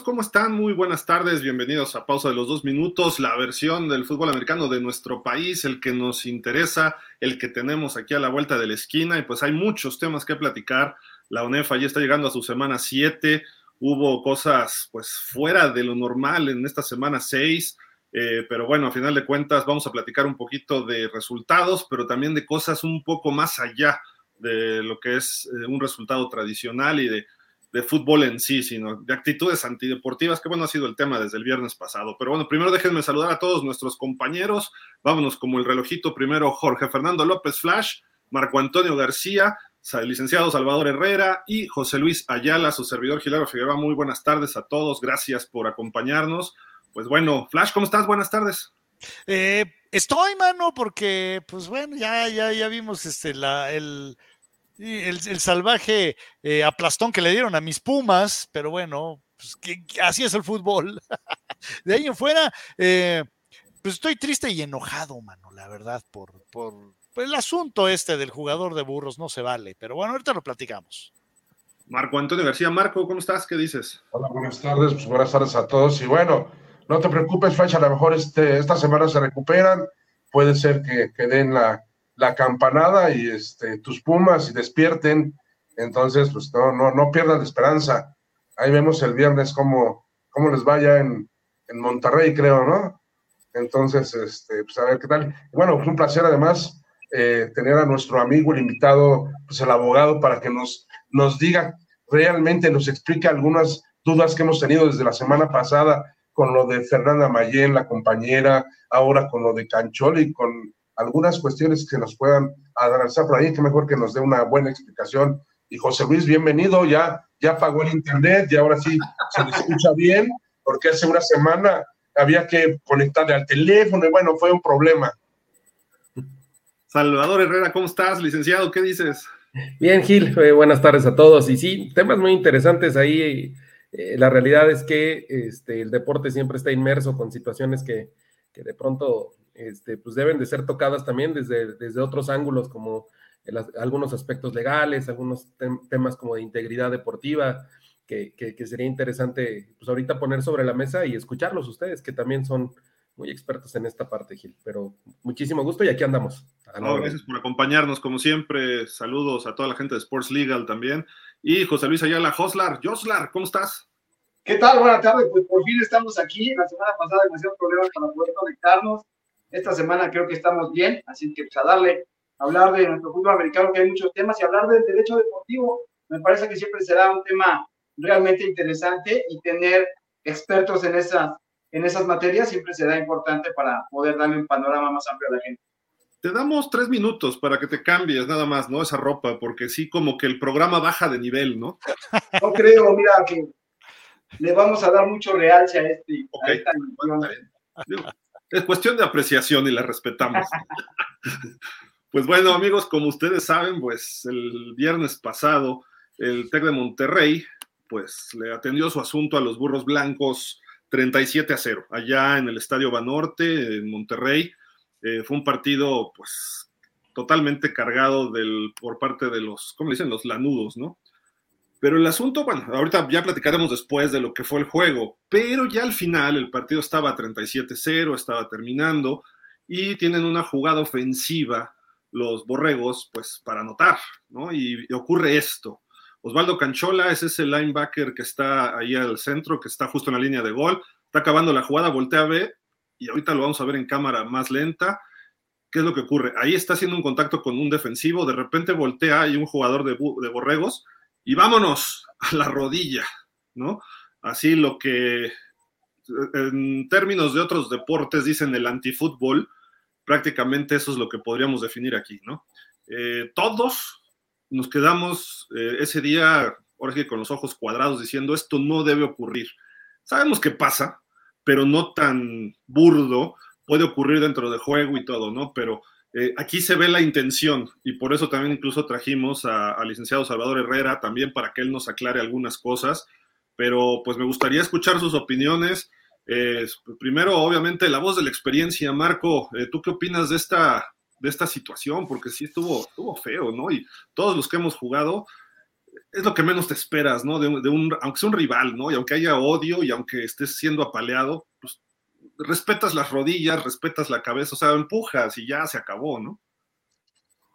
¿Cómo están? Muy buenas tardes, bienvenidos a Pausa de los Dos Minutos, la versión del fútbol americano de nuestro país, el que nos interesa, el que tenemos aquí a la vuelta de la esquina, y pues hay muchos temas que platicar. La UNEFA ya está llegando a su semana 7, hubo cosas pues fuera de lo normal en esta semana 6, eh, pero bueno, a final de cuentas vamos a platicar un poquito de resultados, pero también de cosas un poco más allá de lo que es eh, un resultado tradicional y de de fútbol en sí, sino de actitudes antideportivas, que bueno, ha sido el tema desde el viernes pasado. Pero bueno, primero déjenme saludar a todos nuestros compañeros. Vámonos como el relojito primero, Jorge Fernando López Flash, Marco Antonio García, licenciado Salvador Herrera y José Luis Ayala, su servidor Gilardo Figueroa. Muy buenas tardes a todos, gracias por acompañarnos. Pues bueno, Flash, ¿cómo estás? Buenas tardes. Eh, estoy, mano, porque, pues bueno, ya, ya, ya vimos este, la, el, el, salvaje eh, aplastón que le dieron a mis Pumas, pero bueno, pues, que, así es el fútbol. de ahí en fuera, eh, pues estoy triste y enojado, mano, la verdad, por, por, el asunto este del jugador de burros, no se vale, pero bueno, ahorita lo platicamos. Marco Antonio García, Marco, ¿cómo estás? ¿Qué dices? Hola, buenas tardes, pues buenas tardes a todos. Y bueno, no te preocupes, Flash, a lo mejor este, esta semana se recuperan, puede ser que, que den la, la campanada y este, tus pumas y despierten. Entonces, pues no, no, no pierdan la esperanza. Ahí vemos el viernes cómo, cómo les vaya en, en Monterrey, creo, ¿no? Entonces, este, pues a ver qué tal. Bueno, fue un placer además eh, tener a nuestro amigo, el invitado, pues el abogado, para que nos, nos diga realmente, nos explique algunas dudas que hemos tenido desde la semana pasada con lo de Fernanda Mayén, la compañera, ahora con lo de Cancholi, con algunas cuestiones que nos puedan avanzar por ahí, que mejor que nos dé una buena explicación. Y José Luis, bienvenido, ya, ya pagó el internet y ahora sí se le escucha bien, porque hace una semana había que conectarle al teléfono y bueno, fue un problema. Salvador Herrera, ¿cómo estás, licenciado? ¿Qué dices? Bien, Gil, eh, buenas tardes a todos. Y sí, temas muy interesantes ahí. Eh, la realidad es que este, el deporte siempre está inmerso con situaciones que, que de pronto este, pues deben de ser tocadas también desde, desde otros ángulos, como algunos aspectos legales, algunos temas como de integridad deportiva, que, sería interesante pues ahorita poner sobre la mesa y escucharlos ustedes, que también son muy expertos en esta parte, Gil. Pero muchísimo gusto y aquí andamos. gracias por acompañarnos, como siempre. Saludos a toda la gente de Sports Legal también. Y José Luis Ayala, Joslar. Joslar, ¿cómo estás? ¿Qué tal? Buenas tardes. Pues por fin estamos aquí. La semana pasada demasiados problemas para poder conectarnos. Esta semana creo que estamos bien, así que pues, a darle, a hablar de nuestro fútbol americano, que hay muchos temas, y hablar del derecho deportivo, me parece que siempre será un tema realmente interesante y tener expertos en esas, en esas materias siempre será importante para poder darle un panorama más amplio a la gente. Te damos tres minutos para que te cambies nada más, ¿no? Esa ropa, porque sí, como que el programa baja de nivel, ¿no? No creo, mira, que le vamos a dar mucho realce a este. Es cuestión de apreciación y la respetamos. pues bueno, amigos, como ustedes saben, pues el viernes pasado el TEC de Monterrey pues le atendió su asunto a los burros blancos 37 a 0, allá en el Estadio Banorte, en Monterrey. Eh, fue un partido pues totalmente cargado del, por parte de los, ¿cómo le dicen? Los lanudos, ¿no? Pero el asunto, bueno, ahorita ya platicaremos después de lo que fue el juego, pero ya al final el partido estaba 37-0, estaba terminando y tienen una jugada ofensiva los borregos, pues para anotar, ¿no? Y, ocurre esto. Osvaldo Canchola es ese linebacker que está ahí al centro, que está justo en la línea de gol, está acabando la jugada, voltea a ver y ahorita lo vamos a ver en cámara más lenta. ¿Qué es lo que ocurre? Ahí está haciendo un contacto con un defensivo, de repente voltea y un jugador de, de borregos y vámonos a la rodilla, ¿no? Así lo que en términos de otros deportes dicen el antifútbol, prácticamente eso es lo que podríamos definir aquí, ¿no? Eh, todos nos quedamos eh, ese día, ahora con los ojos cuadrados diciendo esto no debe ocurrir. Sabemos que pasa, pero no tan burdo, puede ocurrir dentro de juego y todo, ¿no? Pero eh, aquí se ve la intención y por eso también incluso trajimos al licenciado Salvador Herrera también para que él nos aclare algunas cosas, pero pues me gustaría escuchar sus opiniones. Eh, primero, obviamente, la voz de la experiencia. Marco, eh, ¿tú qué opinas de esta, de esta situación? Porque sí estuvo, estuvo feo, ¿no? Y todos los que hemos jugado, es lo que menos te esperas, ¿no? De, un, aunque sea un rival, ¿no? Y aunque haya odio y aunque estés siendo apaleado, respetas las rodillas, respetas la cabeza, o sea, empujas y ya se acabó, ¿no?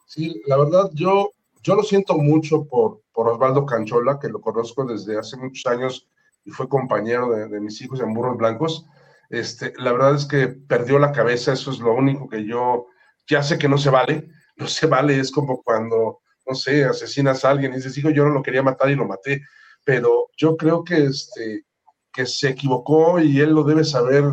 Sí, la verdad, yo, yo lo siento mucho por, por Osvaldo Canchola, que lo conozco desde hace muchos años y fue compañero de, mis hijos en Burros Blancos. Este, la verdad es que perdió la cabeza, eso es lo único que yo ya sé que no se vale, no se vale, es como cuando no sé, asesinas a alguien y dices, hijo, yo no lo quería matar y lo maté, pero yo creo que, este, que se equivocó y él lo debe saber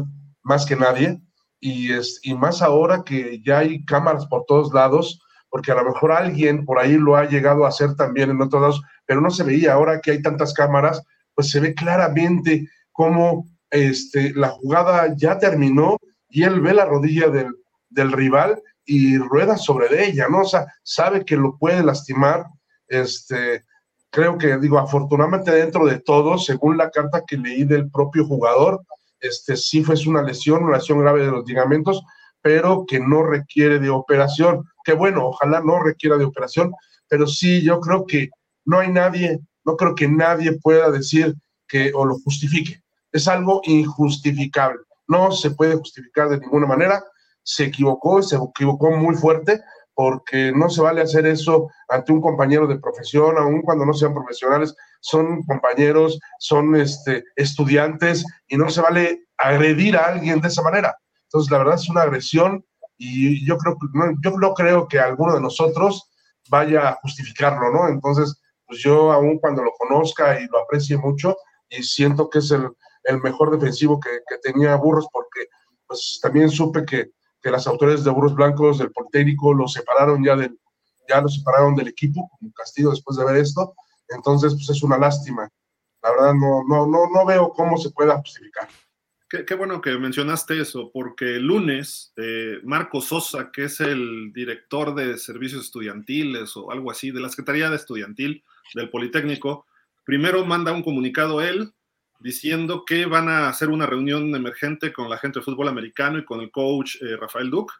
más que nadie, y, es, y más ahora que ya hay cámaras por todos lados, porque a lo mejor alguien por ahí lo ha llegado a hacer también en otros lados, pero no se veía, ahora que hay tantas cámaras, pues se ve claramente cómo este, la jugada ya terminó y él ve la rodilla del, del rival y rueda sobre ella, ¿no? O sea, sabe que lo puede lastimar. Este, creo que, digo, afortunadamente dentro de todo, según la carta que leí del propio jugador, este, sí fue una lesión, una lesión grave de los ligamentos, pero que no requiere de operación. Que bueno, ojalá no requiera de operación, pero sí, yo creo que no hay nadie, no creo que nadie pueda decir que o lo justifique. Es algo injustificable. No se puede justificar de ninguna manera se equivocó, se equivocó muy fuerte, porque no se vale hacer eso ante un compañero de profesión, aun cuando no sean profesionales, son compañeros, son este, estudiantes, y no se vale agredir a alguien de esa manera. Entonces, la verdad es una agresión y yo creo, yo no creo que alguno de nosotros vaya a justificarlo, ¿no? Entonces, pues yo aún cuando lo conozca y lo aprecie mucho y siento que es el, el mejor defensivo que, que tenía Burros, porque pues también supe que que las autoridades de Burros Blancos del Politécnico lo separaron ya del, ya lo separaron del equipo como castigo después de ver esto. Entonces, pues es una lástima. La verdad, no, no, no, no veo cómo se pueda justificar. Qué, bueno que mencionaste eso, porque el lunes eh, Marco Sosa, que es el director de servicios estudiantiles o algo así, de la Secretaría de Estudiantil del Politécnico, primero manda un comunicado él diciendo que van a hacer una reunión emergente con la gente de fútbol americano y con el coach eh, Rafael Duke.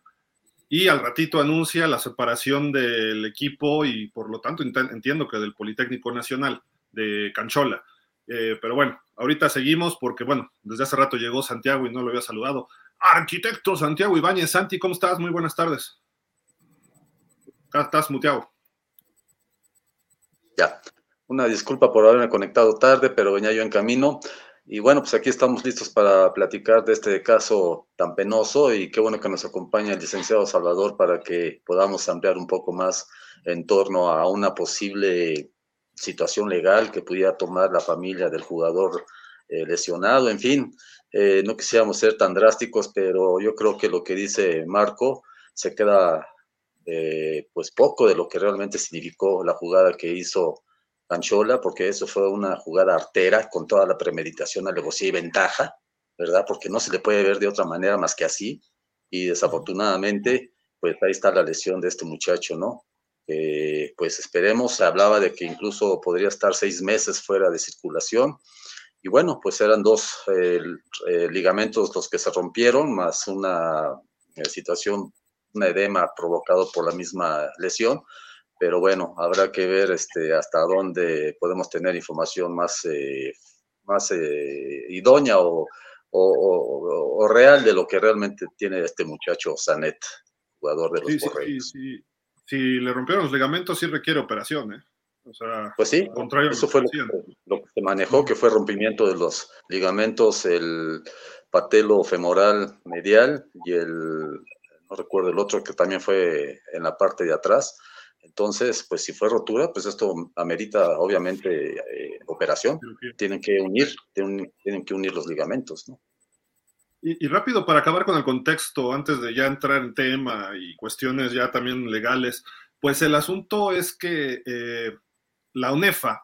Y al ratito anuncia la separación del equipo y por lo tanto entiendo que del Politécnico Nacional de Canchola. Eh, pero bueno, ahorita seguimos porque, bueno, desde hace rato llegó Santiago y no lo había saludado. Arquitecto Santiago Ibáñez, Santi, ¿cómo estás? Muy buenas tardes. Estás muteado. Ya, una disculpa por haberme conectado tarde, pero venía yo en camino. Y bueno, pues aquí estamos listos para platicar de este caso tan penoso y qué bueno que nos acompaña el licenciado Salvador para que podamos ampliar un poco más en torno a una posible situación legal que pudiera tomar la familia del jugador eh, lesionado. En fin, eh, no quisiéramos ser tan drásticos, pero yo creo que lo que dice Marco se queda eh, pues poco de lo que realmente significó la jugada que hizo Anchola, porque eso fue una jugada artera con toda la premeditación, alevosía y ventaja, ¿verdad? Porque no se le puede ver de otra manera más que así. Y desafortunadamente, pues ahí está la lesión de este muchacho, ¿no? pues esperemos, se hablaba de que incluso podría estar seis meses fuera de circulación. Y bueno, pues eran dos eh, eh, ligamentos los que se rompieron, más una eh, situación, un edema provocado por la misma lesión pero bueno, habrá que ver este, hasta dónde podemos tener información más, eh, más eh, idónea o, o, real de lo que realmente tiene este muchacho Sanet, jugador de los sí, Correios. Sí, sí, Si le rompieron los ligamentos, sí requiere operación, ¿eh? O sea, pues sí, eso fue lo que, lo que, se manejó, que fue rompimiento de los ligamentos, el patelo femoral medial y el, no recuerdo el otro que también fue en la parte de atrás entonces, pues si fue rotura, pues esto amerita obviamente eh, operación. Tienen que unir, tienen, que unir los ligamentos, ¿no? Y, rápido para acabar con el contexto, antes de ya entrar en tema y cuestiones ya también legales, pues el asunto es que eh, la UNEFA,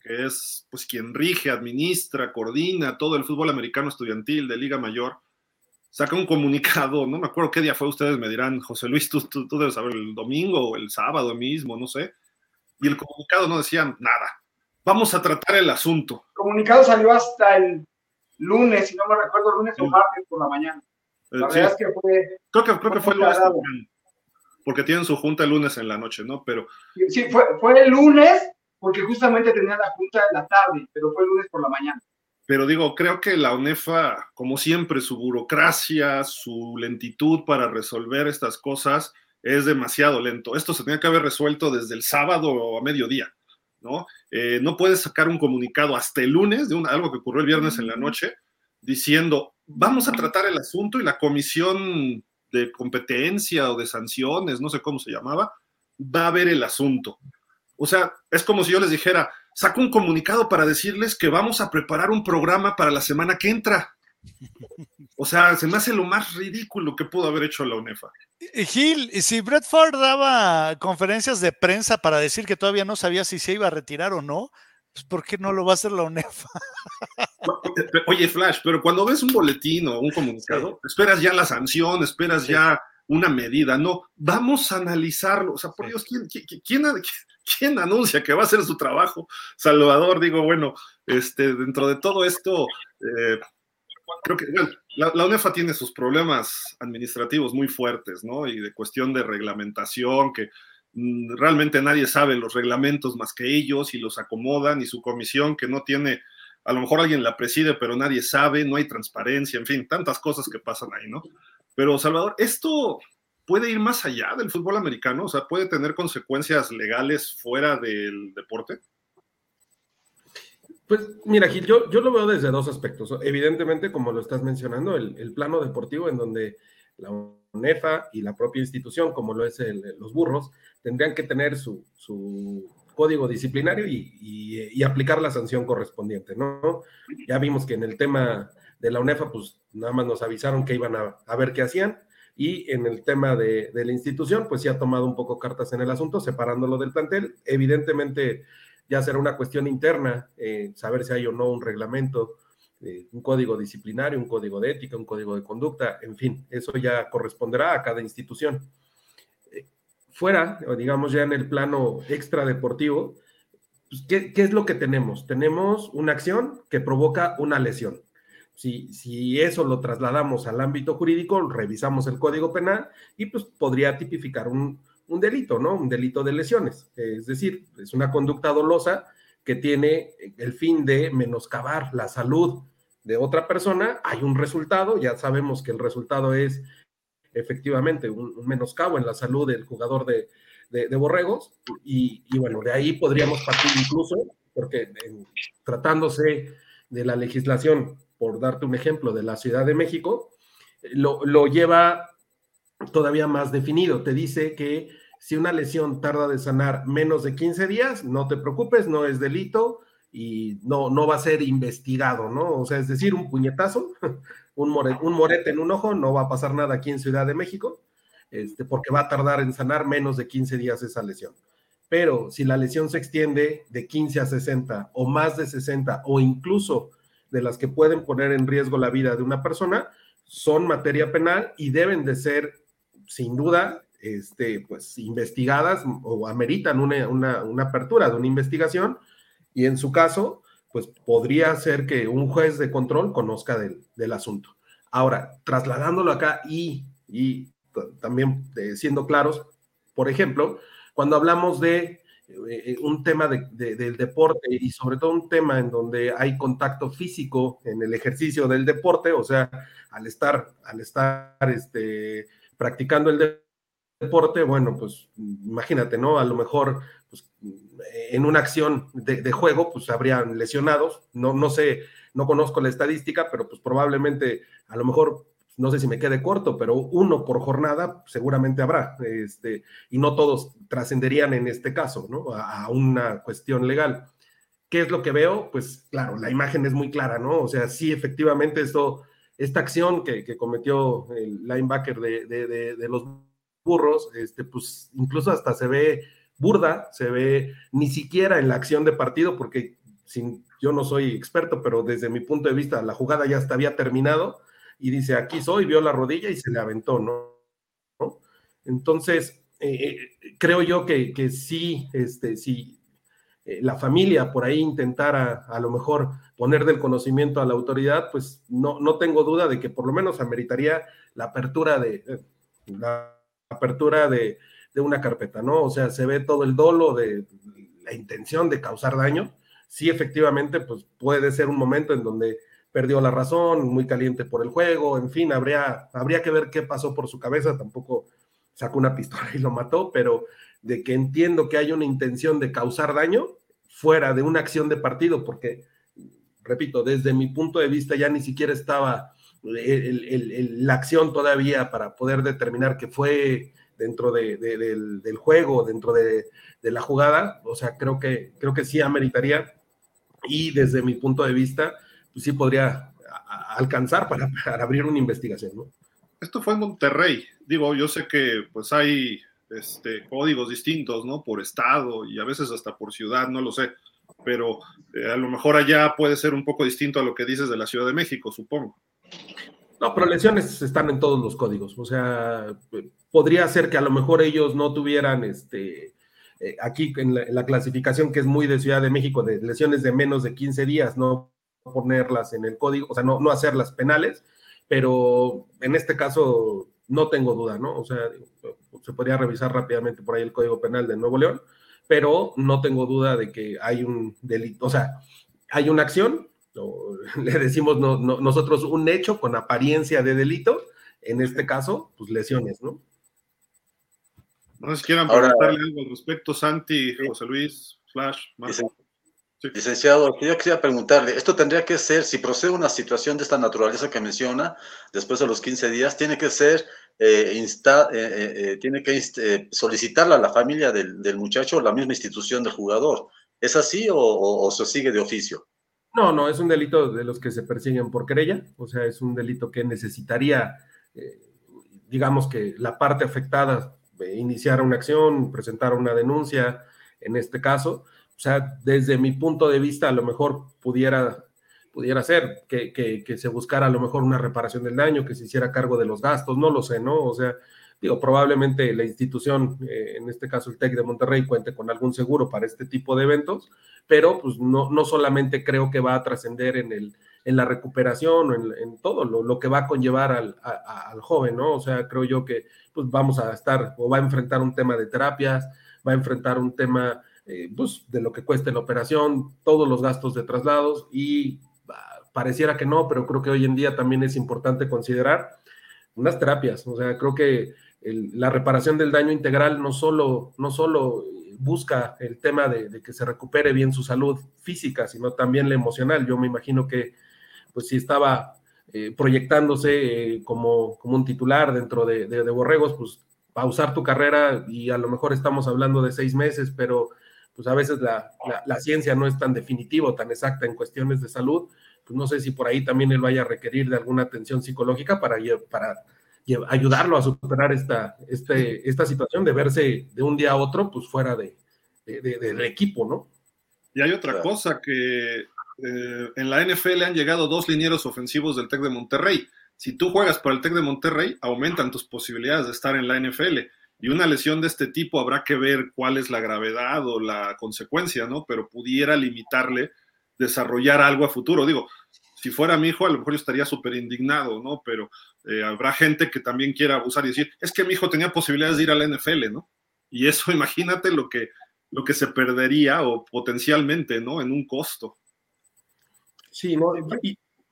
que es pues quien rige, administra, coordina todo el fútbol americano estudiantil de Liga Mayor, saca un comunicado, no me acuerdo qué día fue, ustedes me dirán, José Luis, tú, tú, debes saber, el domingo o el sábado mismo, no sé, y el comunicado no decía nada. Vamos a tratar el asunto. El comunicado salió hasta el lunes, si no me recuerdo, lunes o martes por la mañana. Eh, la verdad es que fue... Creo que, creo que fue el lunes, porque tienen su junta el lunes en la noche, ¿no? Pero... Sí, fue, fue el lunes porque justamente tenía la junta en la tarde, pero fue el lunes por la mañana. Pero digo, creo que la UNEFA, como siempre, su burocracia, su lentitud para resolver estas cosas es demasiado lento. Esto se tenía que haber resuelto desde el sábado a mediodía, ¿no? Eh, no puedes sacar un comunicado hasta el lunes de algo que ocurrió el viernes en la noche diciendo, vamos a tratar el asunto y la comisión de competencia o de sanciones, no sé cómo se llamaba, va a ver el asunto. O sea, es como si yo les dijera, saco un comunicado para decirles que vamos a preparar un programa para la semana que entra. O sea, se me hace lo más ridículo que pudo haber hecho la UNEFA. Gil, si Brett Ford daba conferencias de prensa para decir que todavía no sabía si se iba a retirar o no, pues ¿por qué no lo va a hacer la UNEFA? Oye, Flash, pero cuando ves un boletín o un comunicado, esperas ya la sanción, esperas ya una medida, no, vamos a analizarlo. O sea, por Dios, ¿quién, quién, anuncia que va a hacer su trabajo? Salvador, digo, bueno, este, dentro de todo esto, eh, creo que la, la, UNEFA tiene sus problemas administrativos muy fuertes, ¿no? Y de cuestión de reglamentación, que mm, realmente nadie sabe los reglamentos más que ellos y los acomodan, y su comisión que no tiene, a lo mejor alguien la preside, pero nadie sabe, no hay transparencia, en fin, tantas cosas que pasan ahí, ¿no? Pero Salvador, esto puede ir más allá del fútbol americano, o sea, puede tener consecuencias legales fuera del deporte. Pues mira, Gil, yo, yo lo veo desde dos aspectos. Evidentemente, como lo estás mencionando, el, plano deportivo en donde la UNEFA y la propia institución, como lo es los burros, tendrían que tener su, código disciplinario y, aplicar la sanción correspondiente, ¿no? Ya vimos que en el tema de la UNEFA, pues nada más nos avisaron que iban a, ver qué hacían. Y en el tema de, la institución, pues sí ha tomado un poco cartas en el asunto, separándolo del plantel. Evidentemente, ya será una cuestión interna, eh, saber si hay o no un reglamento, eh, un código disciplinario, un código de ética, un código de conducta, en fin, eso ya corresponderá a cada institución. Eh, fuera, digamos ya en el plano extradeportivo, pues, ¿qué, ¿qué, es lo que tenemos? Tenemos una acción que provoca una lesión. Si, si, eso lo trasladamos al ámbito jurídico, revisamos el código penal y pues podría tipificar un, un delito, ¿no? Un delito de lesiones. Es decir, es una conducta dolosa que tiene el fin de menoscabar la salud de otra persona. Hay un resultado, ya sabemos que el resultado es efectivamente un, menoscabo en la salud del jugador de, borregos y, bueno, de ahí podríamos partir incluso, porque tratándose de la legislación, por darte un ejemplo, de la Ciudad de México, lo, lo lleva todavía más definido. Te dice que si una lesión tarda de sanar menos de 15 días, no te preocupes, no es delito y no, no va a ser investigado, ¿no? O sea, es decir, un puñetazo, un, un morete en un ojo, no va a pasar nada aquí en Ciudad de México, este, porque va a tardar en sanar menos de 15 días esa lesión. Pero si la lesión se extiende de 15 a 60 o más de 60 o incluso de las que pueden poner en riesgo la vida de una persona, son materia penal y deben de ser sin duda, este, pues, investigadas o ameritan una, apertura de una investigación y en su caso, pues podría ser que un juez de control conozca del, asunto. Ahora, trasladándolo acá y, y también eh, siendo claros, por ejemplo, cuando hablamos de un tema del deporte y sobre todo un tema en donde hay contacto físico en el ejercicio del deporte, o sea, al estar, al estar este, practicando el deporte, bueno, pues imagínate, ¿no? A lo mejor pues, en una acción de, juego, pues habrían lesionados, no, no sé, no conozco la estadística, pero pues probablemente, a lo mejor, no sé si me quede corto, pero uno por jornada seguramente habrá, este, y no todos trascenderían en este caso, ¿no? A, una cuestión legal. ¿Qué es lo que veo? Pues claro, la imagen es muy clara, ¿no? O sea, sí, efectivamente, esto esta acción que, cometió el linebacker de, los burros, este, pues incluso hasta se ve burda, se ve ni siquiera en la acción de partido, porque sin, yo no soy experto, pero desde mi punto de vista la jugada ya hasta había terminado y dice, aquí soy, vio la rodilla y se le aventó, ¿no? Entonces, eh, eh, creo yo que, que sí, este, sí, eh, la familia por ahí intentara a lo mejor poner del conocimiento a la autoridad, pues no, no tengo duda de que por lo menos ameritaría la apertura de la apertura de, una carpeta, ¿no? O sea, se ve todo el dolo de la intención de causar daño, sí efectivamente pues puede ser un momento en donde perdió la razón, muy caliente por el juego, en fin, habría, habría que ver qué pasó por su cabeza, tampoco sacó una pistola y lo mató, pero de que entiendo que hay una intención de causar daño fuera de una acción de partido, porque, repito, desde mi punto de vista ya ni siquiera estaba la acción todavía para poder determinar que fue dentro del, juego, dentro de, la jugada, o sea, creo que, creo que sí ameritaría. Y desde mi punto de vista, pues sí podría alcanzar para, para abrir una investigación, ¿no? Esto fue en Monterrey. Digo, yo sé que pues hay este, códigos distintos, ¿no? Por estado y a veces hasta por ciudad, no lo sé. Pero eh, a lo mejor allá puede ser un poco distinto a lo que dices de la Ciudad de México, supongo. No, pero lesiones están en todos los códigos. O sea, podría ser que a lo mejor ellos no tuvieran este. Eh, aquí en la, clasificación que es muy de Ciudad de México, de lesiones de menos de 15 días, no ponerlas en el código, o sea, no, no hacerlas penales, pero en este caso no tengo duda, ¿no? O sea, se podría revisar rápidamente por ahí el Código Penal de Nuevo León, pero no tengo duda de que hay un delito, o sea, hay una acción, le decimos nosotros un hecho con apariencia de delito, en este caso, pues lesiones, ¿no? No sé si quieran preguntarle algo al respecto, Santi, José Luis, Flash, Marco. Licenciado, yo quería preguntarle, esto tendría que ser, si procede una situación de esta naturaleza que menciona, después de los 15 días, tiene que ser, eh, insta, eh, eh, tiene que solicitarla a la familia del, muchacho o la misma institución del jugador. ¿Es así o, se sigue de oficio? No, no, es un delito de los que se persiguen por querella, o sea, es un delito que necesitaría, digamos que la parte afectada iniciar una acción, presentar una denuncia, en este caso, o sea, desde mi punto de vista, a lo mejor pudiera, pudiera ser que, que, se buscara a lo mejor una reparación del daño, que se hiciera cargo de los gastos, no lo sé, ¿no? O sea, digo, probablemente la institución, eh, en este caso el TEC de Monterrey, cuente con algún seguro para este tipo de eventos, pero pues no, no solamente creo que va a trascender en, el, en la recuperación o en, todo lo, lo, que va a conllevar al, al joven, ¿no? O sea, creo yo que pues vamos a estar o va a enfrentar un tema de terapias, va a enfrentar un tema eh, pues, de lo que cueste la operación, todos los gastos de traslados y ah, pareciera que no, pero creo que hoy en día también es importante considerar unas terapias. O sea, creo que la reparación del daño integral no solo, no solo busca el tema de, que se recupere bien su salud física, sino también la emocional. Yo me imagino que, pues si estaba eh, proyectándose eh, como, como, un titular dentro de, de, Borregos, pues pausar tu carrera y a lo mejor estamos hablando de seis meses, pero pues a veces la, ciencia no es tan definitiva o tan exacta en cuestiones de salud, pues no sé si por ahí también él vaya a requerir de alguna atención psicológica para, para ayudarlo a superar esta, este, esta situación de verse de un día a otro, pues fuera de, del equipo, ¿no? Y hay otra cosa que eh, en la NFL han llegado dos linieros ofensivos del TEC de Monterrey. Si tú juegas para el TEC de Monterrey, aumentan tus posibilidades de estar en la NFL. Y una lesión de este tipo habrá que ver cuál es la gravedad o la consecuencia, ¿no? Pero pudiera limitarle desarrollar algo a futuro. Digo, si fuera mi hijo, a lo mejor yo estaría súper indignado, ¿no? Pero eh, habrá gente que también quiera abusar y decir, es que mi hijo tenía posibilidades de ir a la NFL, ¿no? Y eso, imagínate lo que, lo que se perdería o potencialmente, ¿no? En un costo. Sí, no,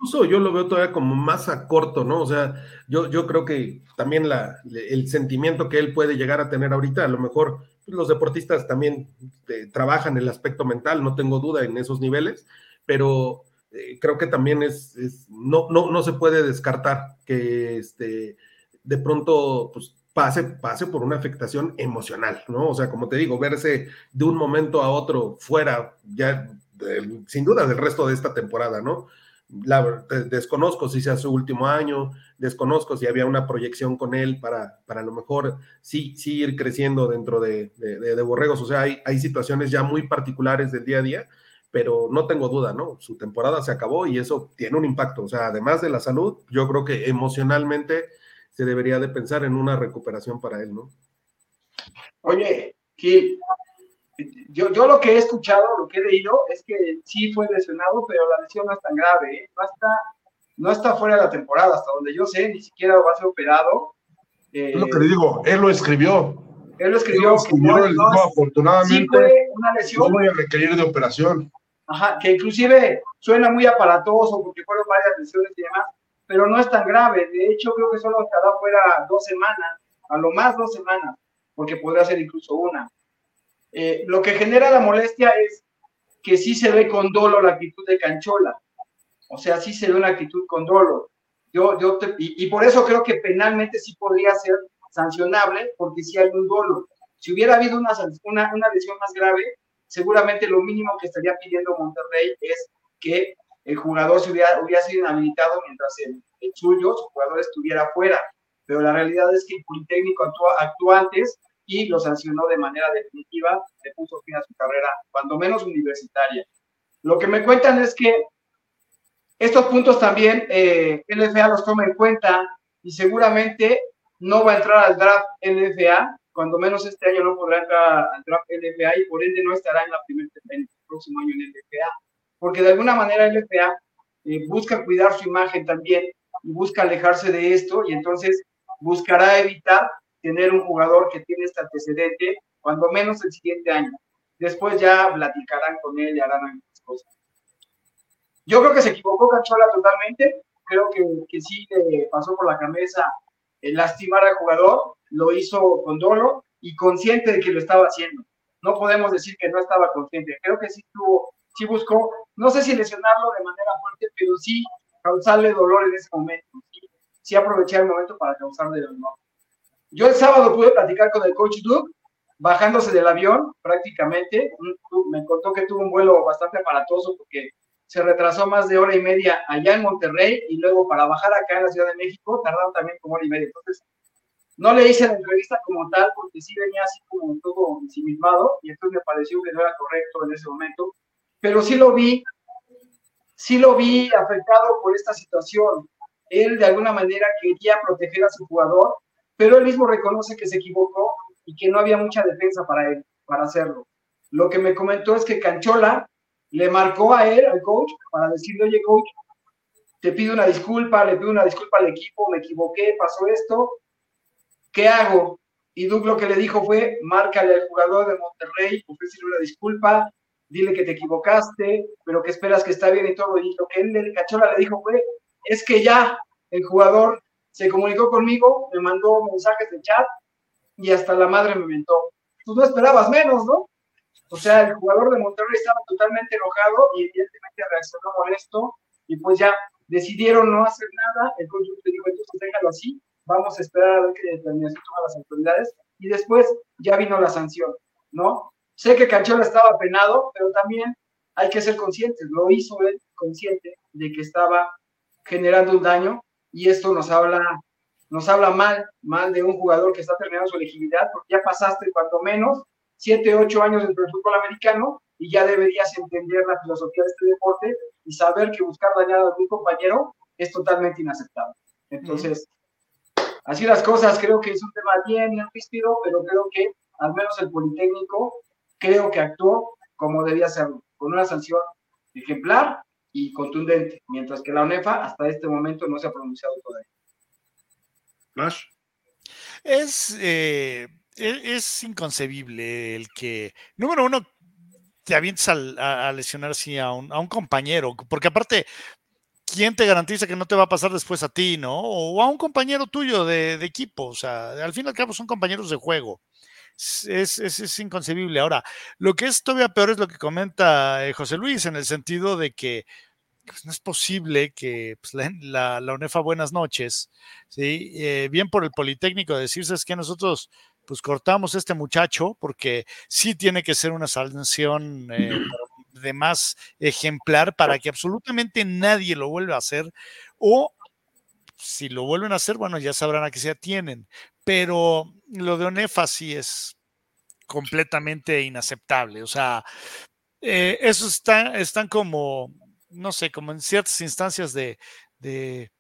incluso yo lo veo todavía como más a corto, ¿no? O sea, yo, yo creo que también la, el sentimiento que él puede llegar a tener ahorita, a lo mejor los deportistas también eh, trabajan el aspecto mental, no tengo duda en esos niveles, pero eh, creo que también es, no, no, no se puede descartar que este, de pronto pues, pase, pase por una afectación emocional, ¿no? O sea, como te digo, verse de un momento a otro fuera, ya sin duda del resto de esta temporada, ¿no? La, desconozco si sea su último año, desconozco si había una proyección con él para, para a lo mejor sí, sí ir creciendo dentro de, de, Borregos. O sea, hay, hay situaciones ya muy particulares del día a día, pero no tengo duda, ¿no? Su temporada se acabó y eso tiene un impacto. O sea, además de la salud, yo creo que emocionalmente se debería de pensar en una recuperación para él, ¿no? Oye, que yo, yo lo que he escuchado, lo que he leído, es que sí fue lesionado, pero la lesión no es tan grave, ¿eh? no, está, no está fuera de la temporada, hasta donde yo sé, ni siquiera va a ser operado. es lo que le digo, él lo escribió. Él lo escribió. No, afortunadamente, sí fue una lesión. No voy a requerir de operación. Ajá, que inclusive suena muy aparatoso porque fueron varias lesiones y demás, pero no es tan grave. De hecho, creo que solo estará fuera dos semanas, a lo más dos semanas, porque podría ser incluso una. Eh, lo que genera la molestia es que sí se ve con dolo la actitud de Canchola. O sea, sí se ve una actitud con dolo. Yo, yo y, por eso creo que penalmente sí podría ser sancionable, porque sí hay un dolo. Si hubiera habido una, una, una lesión más grave, seguramente lo mínimo que estaría pidiendo Monterrey es que el jugador se hubiera, hubiera sido inhabilitado mientras el, suyo, su jugador, estuviera fuera. Pero la realidad es que el Politécnico actuó, antes y lo sancionó de manera definitiva, le puso fin a su carrera, cuando menos universitaria. Lo que me cuentan es que estos puntos también eh, LFA los toma en cuenta y seguramente no va a entrar al draft LFA, cuando menos este año no podrá entrar al draft LFA y por ende no estará en la primera en el próximo año en LFA porque de alguna manera el FA eh, busca cuidar su imagen también y busca alejarse de esto y entonces buscará evitar tener un jugador que tiene este antecedente, cuando menos el siguiente año. Después ya platicarán con él y harán algunas cosas. Yo creo que se equivocó Cachola totalmente, creo que, que sí le pasó por la cabeza el lastimar al jugador, lo hizo con dolo y consciente de que lo estaba haciendo. No podemos decir que no estaba consciente, creo que sí tuvo sí buscó, no sé si lesionarlo de manera fuerte, pero sí causarle dolor en ese momento, sí, sí aprovechar el momento para causarle dolor. Yo el sábado pude platicar con el coach Duke, bajándose del avión prácticamente, me contó que tuvo un vuelo bastante aparatoso porque se retrasó más de hora y media allá en Monterrey y luego para bajar acá en la Ciudad de México tardaron también como hora y media. Entonces, no le hice la entrevista como tal porque sí venía así como todo ensimismado y entonces me pareció que no era correcto en ese momento pero sí lo vi, sí lo vi afectado por esta situación. Él de alguna manera quería proteger a su jugador, pero él mismo reconoce que se equivocó y que no había mucha defensa para él, para hacerlo. Lo que me comentó es que Canchola le marcó a él, al coach, para decirle, oye, coach, te pido una disculpa, le pido una disculpa al equipo, me equivoqué, pasó esto, ¿qué hago? Y Doug lo que le dijo fue, márcale al jugador de Monterrey, ofrécele una disculpa, dile que te equivocaste, pero que esperas que está bien y todo. Y lo que él, Cachola, le dijo fue, es que ya el jugador se comunicó conmigo, me mandó mensajes de chat y hasta la madre me mentó. Tú no esperabas menos, ¿no? O sea, el jugador de Monterrey estaba totalmente enojado y evidentemente reaccionó molesto y pues ya decidieron no hacer nada. El coach le dijo, entonces déjalo así, vamos a esperar a ver qué determinación toman las autoridades y después ya vino la sanción, ¿no? Sé que Canchola estaba penado, pero también hay que ser conscientes. Lo hizo él consciente de que estaba generando un daño y esto nos habla, nos habla mal, mal de un jugador que está terminando su elegibilidad, porque ya pasaste cuanto menos 7, 8 años dentro del fútbol americano y ya deberías entender la filosofía de este deporte y saber que buscar dañar a algún compañero es totalmente inaceptable. Entonces, así las cosas, creo que es un tema bien ríspido, pero creo que al menos el Politécnico creo que actuó como debía hacerlo, con una sanción ejemplar y contundente, mientras que la UNEFA hasta este momento no se ha pronunciado todavía. Flash. Es, eh, e-, es inconcebible el que, número uno, te avientes a, lesionar así a un, a un compañero, porque aparte, ¿quién te garantiza que no te va a pasar después a ti, no? O a un compañero tuyo de, de, equipo, o sea, al fin y al cabo son compañeros de juego es, es, inconcebible. Ahora, lo que es todavía peor es lo que comenta eh, José Luis, en el sentido de que pues, no es posible que pues, la, la, UNEFA Buenas noches, ¿sí? Eh, bien por el Politécnico, decirse es que nosotros pues cortamos a este muchacho porque sí tiene que ser una sanción eh, de más ejemplar para que absolutamente nadie lo vuelva a hacer o si lo vuelven a hacer, bueno, ya sabrán a qué se atienen. Pero lo de Onefa sí es completamente inaceptable. O sea, eh, eso está, están como, no sé, como en ciertas instancias de, de,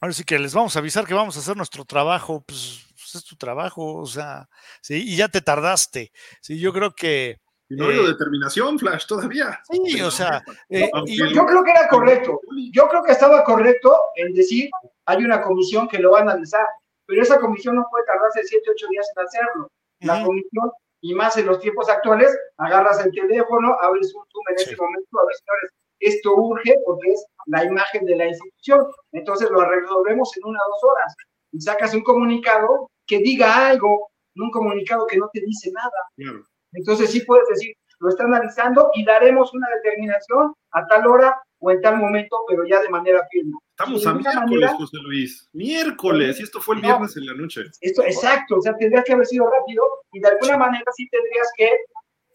ahora sí que les vamos a avisar que vamos a hacer nuestro trabajo, pues, pues es tu trabajo, o sea, sí, y ya te tardaste. Sí, yo creo que y no eh, determinación, Flash, todavía. Sí, o sea. Eh, yo creo que era correcto. Yo creo que estaba correcto en decir, hay una comisión que lo va a analizar, pero esa comisión no puede tardarse 7, 8 días en hacerlo. la comisión, y más en los tiempos actuales, agarras el teléfono, abres un Zoom en ese momento, a ver, señores, esto urge porque es la imagen de la institución. Entonces lo resolvemos en una o dos horas y sacas un comunicado que diga algo, un comunicado que no te dice nada. Entonces sí puedes decir, lo está analizando y daremos una determinación a tal hora o en tal momento, pero ya de manera firme. Estamos a miércoles, José Luis. Miércoles, y esto fue el viernes en la noche. Esto, exacto, o sea, tendrías que haber sido rápido y de alguna manera sí tendrías que,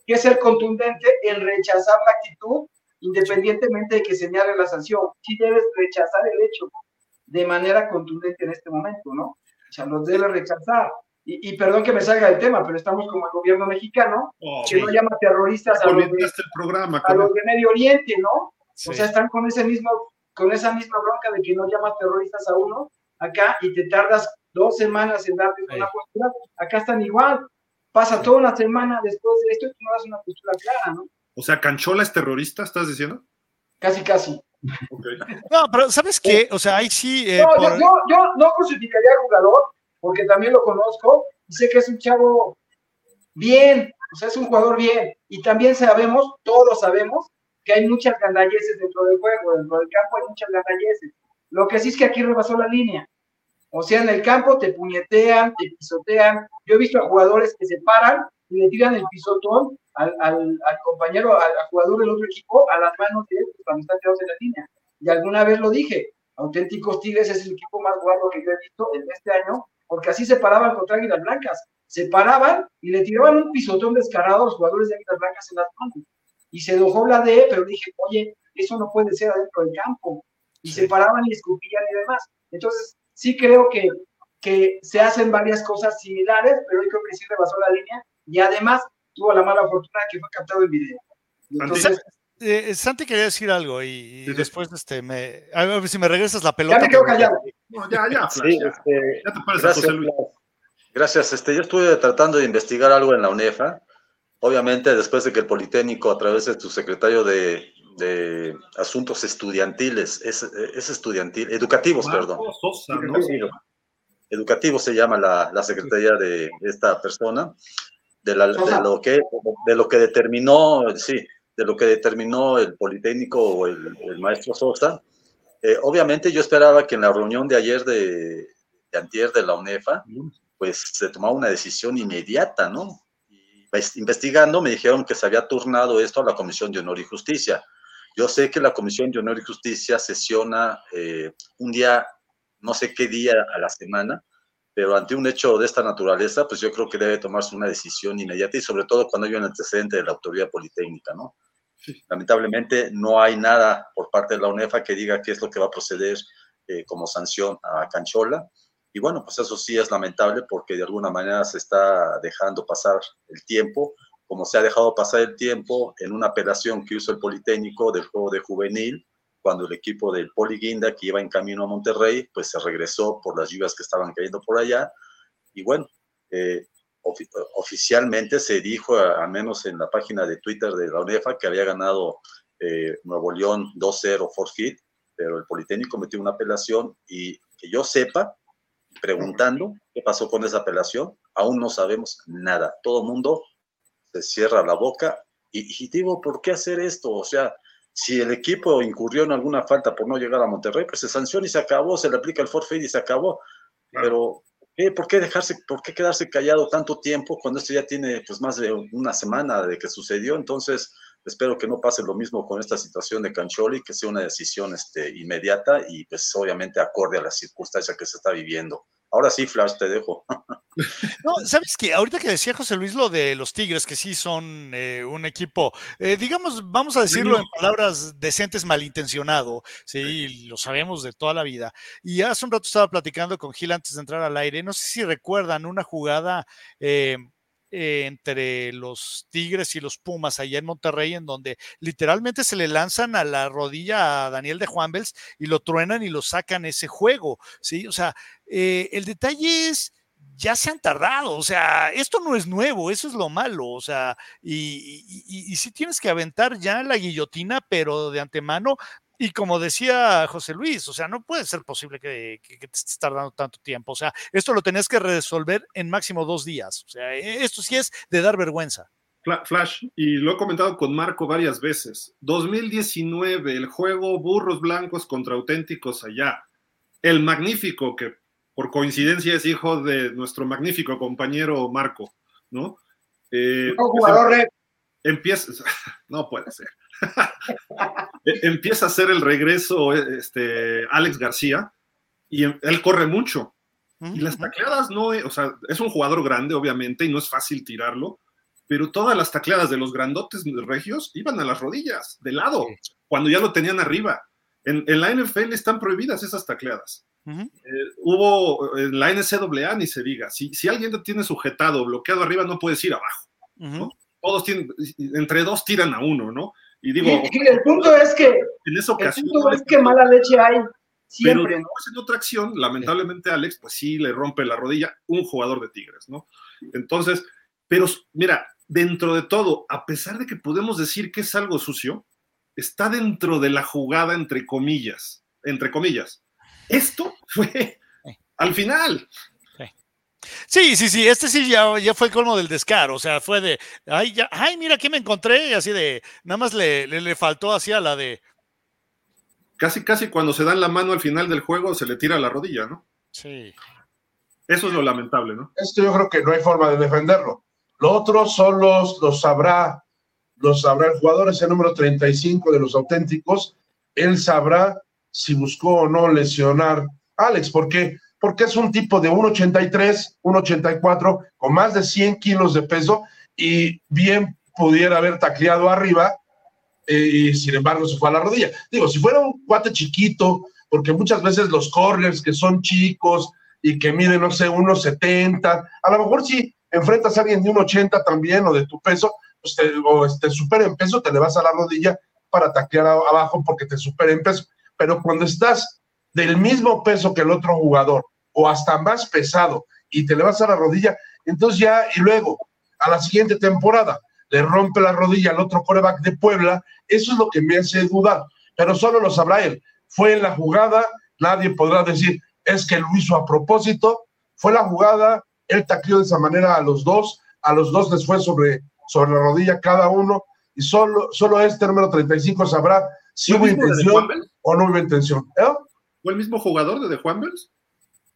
que ser contundente en rechazar la actitud independientemente de que señale la sanción, sí debes rechazar el hecho de manera contundente en este momento, ¿no? O sea, los debes rechazar. Y, perdón que me salga del tema, pero estamos como el gobierno mexicano, oh, que no llama terroristas a los, de, el programa, a los de Medio Oriente, ¿no? O sea, están con ese mismo, con esa misma bronca de que no llamas terroristas a uno acá y te tardas dos semanas en darte una postura, acá están igual. Pasa toda una semana después de esto y tú no das una postura clara, ¿no? O sea, ¿Canchola es terrorista, estás diciendo? Casi, casi. No, pero ¿sabes qué? O sea, ahí sí. Eh, no, yo, no crucificaría al jugador, porque también lo conozco y sé que es un chavo bien, o sea, es un jugador bien. Y también sabemos, todos sabemos, que hay muchas gandalleces dentro del juego, dentro del campo hay muchas gandalleces. Lo que sí es que aquí rebasó la línea. O sea, en el campo te puñetean, te pisotean. Yo he visto a jugadores que se paran y le tiran el pisotón al, al, compañero, al, jugador del otro equipo, a las manos de él cuando están quedados en la línea. Y alguna vez lo dije, Auténticos Tigres es el equipo más guapo que yo he visto en este año, porque así se paraban contra Águilas Blancas. Se paraban y le tiraban un pisotón descarado a los jugadores de Águilas Blancas en las manos. Y se dejó la de, pero dije, oye, eso no puede ser adentro del campo. Y se paraban y escupían y demás. Entonces, sí creo que, que se hacen varias cosas similares, pero yo creo que sí rebasó la línea. Y además, tuvo la mala fortuna que fue captado en video. Entonces, eh, Santi quería decir algo y, después este me a ver si me regresas la pelota. Ya me quedo callado. Ya, ya, sí, este, ya te gracias, Gracias. Este, yo estuve tratando de investigar algo en la UNEFA. Obviamente, después de que el Politécnico, a través de su secretario de, de Asuntos Estudiantiles, es, es estudiantil, educativos, perdón. Educativo se llama la, la secretaría de esta persona de, lo que, de lo que determinó, sí, de lo que determinó el Politécnico o el, maestro Sosa. Eh, obviamente yo esperaba que en la reunión de ayer de, de antier de la UNEFA, pues se tomara una decisión inmediata, ¿no? Pues, investigando me dijeron que se había turnado esto a la Comisión de Honor y Justicia. Yo sé que la Comisión de Honor y Justicia sesiona eh, un día, no sé qué día a la semana, pero ante un hecho de esta naturaleza, pues yo creo que debe tomarse una decisión inmediata y sobre todo cuando hay un antecedente de la autoridad politécnica, ¿no? Lamentablemente no hay nada por parte de la UNEFA que diga qué es lo que va a proceder eh, como sanción a Canchola. Y bueno, pues eso sí es lamentable porque de alguna manera se está dejando pasar el tiempo, como se ha dejado pasar el tiempo en una apelación que hizo el Politécnico del juego de juvenil, cuando el equipo del Poli Guinda, que iba en camino a Monterrey, pues se regresó por las lluvias que estaban cayendo por allá. Y bueno, eh, oficialmente se dijo, al menos en la página de Twitter de la UNEFA, que había ganado eh, Nuevo León 2-0 forfeit, pero el Politécnico metió una apelación y que yo sepa, preguntando qué pasó con esa apelación, aún no sabemos nada. Todo el mundo se cierra la boca y, y digo, ¿por qué hacer esto? O sea, si el equipo incurrió en alguna falta por no llegar a Monterrey, pues se sanciona y se acabó, se le aplica el forfeit y se acabó. Pero, ¿por qué dejarse, por qué quedarse callado tanto tiempo cuando esto ya tiene pues más de una semana de que sucedió? Entonces, espero que no pase lo mismo con esta situación de Cancholi, que sea una decisión este, inmediata y pues obviamente acorde a la circunstancia que se está viviendo. Ahora sí, Flash, te dejo. No, sabes que ahorita que decía José Luis lo de los Tigres, que sí son eh, un equipo, eh, digamos, vamos a decirlo en palabras decentes, malintencionado, sí, lo sabemos de toda la vida. Y hace un rato estaba platicando con Gil antes de entrar al aire, no sé si recuerdan una jugada eh, entre los Tigres y los Pumas allá en Monterrey, en donde literalmente se le lanzan a la rodilla a Daniel de Juanvels y lo truenan y lo sacan ese juego, ¿sí? O sea, eh, el detalle es ya se han tardado, o sea, esto no es nuevo, eso es lo malo, o sea, y, y, y, si tienes que aventar ya la guillotina, pero de antemano, Y como decía José Luis, o sea, no puede ser posible que, que, te estés tardando tanto tiempo. O sea, esto lo tenés que resolver en máximo dos días. O sea, e, esto sí es de dar vergüenza. Flash, y lo he comentado con Marco varias veces. 2019, el juego Burros Blancos contra Auténticos allá. El magnífico, que por coincidencia es hijo de nuestro magnífico compañero Marco, ¿no? Eh, jugador empieza, no puede ser. E, empieza a hacer el regreso este, Alex García y em, él corre mucho. Y las tacleadas no, o sea, es un jugador grande, obviamente, y no es fácil tirarlo, pero todas las tacleadas de los grandotes regios iban a las rodillas, de lado, cuando ya lo tenían arriba. En, la NFL están prohibidas esas tacleadas. Eh, hubo en la NCAA, ni se diga, si, si alguien te tiene sujetado, bloqueado arriba, no puedes ir abajo. Todos tienen, entre dos tiran a uno, ¿no? Y digo, el punto es que en esa ocasión, el punto es que mala leche hay siempre. Pero en otra acción, lamentablemente Alex, pues sí le rompe la rodilla un jugador de Tigres, ¿no? Entonces, pero mira, dentro de todo, a pesar de que podemos decir que es algo sucio, está dentro de la jugada entre comillas, entre comillas. Esto fue al final. Sí, sí, sí, este sí ya, ya fue el colmo del descaro, o sea, fue de, ay, ya, ay, mira qué me encontré, así de, nada más le, le, faltó así a la de... Casi, casi cuando se dan la mano al final del juego se le tira la rodilla, ¿no? Sí. Eso es lo lamentable, ¿no? Esto yo creo que no hay forma de defenderlo. Lo otro son los, los sabrá, los sabrá el jugador, ese número 35 de los auténticos, él sabrá si buscó o no lesionar a Alex, porque porque es un tipo de 1,83, 1,84, con más de 100 kilos de peso y bien pudiera haber tacleado arriba eh, y sin embargo se fue a la rodilla. Digo, si fuera un cuate chiquito, porque muchas veces los corners que son chicos y que miden, no sé, 1,70, a lo mejor si enfrentas a alguien de 1,80 también o de tu peso, pues o te supera en peso, te le vas a la rodilla para taclear abajo porque te supera en peso. Pero cuando estás del mismo peso que el otro jugador o hasta más pesado y te le vas a la rodilla, entonces ya, y luego, a la siguiente temporada, le rompe la rodilla al otro coreback de Puebla, eso es lo que me hace dudar, pero solo lo sabrá él. Fue en la jugada, nadie podrá decir, es que lo hizo a propósito, fue la jugada, él tacleó de esa manera a los dos, a los dos les fue sobre, sobre la rodilla cada uno, y solo, solo este número 35 sabrá si hubo intención o no hubo intención. ¿Eh? ¿Fue el mismo jugador de The Juanvers?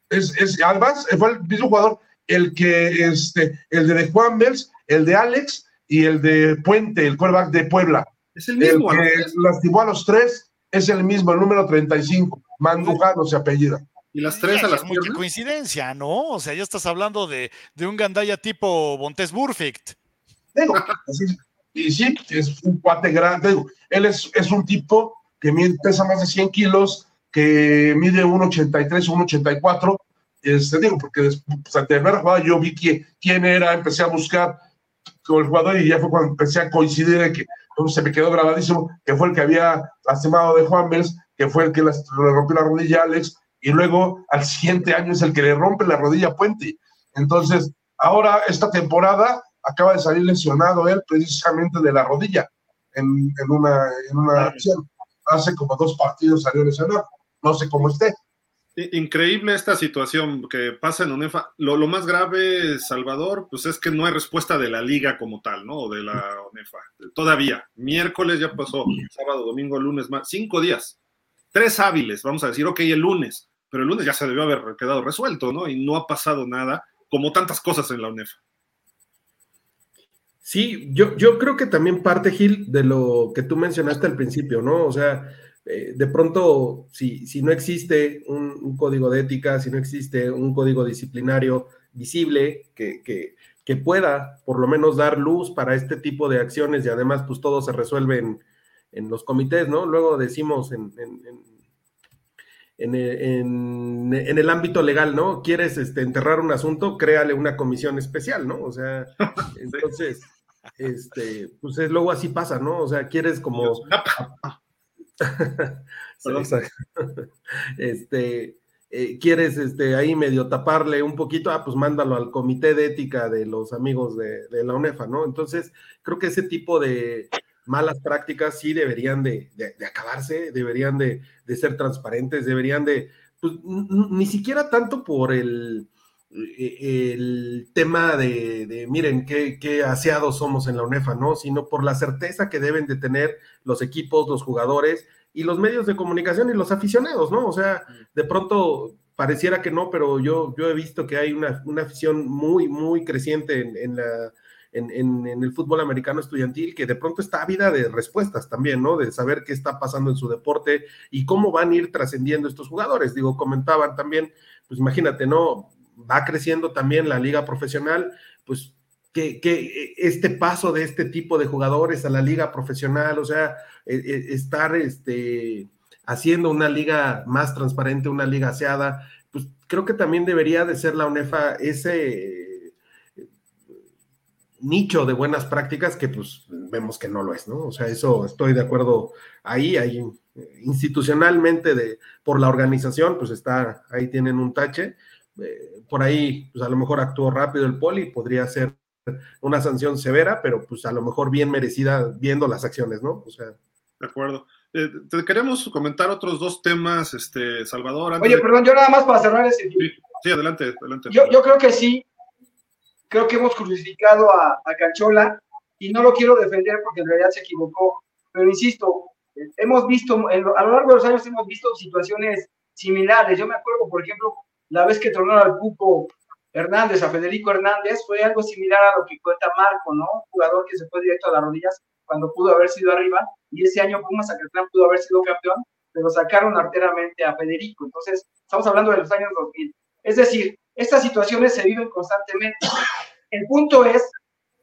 Es, es, además fue el mismo jugador el que, este, el de Juan Bels, el de Alex y el de Puente, el quarterback de Puebla. Es el mismo. El que lastimó a los tres es el mismo, el número 35. Mandujano se apellida. Y las tres a las Mucha coincidencia, ¿no? O sea, ya estás hablando de, de un gandaya tipo Bontes Burfict. y sí, es un cuate grande. él es, es un tipo que pesa más de 100 kilos, que mide 1,83, 1,84. Este, digo, porque después, de ver jugada yo vi quién era, empecé a buscar con el jugador y ya fue cuando empecé a coincidir en que se me quedó grabadísimo que fue el que había lastimado de Juan Bels, que fue el que le rompió la rodilla a Alex, y luego al siguiente año es el que le rompe la rodilla a Puente. Entonces, ahora esta temporada acaba de salir lesionado él precisamente de la rodilla en, en una, en una acción. Hace como dos partidos salió lesionado no sé cómo esté. Increíble esta situación que pasa en UNEFA. Lo, más grave, Salvador, pues es que no hay respuesta de la liga como tal, ¿no? O de la UNEFA. Todavía. Miércoles ya pasó, sábado, domingo, lunes, más. Cinco días. Tres hábiles, vamos a decir, ok, el lunes. Pero el lunes ya se debió haber quedado resuelto, ¿no? Y no ha pasado nada, como tantas cosas en la UNEFA. Sí, yo, yo creo que también parte, Gil, de lo que tú mencionaste al principio, ¿no? O sea, eh, de pronto, si, si no existe un, código de ética, si no existe un código disciplinario visible que, que, pueda por lo menos dar luz para este tipo de acciones y además pues todo se resuelve en, los comités, ¿no? Luego decimos en, en, en, el ámbito legal, ¿no? ¿Quieres este, enterrar un asunto? Créale una comisión especial, ¿no? O sea, entonces, este, pues es, luego así pasa, ¿no? O sea, quieres como este, eh, quieres este, ahí medio taparle un poquito, ah, pues mándalo al comité de ética de los amigos de, la UNEFA, ¿no? Entonces, creo que ese tipo de, malas prácticas sí deberían de, acabarse, deberían de, ser transparentes, deberían de, pues, ni siquiera tanto por el, el tema de, miren, qué, qué, aseados somos en la UNEFA, ¿no? Sino por la certeza que deben de tener los equipos, los jugadores y los medios de comunicación y los aficionados, ¿no? O sea, de pronto pareciera que no, pero yo, yo he visto que hay una, afición muy, muy creciente en, la, en, el fútbol americano estudiantil que de pronto está ávida de respuestas también, ¿no? De saber qué está pasando en su deporte y cómo van a ir trascendiendo estos jugadores. Digo, comentaban también, pues imagínate, ¿no? Va creciendo también la liga profesional, pues que, este paso de este tipo de jugadores a la liga profesional, o sea, e, e, estar este, haciendo una liga más transparente, una liga aseada, pues creo que también debería de ser la UNEFA ese nicho de buenas prácticas que pues vemos que no lo es, ¿no? O sea, eso estoy de acuerdo ahí, ahí institucionalmente de, por la organización, pues está, ahí tienen un tache, eh, por ahí, pues a lo mejor actuó rápido el poli, podría ser una sanción severa, pero pues a lo mejor bien merecida viendo las acciones, ¿no? O sea. De acuerdo. Eh, te queremos comentar otros dos temas, este, Salvador. Oye, perdón, yo nada más para cerrar ese. Sí, adelante, adelante. Yo, yo, creo que sí, creo que hemos crucificado a, a Canchola y no lo quiero defender porque en realidad se equivocó, pero insisto, hemos visto, a lo largo de los años hemos visto situaciones similares. Yo me acuerdo, por ejemplo, la vez que tronaron al Cuco Hernández, a Federico Hernández, fue algo similar a lo que cuenta Marco, ¿no? Un jugador que se fue directo a las rodillas cuando pudo haber sido arriba, y ese año Pumas Zacatlán pudo haber sido campeón, pero sacaron arteramente a Federico. Entonces, estamos hablando de los años 2000. Es decir, estas situaciones se viven constantemente. El punto es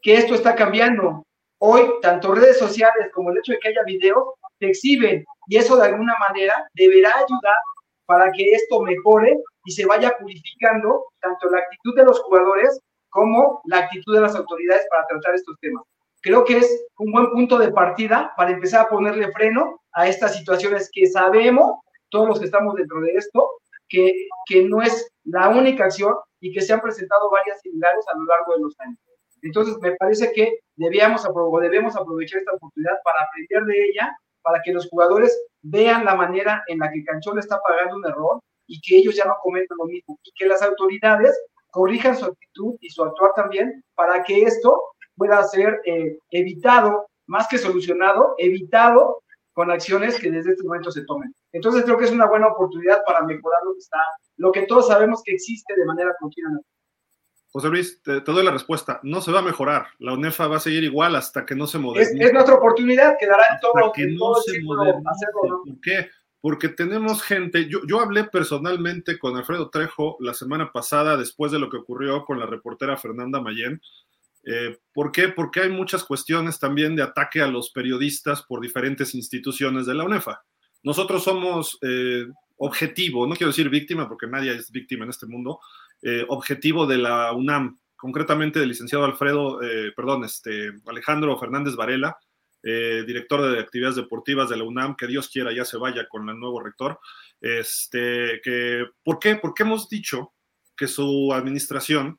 que esto está cambiando. Hoy, tanto redes sociales como el hecho de que haya videos, te exhiben, y eso de alguna manera deberá ayudar para que esto mejore y se vaya purificando tanto la actitud de los jugadores como la actitud de las autoridades para tratar estos temas. Creo que es un buen punto de partida para empezar a ponerle freno a estas situaciones que sabemos, todos los que estamos dentro de esto, que, que no es la única acción y que se han presentado varias similares a lo largo de los años. Entonces, me parece que debíamos debemos aprovechar esta oportunidad para aprender de ella, para que los jugadores vean la manera en la que Canchón está pagando un error y que ellos ya no cometan lo mismo y que las autoridades corrijan su actitud y su actuar también para que esto pueda ser eh, evitado, más que solucionado, evitado con acciones que desde este momento se tomen. Entonces creo que es una buena oportunidad para mejorar lo que está, lo que todos sabemos que existe de manera continua. José Luis, te, doy la respuesta. No se va a mejorar. La UNEFA va a seguir igual hasta que no se modernice. Es, nuestra oportunidad, quedará en todo, que no se ¿Por qué? Porque tenemos gente, yo, hablé personalmente con Alfredo Trejo la semana pasada después de lo que ocurrió con la reportera Fernanda Mayén, eh, ¿Por qué? Porque hay muchas cuestiones también de ataque a los periodistas por diferentes instituciones de la UNEFA. Nosotros somos eh, objetivo, no quiero decir víctima porque nadie es víctima en este mundo, eh, objetivo de la UNAM, concretamente del licenciado Alfredo, perdón, este, Alejandro Fernández Varela, director de actividades deportivas de la UNAM, que Dios quiera ya se vaya con el nuevo rector. Este, que, ¿Por qué? Porque hemos dicho que su administración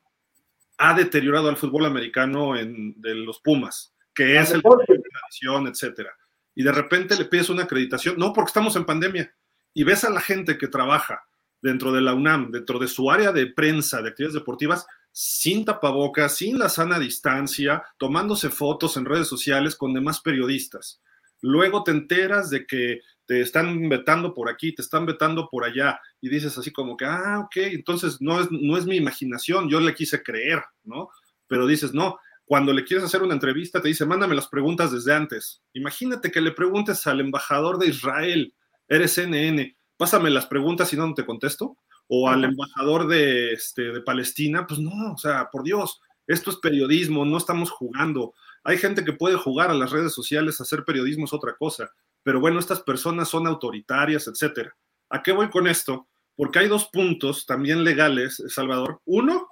ha deteriorado al fútbol americano en, de los Pumas, que es el de tradición, etcétera. Y de repente le pides una acreditación, no porque estamos en pandemia, y ves a la gente que trabaja dentro de la UNAM, dentro de su área de prensa, de actividades deportivas, sin tapabocas, sin la sana distancia, tomándose fotos en redes sociales con demás periodistas. Luego te enteras de que te están vetando por aquí, te están vetando por allá, y dices así como que, ah, ok, entonces no es, no es mi imaginación, yo le quise creer, ¿no? Pero dices, no, cuando le quieres hacer una entrevista te dice, mándame las preguntas desde antes. Imagínate que le preguntes al embajador de Israel, eres CNN, pásame las preguntas y no te contesto, o al embajador de, este, de Palestina, pues no, o sea, por Dios, esto es periodismo, no estamos jugando. Hay gente que puede jugar a las redes sociales, hacer periodismo es otra cosa, pero bueno, estas personas son autoritarias, etcétera. ¿A qué voy con esto? Porque hay dos puntos también legales, Salvador. Uno,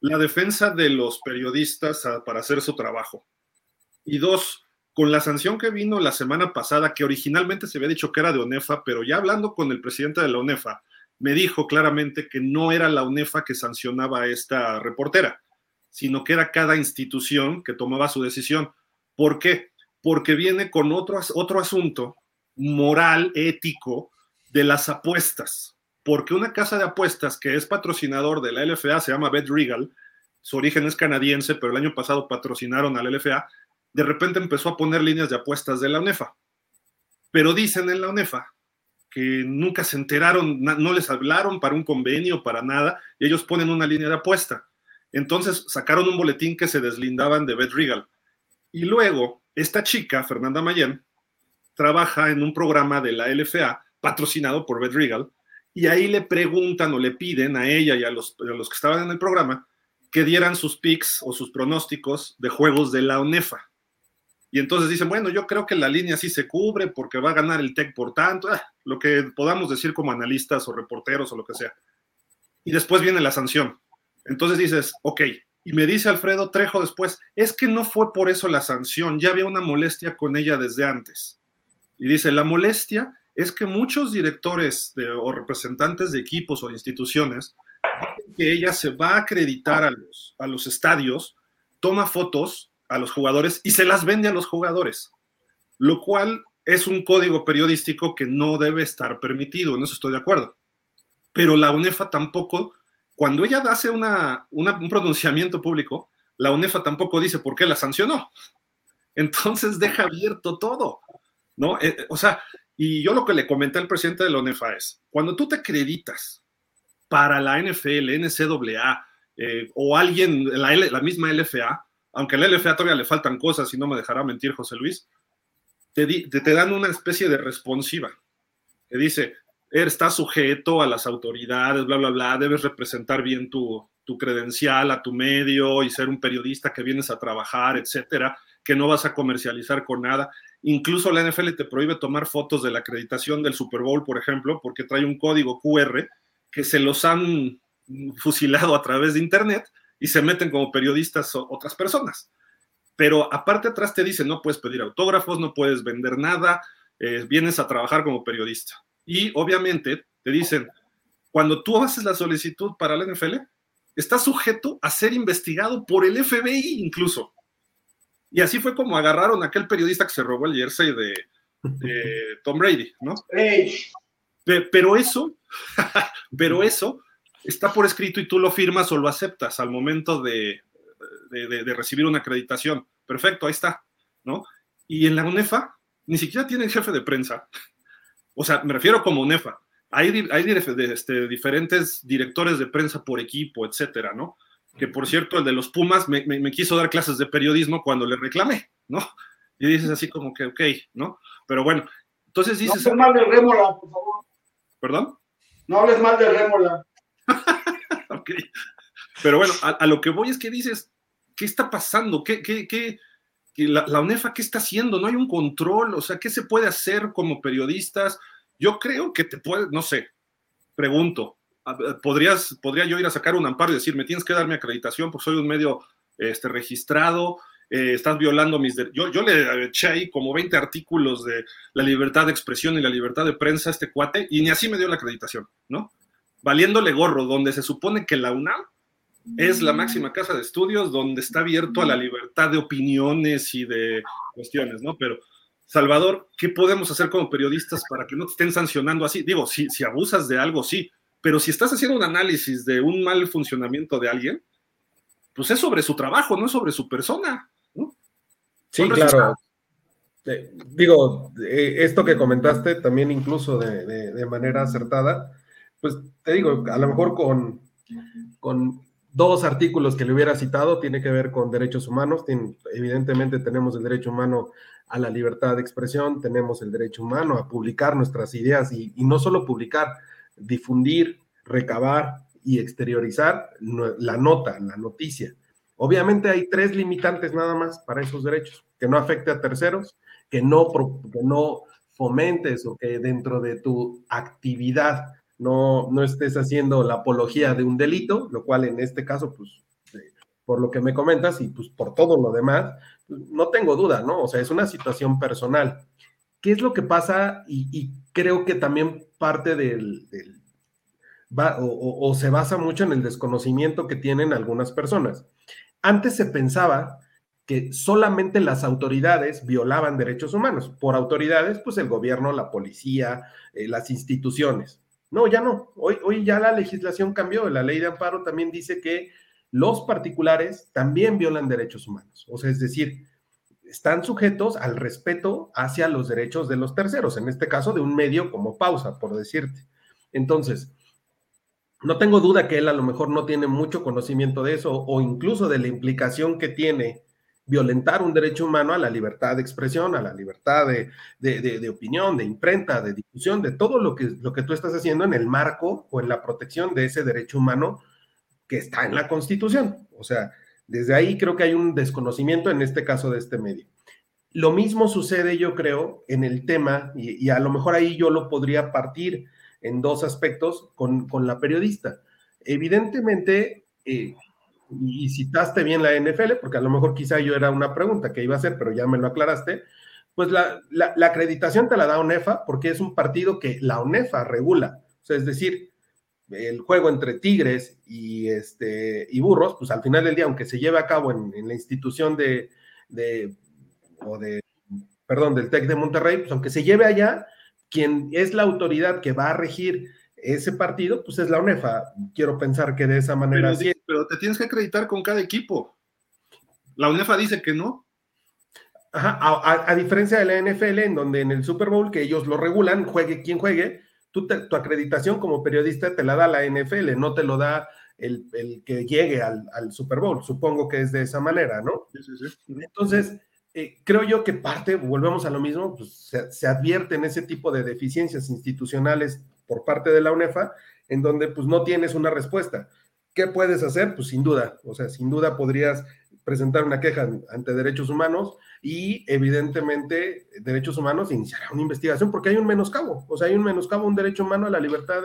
la defensa de los periodistas para hacer su trabajo. Y dos, con la sanción que vino la semana pasada, que originalmente se había dicho que era de ONEFA, pero ya hablando con el presidente de la ONEFA, me dijo claramente que no era la UNEFA que sancionaba a esta reportera, sino que era cada institución que tomaba su decisión. ¿Por qué? porque viene con otro, otro asunto moral, ético, de las apuestas. Porque una casa de apuestas que es patrocinador de la LFA se llama Bet Regal, su origen es canadiense, pero el año pasado patrocinaron a la LFA, de repente empezó a poner líneas de apuestas de la UNEFA. Pero dicen en la UNEFA que nunca se enteraron, no les hablaron para un convenio, para nada, y ellos ponen una línea de apuesta. Entonces sacaron un boletín que se deslindaban de Bet Regal. Y luego, esta chica, Fernanda Mayen, trabaja en un programa de la LFA patrocinado por Bet Regal, y ahí le preguntan o le piden a ella y a los, que estaban en el programa que dieran sus picks o sus pronósticos de juegos de la UNEFA. Y entonces dicen, bueno, yo creo que la línea sí se cubre porque va a ganar el TEC por tanto, ah, lo que podamos decir como analistas o reporteros o lo que sea. Y después viene la sanción. Entonces dices, ok, y me dice Alfredo Trejo después, es que no fue por eso la sanción, ya había una molestia con ella desde antes. Y dice, la molestia es que muchos directores o representantes de equipos o instituciones que ella se va a acreditar a los, a los estadios, toma fotos a los jugadores y se las vende a los jugadores, lo cual es un código periodístico que no debe estar permitido, en eso estoy de acuerdo. Pero la UNEFA tampoco, cuando ella hace una, un pronunciamiento público, la UNEFA tampoco dice por qué la sancionó. Entonces deja abierto todo, ¿no? Eh, eh, o sea, y yo lo que le comenté al presidente de la UNEFA es, cuando tú te acreditas para la NFL, NCAA eh, o alguien, la, la misma LFA, aunque a la LFA todavía le faltan cosas y no me dejará mentir José Luis, te, te, dan una especie de responsiva que dice, estás sujeto a las autoridades, bla, bla, bla, debes representar bien tu, tu credencial a tu medio y ser un periodista que vienes a trabajar, etcétera, que no vas a comercializar con nada. Incluso la NFL te prohíbe tomar fotos de la acreditación del Super Bowl, por ejemplo, porque trae un código QR que se los han fusilado a través de Internet y se meten como periodistas otras personas. Pero aparte atrás te dicen, no puedes pedir autógrafos, no puedes vender nada, eh, vienes a trabajar como periodista. Y obviamente te dicen, cuando tú haces la solicitud para la NFL, estás sujeto a ser investigado por el FBI incluso. Y así fue como agarraron a aquel periodista que se robó el jersey de, Tom Brady, ¿no? Pero eso, pero eso está por escrito y tú lo firmas o lo aceptas al momento de, recibir una acreditación. Perfecto, ahí está, ¿no? Y en la UNEFA ni siquiera tienen jefe de prensa. O sea, me refiero como UNEFA. Hay, hay este, diferentes directores de prensa por equipo, etcétera, ¿no? Que por cierto, el de los Pumas me, quiso dar clases de periodismo cuando le reclamé, ¿no? Y dices así como que, ok, ¿no? Pero bueno, entonces dices. No mal de Rémola, por favor. ¿Perdón? No hables mal de Rémola. ok. Pero bueno, a, lo que voy es que dices, ¿qué está pasando? ¿Qué, qué, qué, la, la, UNEFA qué está haciendo? No hay un control, o sea, ¿qué se puede hacer como periodistas? Yo creo que te puede, no sé, pregunto, podrías, podría yo ir a sacar un amparo y decir, me tienes que dar mi acreditación porque soy un medio este, registrado, eh, estás violando mis derechos. Yo, le eché ahí como 20 artículos de la libertad de expresión y la libertad de prensa a este cuate y ni así me dio la acreditación, ¿no? Valiéndole gorro, donde se supone que la UNAM es la máxima casa de estudios donde está abierto a la libertad de opiniones y de cuestiones, ¿no? Pero, Salvador, ¿qué podemos hacer como periodistas para que no te estén sancionando así? Digo, si, si abusas de algo, sí, pero si estás haciendo un análisis de un mal funcionamiento de alguien, pues es sobre su trabajo, no es sobre su persona. Sí, claro. Eh, digo, eh, esto que comentaste también incluso de, manera acertada, pues te digo, a lo mejor con, con dos artículos que le hubiera citado, tiene que ver con derechos humanos. evidentemente tenemos el derecho humano a la libertad de expresión, tenemos el derecho humano a publicar nuestras ideas y, y no solo publicar, difundir, recabar y exteriorizar la nota, la noticia. Obviamente hay tres limitantes nada más para esos derechos, que no afecte a terceros, que no, que no fomentes o que dentro de tu actividad no, no estés haciendo la apología de un delito, lo cual en este caso, pues, por lo que me comentas y pues por todo lo demás, no tengo duda, ¿no? O sea, es una situación personal. ¿Qué es lo que pasa? Y, creo que también parte del, o se basa mucho en el desconocimiento que tienen algunas personas. Antes se pensaba que solamente las autoridades violaban derechos humanos. Por autoridades, pues el gobierno, la policía, eh, las instituciones. No, ya no. Hoy, hoy ya la legislación cambió. La ley de amparo también dice que los particulares también violan derechos humanos. O sea, es decir, están sujetos al respeto hacia los derechos de los terceros, en este caso de un medio como pausa, por decirte. Entonces, no tengo duda que él a lo mejor no tiene mucho conocimiento de eso o incluso de la implicación que tiene violentar un derecho humano a la libertad de expresión, a la libertad de, opinión, de imprenta, de difusión, de todo lo que, lo que tú estás haciendo en el marco o en la protección de ese derecho humano que está en la Constitución. O sea, desde ahí creo que hay un desconocimiento en este caso de este medio. Lo mismo sucede, yo creo, en el tema, y, a lo mejor ahí yo lo podría partir en dos aspectos con, la periodista. Evidentemente, eh, y citaste bien la NFL, porque a lo mejor quizá yo era una pregunta que iba a hacer, pero ya me lo aclaraste, pues la, la, acreditación te la da ONEFA porque es un partido que la ONEFA regula. O sea, es decir, el juego entre Tigres y, este, y Burros, pues al final del día, aunque se lleve a cabo en, la institución de, de, o de, perdón, del TEC de Monterrey, pues aunque se lleve allá, quien es la autoridad que va a regir ese partido, pues es la UNEFA. Quiero pensar que de esa manera pero, Pero te tienes que acreditar con cada equipo. La UNEFA dice que no. Ajá, a, diferencia de la NFL, en donde en el Super Bowl, que ellos lo regulan, juegue quien juegue, tú tu acreditación como periodista te la da la NFL, no te lo da el, que llegue al, Super Bowl. Supongo que es de esa manera, ¿no? Sí, sí, sí. Entonces, eh, creo yo que parte, volvemos a lo mismo, pues se, se advierten ese tipo de deficiencias institucionales por parte de la UNEFA, en donde pues no tienes una respuesta. ¿Qué puedes hacer? Pues sin duda, o sea, sin duda podrías presentar una queja ante derechos humanos y evidentemente derechos humanos iniciará una investigación porque hay un menoscabo, o sea, hay un menoscabo, un derecho humano a la libertad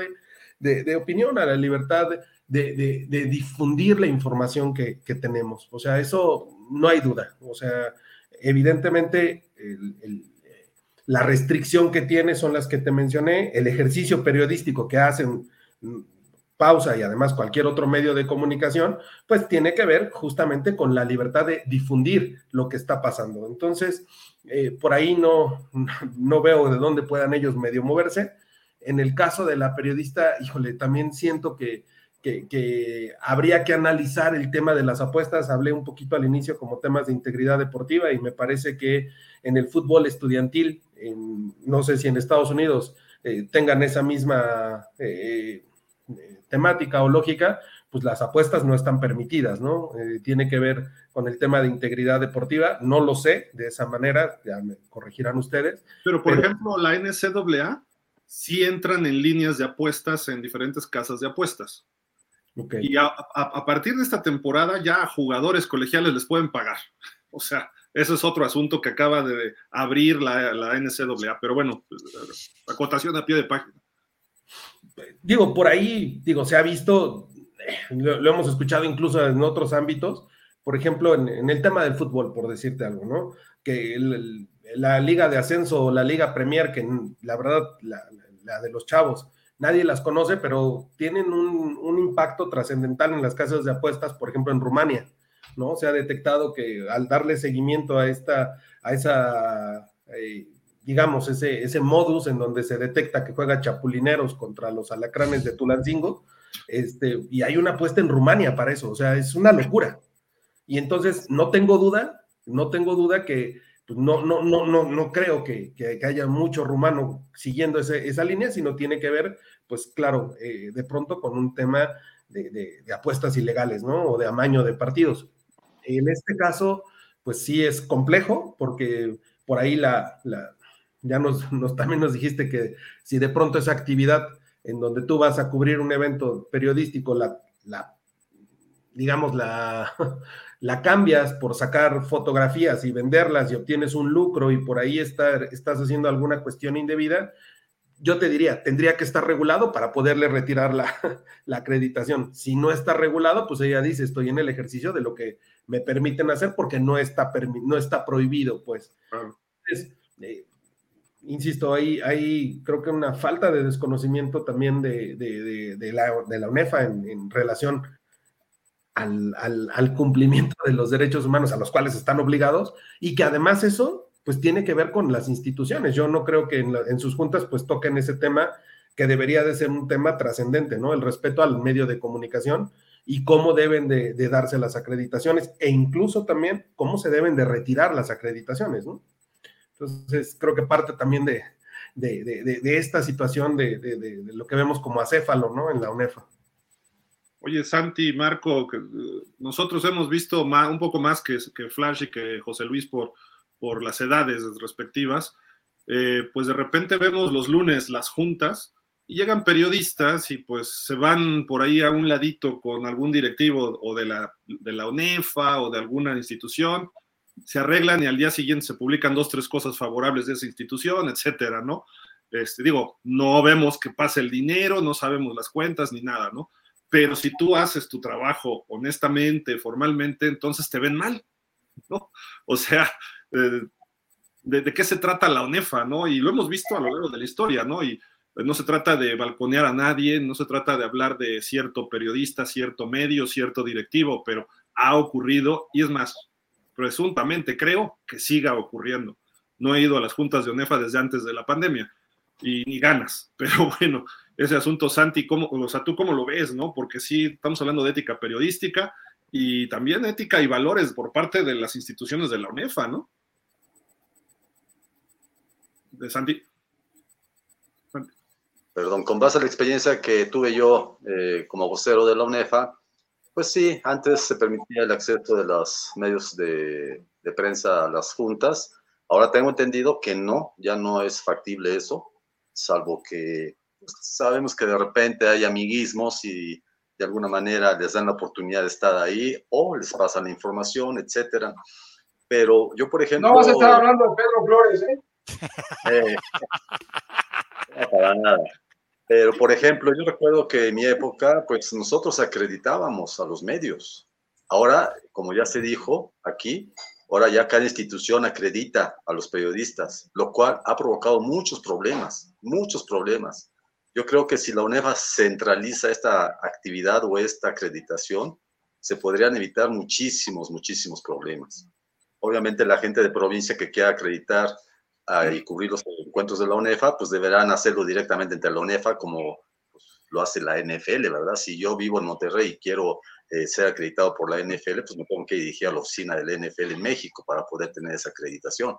de, opinión, a la libertad de, difundir la información que, tenemos. O sea, eso no hay duda. O sea, evidentemente la restricción que tiene son las que te mencioné, el ejercicio periodístico que hacen pausa y además cualquier otro medio de comunicación, pues tiene que ver justamente con la libertad de difundir lo que está pasando. Entonces, eh, por ahí no, no veo de dónde puedan ellos medio moverse. En el caso de la periodista, híjole, también siento que, que, habría que analizar el tema de las apuestas. Hablé un poquito al inicio como temas de integridad deportiva y me parece que en el fútbol estudiantil, no sé si en Estados Unidos eh, tengan esa misma eh, temática o lógica, pues las apuestas no están permitidas, ¿no? Eh, tiene que ver con el tema de integridad deportiva, no lo sé de esa manera, ya me corregirán ustedes. Pero, por ejemplo, la NCAA sí entran en líneas de apuestas en diferentes casas de apuestas. Y a, partir de esta temporada ya a jugadores colegiales les pueden pagar. O sea, eso es otro asunto que acaba de abrir la, la NCAA. Pero bueno, acotación a pie de página. Digo, por ahí, digo, se ha visto, lo, hemos escuchado incluso en otros ámbitos, por ejemplo, en, el tema del fútbol, por decirte algo, ¿no? Que la liga de ascenso o la liga Premier, que la verdad, la de los chavos, nadie las conoce, pero tienen un, impacto trascendental en las casas de apuestas, por ejemplo, en Rumania, ¿no? Se ha detectado que al darle seguimiento a esta, a esa, eh, digamos, ese, ese modus en donde se detecta que juega chapulineros contra los alacranes de Tulancingo, este, y hay una apuesta en Rumania para eso, o sea, es una locura. Y entonces, no tengo duda, no tengo duda que pues no, no, no, no, no creo que, haya mucho rumano siguiendo esa línea, sino tiene que ver, pues claro, eh, de pronto con un tema de, apuestas ilegales, ¿no? O de amaño de partidos. En este caso, pues sí es complejo, porque por ahí la, ya nos, también nos dijiste que si de pronto esa actividad en donde tú vas a cubrir un evento periodístico, la, la digamos, la, la cambias por sacar fotografías y venderlas y obtienes un lucro y por ahí estás haciendo alguna cuestión indebida, yo te diría, tendría que estar regulado para poderle retirar la, acreditación. Si no está regulado, pues ella dice, estoy en el ejercicio de lo que me permiten hacer porque no está, no está prohibido, pues. Eh, insisto, hay, hay creo que una falta de desconocimiento también de, la, de la, UNEFA en, en relación al, cumplimiento de los derechos humanos a los cuales están obligados y que además eso pues tiene que ver con las instituciones. Yo no creo que en, sus juntas pues toquen ese tema que debería de ser un tema trascendente, ¿no? El respeto al medio de comunicación y cómo deben de, darse las acreditaciones e incluso también cómo se deben de retirar las acreditaciones, ¿no? Entonces, creo que parte también de, de esta situación de, lo que vemos como acéfalo, ¿no? En la UNEFA. Oye, Santi, Marco, eh, nosotros hemos visto un poco más que, que, Flash y que José Luis por, por las edades respectivas. Eh, pues de repente vemos los lunes las juntas y llegan periodistas y pues se van por ahí a un ladito con algún directivo o de la, de la UNEFA o de alguna institución, se arreglan y al día siguiente se publican dos, tres cosas favorables de esa institución, etcétera, ¿no? Este, digo, no vemos que pase el dinero, no sabemos las cuentas ni nada, ¿no? Pero si tú haces tu trabajo honestamente, formalmente, entonces te ven mal, ¿no? O sea, eh, de, de, qué se trata la UNEFA, ¿no? Y lo hemos visto a lo largo de la historia, ¿no? Y no se trata de balconear a nadie, no se trata de hablar de cierto periodista, cierto medio, cierto directivo, pero ha ocurrido y es más, presuntamente creo que siga ocurriendo. No he ido a las juntas de ONEFA desde antes de la pandemia y ni ganas, pero bueno, ese asunto, Santi, ¿cómo, o sea, ¿tú cómo lo ves, no? Porque sí, estamos hablando de ética periodística y también ética y valores por parte de las instituciones de la UNEFA, ¿no? De Santi perdón, con base a la experiencia que tuve yo eh, como vocero de la UNEFA, pues sí, antes se permitía el acceso de los medios de, prensa a las juntas. Ahora tengo entendido que no, ya no es factible eso, salvo que pues, sabemos que de repente hay amiguismos y de alguna manera les dan la oportunidad de estar ahí o les pasan la información, etcétera. Pero yo, por ejemplo... No vas a estar hablando de Pedro Flores, ¿eh? eh no, para nada. Pero, por ejemplo, yo recuerdo que en mi época, pues nosotros acreditábamos a los medios. Ahora, como ya se dijo aquí, ahora ya cada institución acredita a los periodistas, lo cual ha provocado muchos problemas, muchos problemas. Yo creo que si la UNEFA centraliza esta actividad o esta acreditación, se podrían evitar muchísimos, muchísimos problemas. Obviamente la gente de provincia que quiera acreditar y cubrir los encuentros de la UNEFA, pues deberán hacerlo directamente entre la UNEFA como pues, lo hace la NFL, ¿verdad? Si yo vivo en Monterrey y quiero eh, ser acreditado por la NFL, pues me tengo que dirigir a la oficina de la NFL en México para poder tener esa acreditación.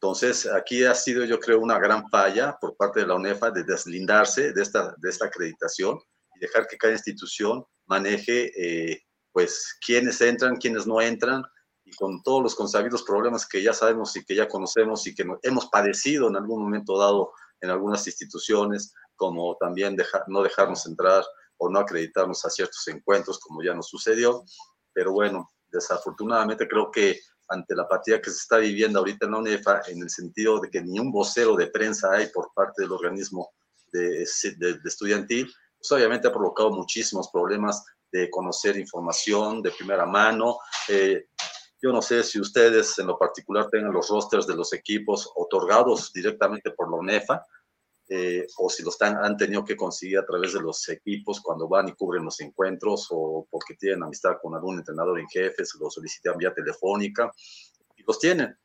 Entonces, aquí ha sido, yo creo, una gran falla por parte de la UNEFA de deslindarse de esta, de esta acreditación y dejar que cada institución maneje, eh, pues, quiénes entran, quiénes no entran, y con todos los consabidos problemas que ya sabemos y que ya conocemos y que hemos padecido en algún momento dado en algunas instituciones, como también dejar, no dejarnos entrar o no acreditarnos a ciertos encuentros, como ya nos sucedió. Pero bueno, desafortunadamente creo que ante la apatía que se está viviendo ahorita en la UNEFA, en el sentido de que ni un vocero de prensa hay por parte del organismo de, de, estudiantil, pues obviamente ha provocado muchísimos problemas de conocer información de primera mano, eh, yo no sé si ustedes en lo particular tengan los rosters de los equipos otorgados directamente por la UNEFA eh, o si los han tenido que conseguir a través de los equipos cuando van y cubren los encuentros o porque tienen amistad con algún entrenador en jefe, se los solicitan vía telefónica y los tienen.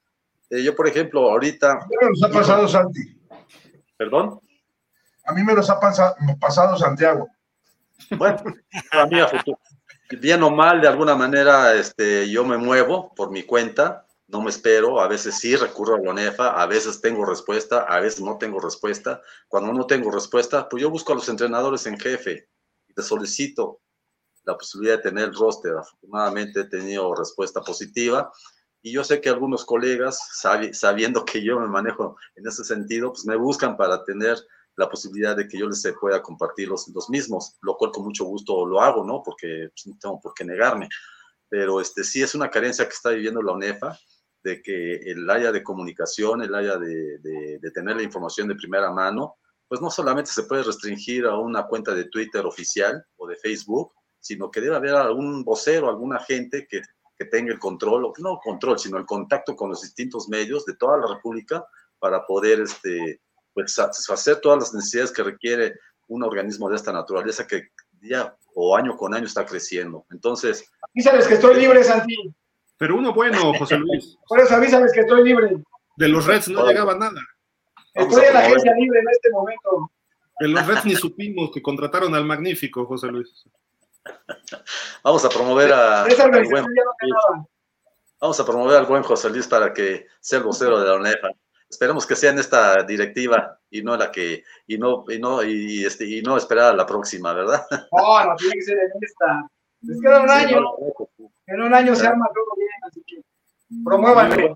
Eh, yo, por ejemplo, ahorita... A mí me los ha pasado Santi. ¿Perdón? A mí me los ha pasado Santiago. Bueno, a mí a futuro bien o mal, de alguna manera, este, yo me muevo por mi cuenta, no me espero, a veces sí recurro a la ONEFA, a veces tengo respuesta, a veces no tengo respuesta. Cuando no tengo respuesta, pues yo busco a los entrenadores en jefe y les solicito la posibilidad de tener el roster. Afortunadamente he tenido respuesta positiva y yo sé que algunos colegas, sabiendo que yo me manejo en ese sentido, pues me buscan para tener la posibilidad de que yo les pueda compartir los, los mismos, lo cual con mucho gusto lo hago, ¿no? Porque pues, no tengo por qué negarme. Pero este, sí es una carencia que está viviendo la UNEFA, de que el área de comunicación, el área de, de, tener la información de primera mano, pues no solamente se puede restringir a una cuenta de Twitter oficial o de Facebook, sino que debe haber algún vocero, alguna gente que, que tenga el control, no control, sino el contacto con los distintos medios de toda la República para poder este, pues satisfacer todas las necesidades que requiere un organismo de esta naturaleza que día o año con año está creciendo. Entonces. Avísales que estoy libre, Santi. Pero uno bueno, José Luis. Por eso avísales que estoy libre. De los Reds no llegaba nada. Estoy en la agencia libre en este momento. De los Reds ni supimos que contrataron al magnífico José Luis. Vamos a promover a. Esa organización ya no Vamos a promover al buen José Luis para que sea el vocero de la UNEFA. Esperemos que sea en esta directiva y no la que y no y no y este y no esperar a la próxima, ¿verdad? No, no tiene que ser en esta. Les queda un año. En un año se arma todo bien, así que promuevan.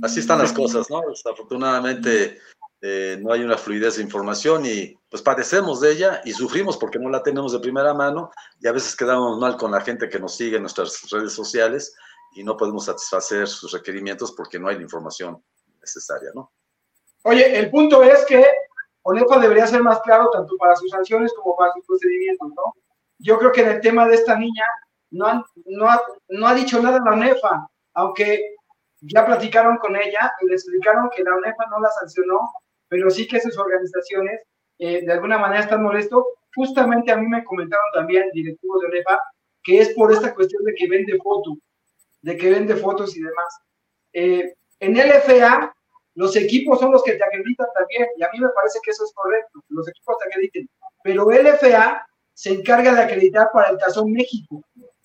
Así están las cosas, ¿no? Desafortunadamente eh, no hay una fluidez de información y pues padecemos de ella y sufrimos porque no la tenemos de primera mano y a veces quedamos mal con la gente que nos sigue en nuestras redes sociales y no podemos satisfacer sus requerimientos porque no hay la información necesaria, ¿no? Oye, el punto es que ONEFA debería ser más claro tanto para sus sanciones como para sus procedimientos, ¿no? Yo creo que en el tema de esta niña no, ha, dicho nada la ONEFA, aunque ya platicaron con ella y le explicaron que la ONEFA no la sancionó, pero sí que sus organizaciones eh, de alguna manera están molestos. Justamente a mí me comentaron también directivos de ONEFA que es por esta cuestión de que vende fotos, de que vende fotos y demás. Eh, en LFA, los equipos son los que te acreditan también, y a mí me parece que eso es correcto, los equipos te acrediten, pero LFA se encarga de acreditar para el Tazón México.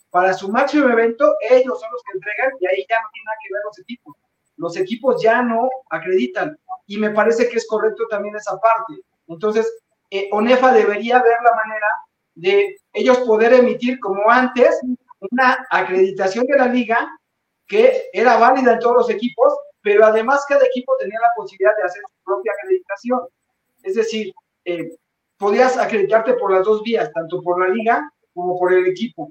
Para su máximo evento, ellos son los que entregan y ahí ya no tiene nada que ver los equipos. Los equipos ya no acreditan y me parece que es correcto también esa parte. Entonces, eh, ONEFA debería ver la manera de ellos poder emitir como antes una acreditación de la liga que era válida en todos los equipos, pero además cada equipo tenía la posibilidad de hacer su propia acreditación. Es decir, eh, podías acreditarte por las dos vías, tanto por la liga como por el equipo,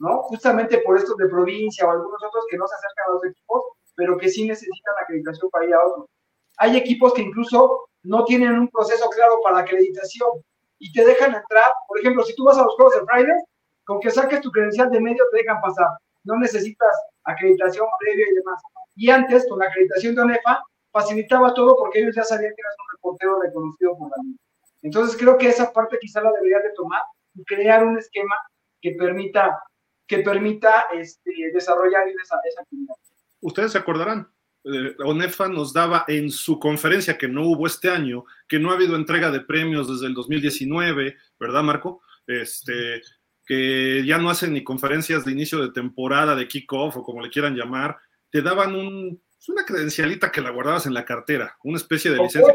¿no? Justamente por estos de provincia o algunos otros que no se acercan a los equipos, pero que sí necesitan acreditación para ir a otros. Hay equipos que incluso no tienen un proceso claro para acreditación y te dejan entrar, por ejemplo, si tú vas a los Juegos de Friday, con que saques tu credencial de medio te dejan pasar. No necesitas acreditación previa y demás. Y antes, con la acreditación de ONEFA, facilitaba todo porque ellos ya sabían que eras un reportero reconocido por la. Entonces creo que esa parte quizá la debería de tomar y crear un esquema que permita, que permita este, desarrollar esa, esa actividad. Ustedes se acordarán, eh, ONEFA nos daba en su conferencia que no hubo este año, que no ha habido entrega de premios desde el 2019, ¿verdad, Marco? Este, que ya no hacen ni conferencias de inicio de temporada, de kickoff o como le quieran llamar, te daban un, una credencialita que la guardabas en la cartera, una especie de licencia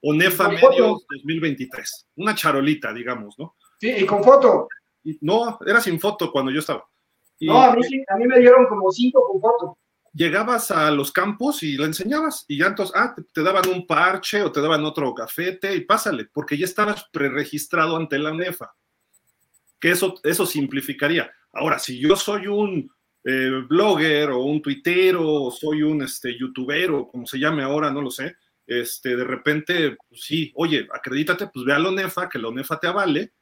ONEFA Medios 2023, una charolita, digamos, ¿no? Sí, y con foto. no, era sin foto cuando yo estaba. no, a mí, a mí me dieron como cinco con foto. Llegabas a los campos y la enseñabas y ya entonces, ah, te, te daban un parche o te daban otro cafete y pásale, porque ya estabas preregistrado ante la UNEFA que eso, eso simplificaría. Ahora, si yo soy un eh, blogger o un tuitero o soy un este, youtuber o como se llame ahora, no lo sé, este, de repente, pues sí, oye, acredítate, pues ve a la ONEFA, que la ONEFA te avale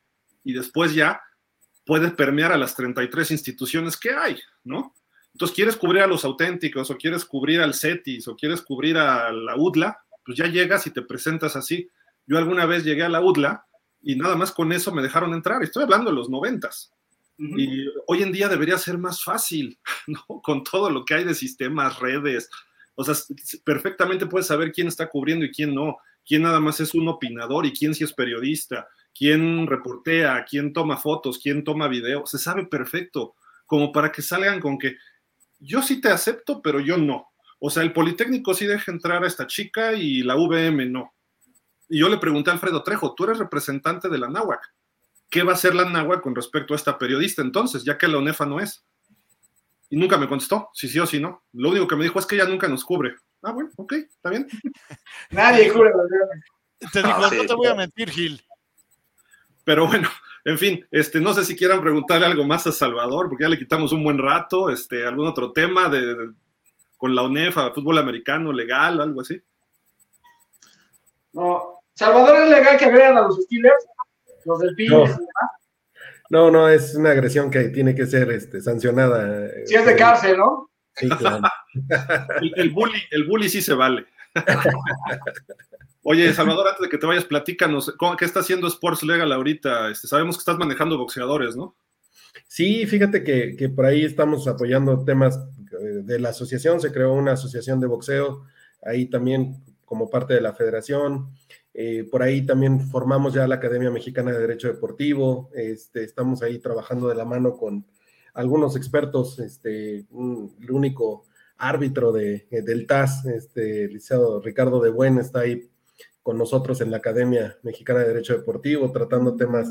y después ya puedes permear a las 33 instituciones que hay, ¿no? Entonces, quieres cubrir a los auténticos o quieres cubrir al CETIS o quieres cubrir a la UDLA, pues ya llegas y te presentas así. Yo alguna vez llegué a la UDLA y nada más con eso me dejaron entrar. Estoy hablando de los noventas. Y hoy en día debería ser más fácil. Con todo lo que hay de sistemas, redes. O sea, perfectamente puedes saber quién está cubriendo y quién no, quién nada más es un opinador y quién sí es periodista, quién reportea, quién toma fotos, quién toma video. Se sabe perfecto, como para que salgan con que yo sí te acepto, pero yo no. O sea, el Politécnico sí deja entrar a esta chica y la VM no. Y yo le pregunté a Alfredo Trejo, tú eres representante de la NAWAC. ¿Qué va a hacer la NAWAC con respecto a esta periodista entonces, ya que la ONEFA no es? Y nunca me contestó, si sí o si no. Lo único que me dijo es que ella nunca nos cubre. Ah, bueno, ok, está bien. Nadie cubre Te dijo, no te voy a mentir, Gil. Pero bueno, en fin, este, no sé si quieran preguntarle algo más a Salvador, porque ya le quitamos un buen rato, este, algún otro tema de, con la ONEFA, fútbol americano, legal, algo así. No, Salvador es legal que agregan a los Steelers, los del no. no, no, es una agresión que tiene que ser este, sancionada. Si es de cárcel, ¿no? Sí, claro. el, el, bully, el bully sí se vale. Oye, Salvador, antes de que te vayas, platícanos, ¿qué está haciendo Sports Legal ahorita? Este, sabemos que estás manejando boxeadores, ¿no? Sí, fíjate que, que, por ahí estamos apoyando temas de la asociación, se creó una asociación de boxeo, ahí también como parte de la federación, eh, por ahí también formamos ya la Academia Mexicana de Derecho Deportivo, este, estamos ahí trabajando de la mano con algunos expertos, este, el único árbitro de, del TAS, este, el Ricardo de Buen, está ahí con nosotros en la Academia Mexicana de Derecho Deportivo, tratando temas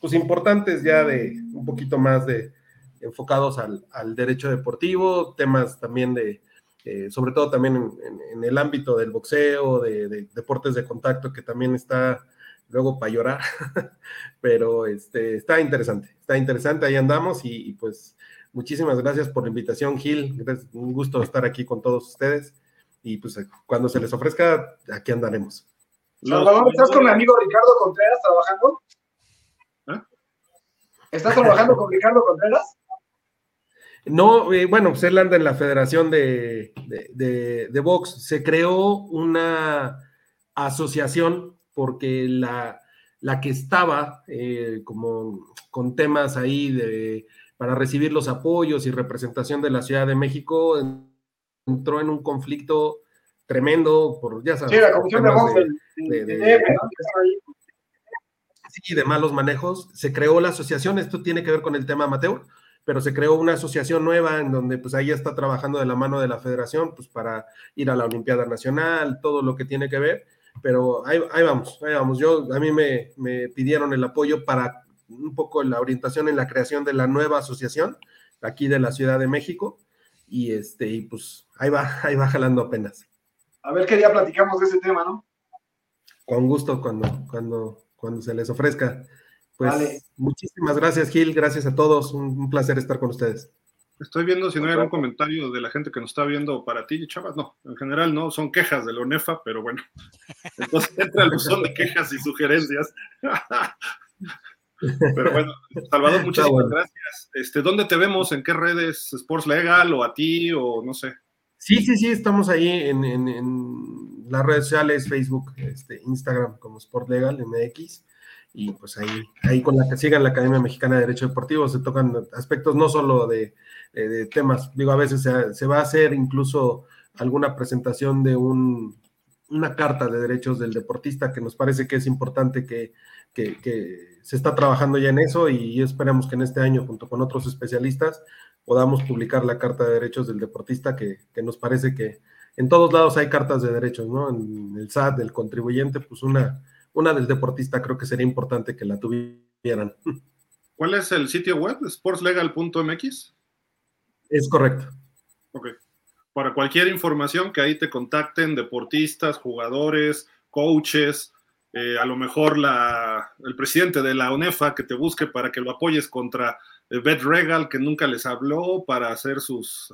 pues, importantes ya de un poquito más de enfocados al, derecho deportivo, temas también de, eh, sobre todo también en, el ámbito del boxeo, de, deportes de contacto, que también está luego para llorar, pero este, está interesante, está interesante, ahí andamos y, y pues muchísimas gracias por la invitación, Gil, un gusto estar aquí con todos ustedes y pues cuando se les ofrezca, aquí andaremos. Salvador, ¿estás con mi amigo Ricardo Contreras trabajando? ¿Eh? ¿Estás trabajando con Ricardo Contreras? No, eh, bueno, pues él anda en la Federación de, de, Box. Se creó una asociación porque la, la que estaba eh, como con temas ahí de, para recibir los apoyos y representación de la Ciudad de México entró en un conflicto tremendo por, ya sabes, sí, la comisión de, de, sí, de malos manejos. Se creó la asociación, esto tiene que ver con el tema amateur, pero se creó una asociación nueva en donde pues ahí está trabajando de la mano de la federación, pues para ir a la Olimpiada Nacional, todo lo que tiene que ver, pero ahí, ahí vamos, ahí vamos. Yo, a mí me, me pidieron el apoyo para un poco la orientación en la creación de la nueva asociación aquí de la Ciudad de México y este y pues ahí va ahí va jalando apenas a ver qué día platicamos de ese tema, ¿no? Con gusto cuando, cuando, cuando se les ofrezca. Pues muchísimas gracias, Gil. Gracias a todos. Un, placer estar con ustedes. Estoy viendo si no hay algún comentario de la gente que nos está viendo para ti, chavas. No, en general no, son quejas de la ONEFA, pero bueno. Entonces entra el buzón de quejas y sugerencias. Pero bueno, Salvador, muchas gracias. Este, ¿Dónde te vemos? ¿En qué redes? ¿Sports Legal o a ti o no sé? Sí, sí, sí, estamos ahí en, las redes sociales, Facebook, este, Instagram como Sport Legal MX. Y pues ahí, ahí con la que sigan la Academia Mexicana de Derecho Deportivo se tocan aspectos no solo de, temas, digo, a veces se, va a hacer incluso alguna presentación de un, una carta de derechos del deportista que nos parece que es importante que, que, se está trabajando ya en eso y esperamos que en este año, junto con otros especialistas, podamos publicar la Carta de Derechos del Deportista, que, nos parece que en todos lados hay cartas de derechos, ¿no? En el SAT, del contribuyente, pues una, una del deportista creo que sería importante que la tuvieran. ¿Cuál es el sitio web? ¿Sportslegal.mx? Es correcto. Ok. Para cualquier información que ahí te contacten, deportistas, jugadores, coaches, eh, a lo mejor la, el presidente de la UNEFA que te busque para que lo apoyes contra Bet Regal, que nunca les habló para hacer sus...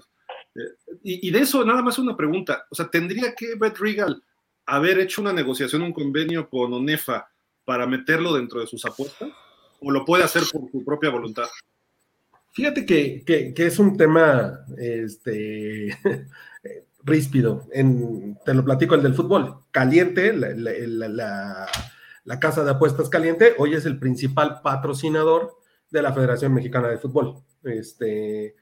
Eh, y, de eso nada más una pregunta, o sea, ¿tendría que Bet Regal haber hecho una negociación, un convenio con ONEFA para meterlo dentro de sus apuestas? ¿O lo puede hacer por su propia voluntad? Fíjate que, es un tema este, ríspido. te lo platico el del fútbol. Caliente, la, la, casa de apuestas caliente, hoy es el principal patrocinador de la Federación Mexicana de Fútbol. Este,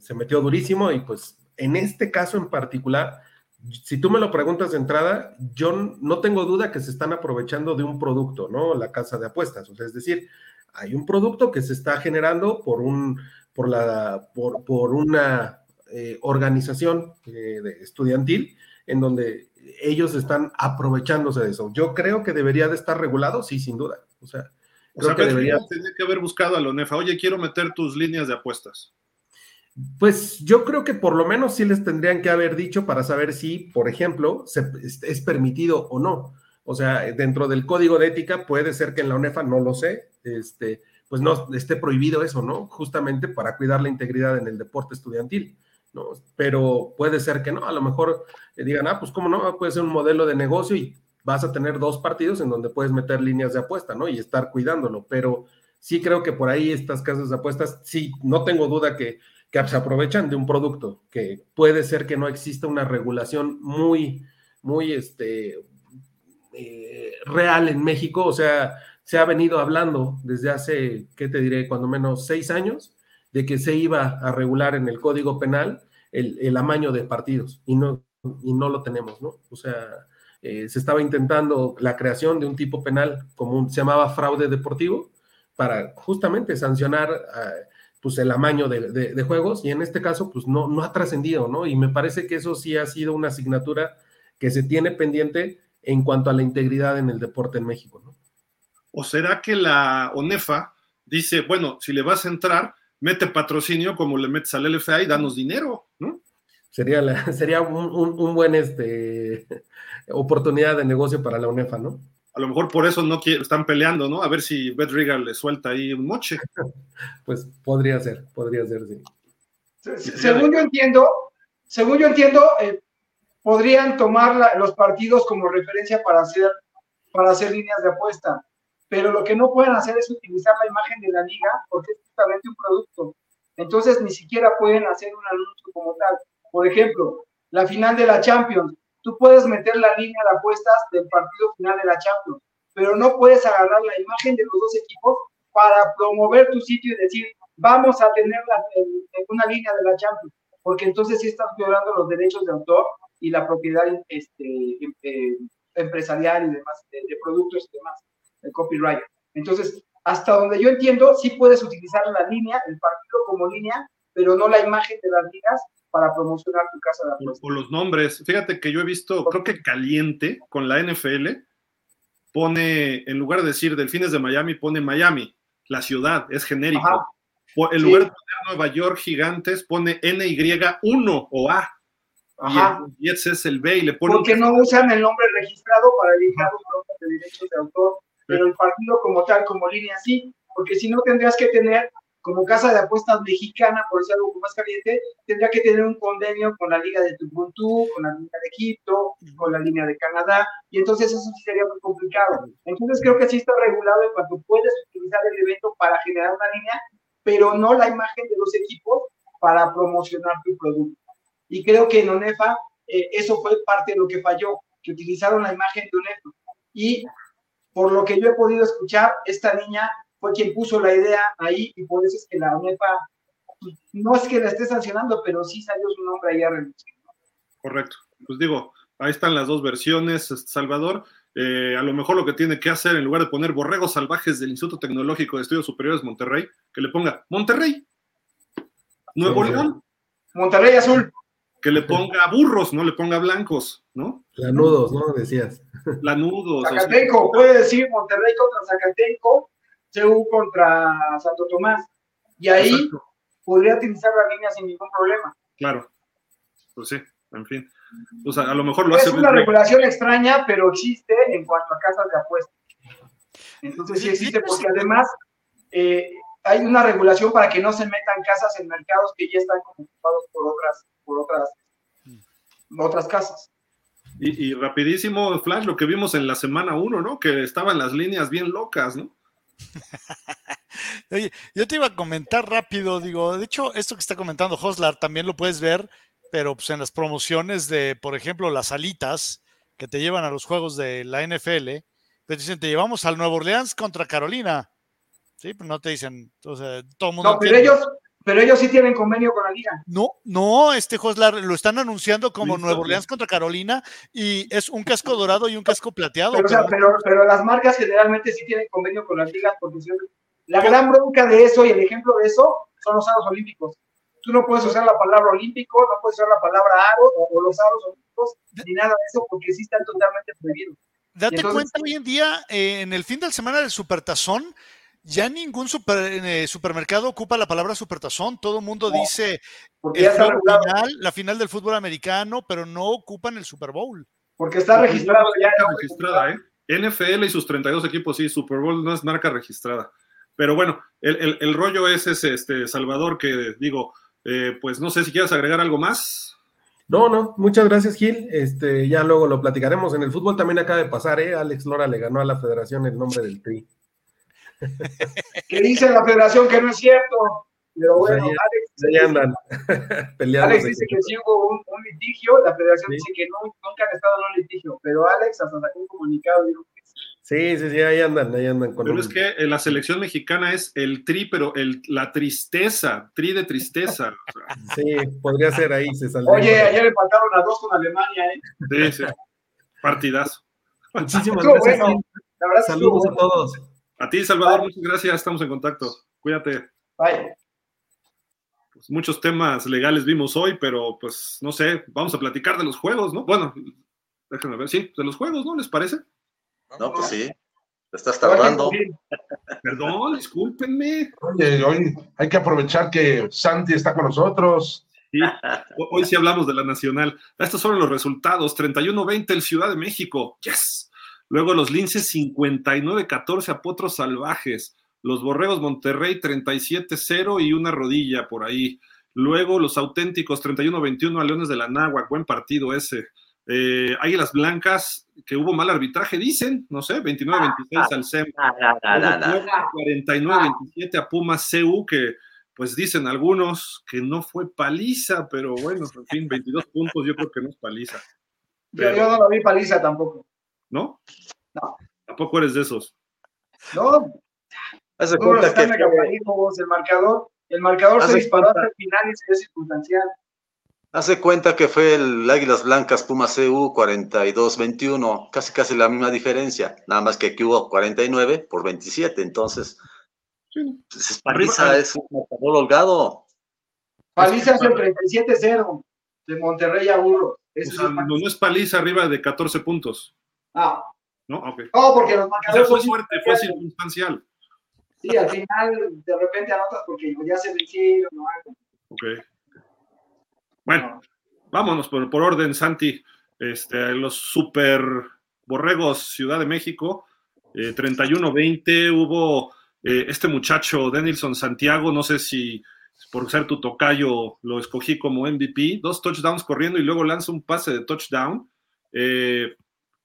se metió durísimo y pues en este caso en particular, si tú me lo preguntas de entrada, yo no tengo duda que se están aprovechando de un producto, ¿no? La casa de apuestas. O sea, es decir, hay un producto que se está generando por un, por la, por, por una eh, organización eh, estudiantil en donde ellos están aprovechándose de eso. Yo creo que debería de estar regulado, sí, sin duda. O sea, o sea, que debería... Tendría que haber buscado a la ONEFA, oye, quiero meter tus líneas de apuestas. Pues yo creo que por lo menos sí les tendrían que haber dicho para saber si, por ejemplo, es permitido o no. O sea, dentro del código de ética puede ser que en la UNEFA, no lo sé, este, pues no esté prohibido eso, ¿no? Justamente para cuidar la integridad en el deporte estudiantil, ¿no? Pero puede ser que no, a lo mejor digan, ah, pues cómo no, puede ser un modelo de negocio y vas a tener dos partidos en donde puedes meter líneas de apuesta, ¿no? Y estar cuidándolo, pero sí creo que por ahí estas casas de apuestas, sí, no tengo duda que, que se aprovechan de un producto, que puede ser que no exista una regulación muy, muy, este, eh, real en México, o sea, se ha venido hablando desde hace, ¿qué te diré?, cuando menos seis años, de que se iba a regular en el Código Penal el, amaño de partidos y no, y no lo tenemos, ¿no? O sea, eh, se estaba intentando la creación de un tipo penal como se llamaba fraude deportivo para justamente sancionar pues el amaño de, juegos y en este caso pues no, no ha trascendido, ¿no? Y me parece que eso sí ha sido una asignatura que se tiene pendiente en cuanto a la integridad en el deporte en México, ¿no? ¿O será que la ONEFA dice, bueno, si le vas a entrar, mete patrocinio como le metes al LFA y danos dinero, ¿no? Sería, la, sería un, buen este, oportunidad de negocio para la UNEFA, ¿no? A lo mejor por eso no están peleando, ¿no? A ver si Beth Regal le suelta ahí un moche. pues podría ser, podría ser, sí. Según yo entiendo, según yo entiendo, eh, podrían tomar los partidos como referencia para hacer, para hacer líneas de apuesta, pero lo que no pueden hacer es utilizar la imagen de la liga porque es justamente un producto. Entonces ni siquiera pueden hacer un anuncio como tal. Por ejemplo, la final de la Champions tú puedes meter la línea de apuestas del partido final de la Champions, pero no puedes agarrar la imagen de los dos equipos para promover tu sitio y decir, vamos a tener en, una línea de la Champions, porque entonces sí estás violando los derechos de autor y la propiedad este, em, eh, empresarial y demás, de, productos y demás, el copyright. Entonces, hasta donde yo entiendo, sí puedes utilizar la línea, el partido como línea, pero no la imagen de las ligas para promocionar tu casa de apuestas. O, los nombres. Fíjate que yo he visto, creo que Caliente con la NFL pone, en lugar de decir Delfines de Miami, pone Miami, la ciudad, es genérico. En lugar de poner Nueva York Gigantes, pone NY1 o A. Ajá. Y, ese es el B y le pone. Porque no usan el nombre registrado para evitar los problemas de derechos de autor, pero el partido como tal, como línea sí, porque si no tendrías que tener como casa de apuestas mexicana, por decir algo más caliente, tendría que tener un convenio con la Liga de Tubuntu, con la Liga de Egipto, con la línea de Canadá, y entonces eso sí sería muy complicado. Entonces creo que sí está regulado en cuanto puedes utilizar el evento para generar una línea, pero no la imagen de los equipos para promocionar tu producto. Y creo que en ONEFA eh, eso fue parte de lo que falló, que utilizaron la imagen de ONEFA. Y por lo que yo he podido escuchar, esta niña fue quien puso la idea ahí y por eso es que la UNEPA, pues, no es que la esté sancionando, pero sí salió su nombre ahí a renunciar. Correcto. Pues digo, ahí están las dos versiones, este, Salvador. Eh, a lo mejor lo que tiene que hacer, en lugar de poner borregos salvajes del Instituto Tecnológico de Estudios Superiores Monterrey, que le ponga Monterrey, Nuevo León. Monterrey Azul. Que le ponga burros, no le ponga blancos, ¿no? Lanudos, ¿no? Decías. Lanudos. Zacatenco, puede decir Monterrey contra Zacatenco CU contra Santo Tomás. Y ahí podría utilizar la línea sin ningún problema. Claro, pues sí, en fin. O a lo mejor lo es hace. Es una regulación extraña, pero existe en cuanto a casas de apuestas. Entonces sí existe, porque además eh, hay una regulación para que no se metan casas en mercados que ya están ocupados por otras, por otras, otras casas. Y, y, rapidísimo, Flash, lo que vimos en la semana 1, ¿no? Que estaban las líneas bien locas, ¿no? Oye, yo te iba a comentar rápido, digo, de hecho, esto que está comentando Hoslar también lo puedes ver, pero pues en las promociones de, por ejemplo, las alitas que te llevan a los juegos de la NFL, te dicen, te llevamos al Nuevo Orleans contra Carolina. Sí, pero no te dicen, todo el mundo. No, pero ellos, pero ellos sí tienen convenio con la liga. No, no, este Joslar lo están anunciando como Nuevo Orleans contra Carolina y es un casco dorado y un casco plateado. Pero, pero, las marcas generalmente sí tienen convenio con las ligas porque la gran bronca de eso y el ejemplo de eso son los aros olímpicos. Tú no puedes usar la palabra olímpico, no puedes usar la palabra aro o, los aros olímpicos, ni nada de eso porque sí están totalmente prohibidos. Date cuenta hoy en día, eh, en el fin de semana del Supertazón, ya ningún eh, supermercado ocupa la palabra supertazón. Todo el mundo dice la final del fútbol americano, pero no ocupan el Super Bowl. Porque está registrado ya. registrada, ¿eh? NFL y sus 32 equipos, sí, Super Bowl no es marca registrada. Pero bueno, el, rollo es ese, este, Salvador, que digo, eh, pues no sé si quieres agregar algo más. No, no, muchas gracias, Gil. Este, ya luego lo platicaremos. En el fútbol también acaba de pasar, ¿eh? Alex Lora le ganó a la federación el nombre del Tri. Que dice la federación que no es cierto. Pero Pues bueno, ahí- Alex, Ahí andan peleando. Alex dice que sí hubo un, un litigio, la federación Sí. dice que no, nunca han estado en un litigio, pero Alex hasta sacó un comunicado y dijo que sí. Sí, sí, sí, ahí andan, ahí andan con Pero un- es que eh, la selección mexicana es el tri, pero el, la tristeza, tri de tristeza. O sea, Sí, podría ser ahí, se saldría. Oye, ayer empataron a dos con Alemania, ¿eh? sí, sí. Partidazo. Muchísimas gracias. bueno. La verdad es que estuvo Saludos a bueno. todos. A ti, Salvador, muchas gracias. Estamos en contacto. Cuídate. Bye. Pues muchos temas legales vimos hoy, pero pues no sé, vamos a platicar de los juegos, ¿no? Bueno, déjenme ver, sí, de los juegos, ¿no? ¿Les parece? No, pues sí. Te estás tardando. Perdón, discúlpenme. Oye, hoy hay que aprovechar que Santi está con nosotros. Sí, ho- hoy sí hablamos de la nacional. Estos fueron los resultados: 31-20 el Ciudad de México. ¡Yes! Luego los Linces 59-14 a Potros Salvajes. Los Borregos Monterrey 37-0 y una rodilla por ahí. Luego los auténticos 31-21 a Leones de la Náhuac. Buen partido ese. Eh, Águilas Blancas, que hubo mal arbitraje, dicen, no sé, 29-26 al SEM. Ah, ah, ah, ah, ah. 49-27 a Pumas CU, que pues dicen algunos que no fue paliza, pero bueno, en fin, 22 puntos yo creo que no es paliza, Yo, yo no lo vi paliza tampoco. ¿No? No. Tampoco eres de esos. No, Haz de todos los cuenta que el marcador, el marcador se disparó hasta el final y se dio circunstancial. Hace cuenta que fue el Águilas Blancas Puma CU 42-21, casi casi la misma diferencia, nada más que aquí hubo 49 por 27, entonces Sí. pues, es paliza, Arriba- es un marcador holgado. Paliza es el 37-0 de Monterrey a Burros. O Ese sea, es el no, no es paliza arriba de 14 puntos, Ah, ¿no? Ok. no, porque los O sea, marcadores fue suerte, circunstancial. Sí, al final de repente anotas porque ya se vencieron. ¿no? Ok. Bueno, vámonos por, por orden, Santi. Este, los super borregos Ciudad de México, eh, 31-20, hubo eh, este muchacho, Denilson Santiago, no sé si por ser tu tocayo lo escogí como MVP, dos touchdowns corriendo y luego lanza un pase de touchdown. Eh,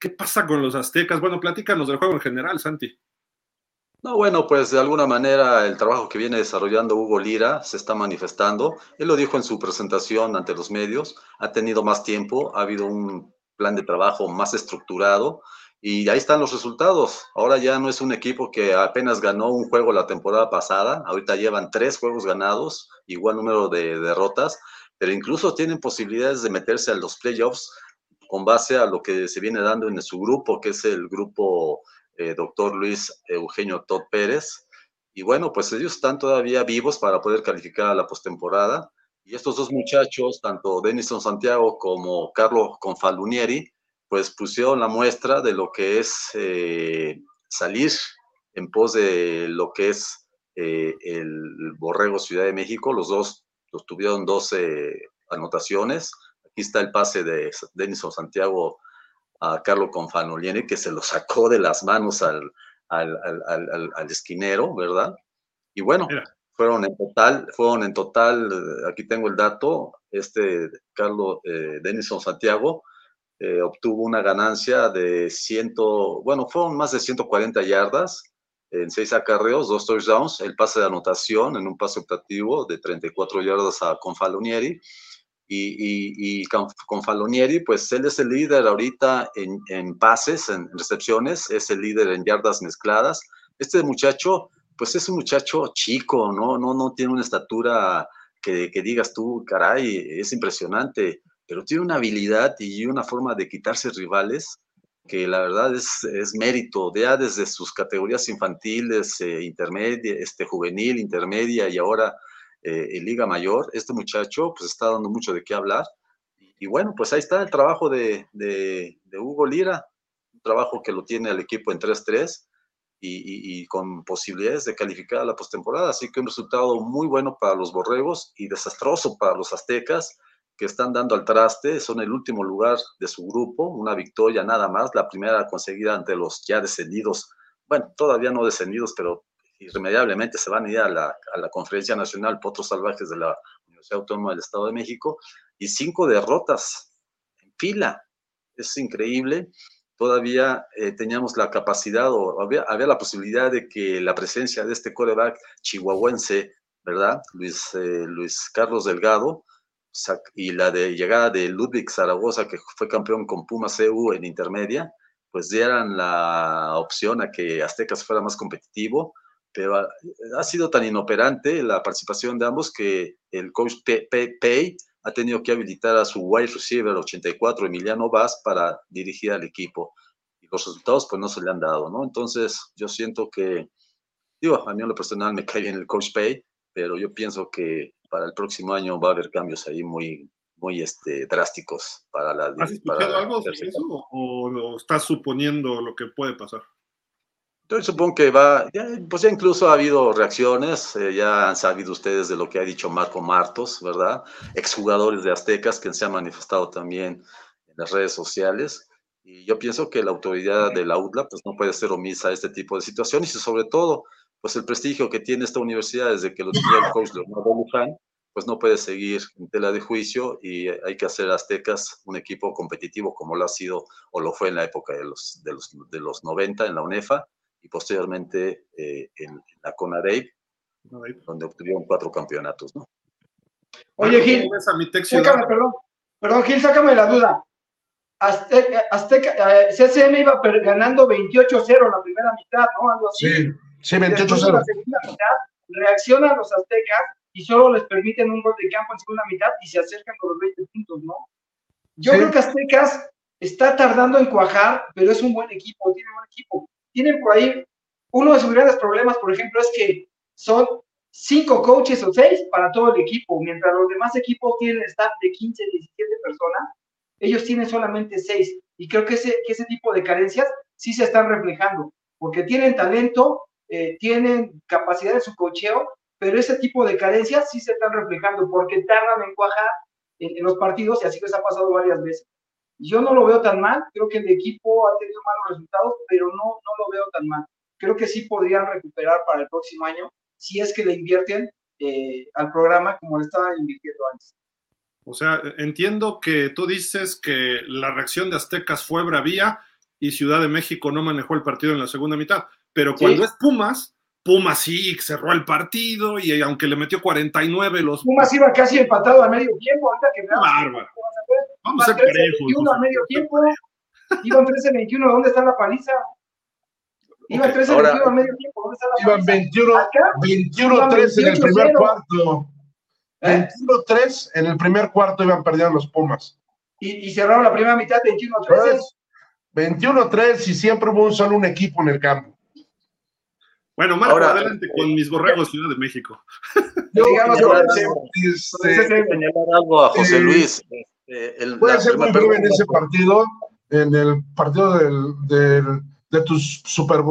¿Qué pasa con los aztecas? Bueno, platícanos del juego en general, Santi. No, bueno, pues de alguna manera el trabajo que viene desarrollando Hugo Lira se está manifestando. Él lo dijo en su presentación ante los medios, ha tenido más tiempo, ha habido un plan de trabajo más estructurado y ahí están los resultados. Ahora ya no es un equipo que apenas ganó un juego la temporada pasada, ahorita llevan tres juegos ganados, igual número de derrotas, pero incluso tienen posibilidades de meterse a los playoffs con base a lo que se viene dando en su grupo, que es el grupo eh, doctor Luis Eugenio Todd Pérez. Y bueno, pues ellos están todavía vivos para poder calificar a la postemporada. Y estos dos muchachos, tanto Denison Santiago como Carlos Confalunieri, pues pusieron la muestra de lo que es eh, salir en pos de lo que es eh, el Borrego Ciudad de México. Los dos los tuvieron 12 anotaciones. Aquí está el pase de Denison Santiago a Carlo Confanoliene, que se lo sacó de las manos al, al, al, al, esquinero, ¿verdad? Y bueno, Mira. fueron en total, fueron en total, eh, aquí tengo el dato, este Carlos eh, Denison Santiago eh, obtuvo una ganancia de 100, bueno, fueron más de 140 yardas en seis acarreos, dos touchdowns, el pase de anotación en un pase optativo de 34 yardas a Confalonieri, y, y, con, con, Falonieri, pues él es el líder ahorita en, en, pases, en recepciones, es el líder en yardas mezcladas. Este muchacho, pues es un muchacho chico, ¿no? No, no tiene una estatura que, que digas tú, caray, es impresionante, pero tiene una habilidad y una forma de quitarse rivales que la verdad es, es mérito, ya desde sus categorías infantiles, eh, intermedia, este, juvenil, intermedia y ahora eh, en Liga Mayor, este muchacho pues está dando mucho de qué hablar. Y, bueno, pues ahí está el trabajo de, de, de, Hugo Lira, un trabajo que lo tiene el equipo en 3-3 y, y, y, con posibilidades de calificar a la postemporada. Así que un resultado muy bueno para los borregos y desastroso para los aztecas que están dando al traste, son el último lugar de su grupo, una victoria nada más, la primera conseguida ante los ya descendidos, bueno, todavía no descendidos, pero irremediablemente se van a ir a la, a la, Conferencia Nacional Potros Salvajes de la Universidad Autónoma del Estado de México y cinco derrotas en fila. Es increíble. Todavía eh, teníamos la capacidad o había, había, la posibilidad de que la presencia de este coreback chihuahuense ¿verdad? Luis, eh, Luis Carlos Delgado, y la de llegada de Ludwig Zaragoza, que fue campeón con Pumas EU en intermedia, pues dieran la opción a que Aztecas fuera más competitivo, pero ha, sido tan inoperante la participación de ambos que el coach Pay ha tenido que habilitar a su wide receiver 84, Emiliano Vaz, para dirigir al equipo. Y los resultados pues no se le han dado, ¿no? Entonces yo siento que, digo, a mí en lo personal me cae bien el coach Pay, pero yo pienso que para el próximo año va a haber cambios ahí muy, muy este, drásticos para la... ¿Has escuchado algo sobre eso o, estás suponiendo lo que puede pasar? Yo supongo que va, pues ya incluso ha habido reacciones, eh, ya han sabido ustedes de lo que ha dicho Marco Martos, ¿verdad? Exjugadores de Aztecas que se han manifestado también en las redes sociales. Y yo pienso que la autoridad de la UDLA pues no puede ser omisa a este tipo de situaciones y sobre todo pues el prestigio que tiene esta universidad desde que lo tenía el coach Leonardo Luján, pues no puede seguir en tela de juicio y hay que hacer Aztecas un equipo competitivo como lo ha sido o lo fue en la época de los, de los, de los 90 en la UNEFA y posteriormente eh, en, la CONADEIP, donde obtuvieron cuatro campeonatos, ¿no? Oye, Gil, sácame, perdón, perdón, Gil, sácame la duda. Azteca, Azteca eh, CCM iba ganando 28-0 la primera mitad, ¿no? Algo así. Sí. Sí, 28-0. Reaccionan los aztecas y solo les permiten un gol de campo en segunda mitad y se acercan con los 20 puntos, ¿no? Yo creo que Aztecas está tardando en cuajar, pero es un buen equipo, tiene un buen equipo. Tienen por ahí, uno de sus grandes problemas, por ejemplo, es que son cinco coaches o seis para todo el equipo, mientras los demás equipos tienen staff de 15, 17 personas, ellos tienen solamente seis. Y creo que ese, que ese tipo de carencias sí se están reflejando, porque tienen talento, eh, tienen capacidad de su cocheo, pero ese tipo de carencias sí se están reflejando porque tardan en cuajar en, los partidos y así les ha pasado varias veces. Yo no lo veo tan mal, creo que el equipo ha tenido malos resultados, pero no, no lo veo tan mal. Creo que sí podrían recuperar para el próximo año si es que le invierten eh, al programa como le estaban invirtiendo antes. O sea, entiendo que tú dices que la reacción de Aztecas fue bravía y Ciudad de México no manejó el partido en la segunda mitad. Pero cuando es Pumas, Pumas sí cerró el partido y aunque le metió 49 los... Pumas iba casi empatado a medio tiempo, ahorita que Bárbaro. Vamos a ser parejos. 21 a medio tiempo. Iban 13-21, ¿dónde está la paliza? Iban 13-21 a medio tiempo, ¿dónde está la paliza? Iban 21-3 en el primer cuarto. 21-3 ¿Eh? en el primer cuarto iban perdiendo los Pumas. Y, y cerraron la primera mitad 21-3. 21-3 y siempre hubo un solo un equipo en el campo. Bueno, Marco, Ahora, adelante con mis borregos Ciudad de México. Yo este, señalar algo a José Luis. El, Puede ser muy breve en ese partido, en el partido del, del, de tus super,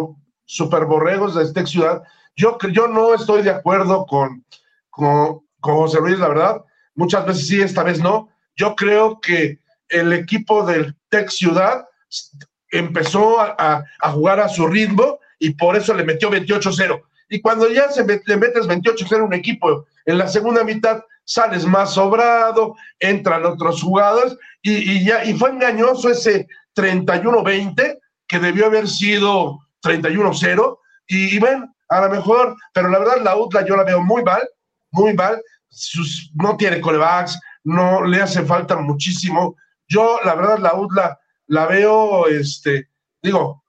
super borregos de esta Ciudad. Yo, yo no estoy de acuerdo con, con, con José Luis, la verdad. Muchas veces sí, esta vez no. Yo creo que el equipo del Tech Ciudad empezó a, a, jugar a su ritmo y por eso le metió 28-0. Y cuando ya se le metes 28-0 a un equipo, en la segunda mitad sales más sobrado, entran otros jugadores y, ya y fue engañoso ese 31-20 que debió haber sido 31-0 y, ven, a lo mejor, pero la verdad la UTLA yo la veo muy mal, muy mal, Sus, no tiene corebacks, no le hace falta muchísimo. Yo la verdad la UTLA la veo, este, digo,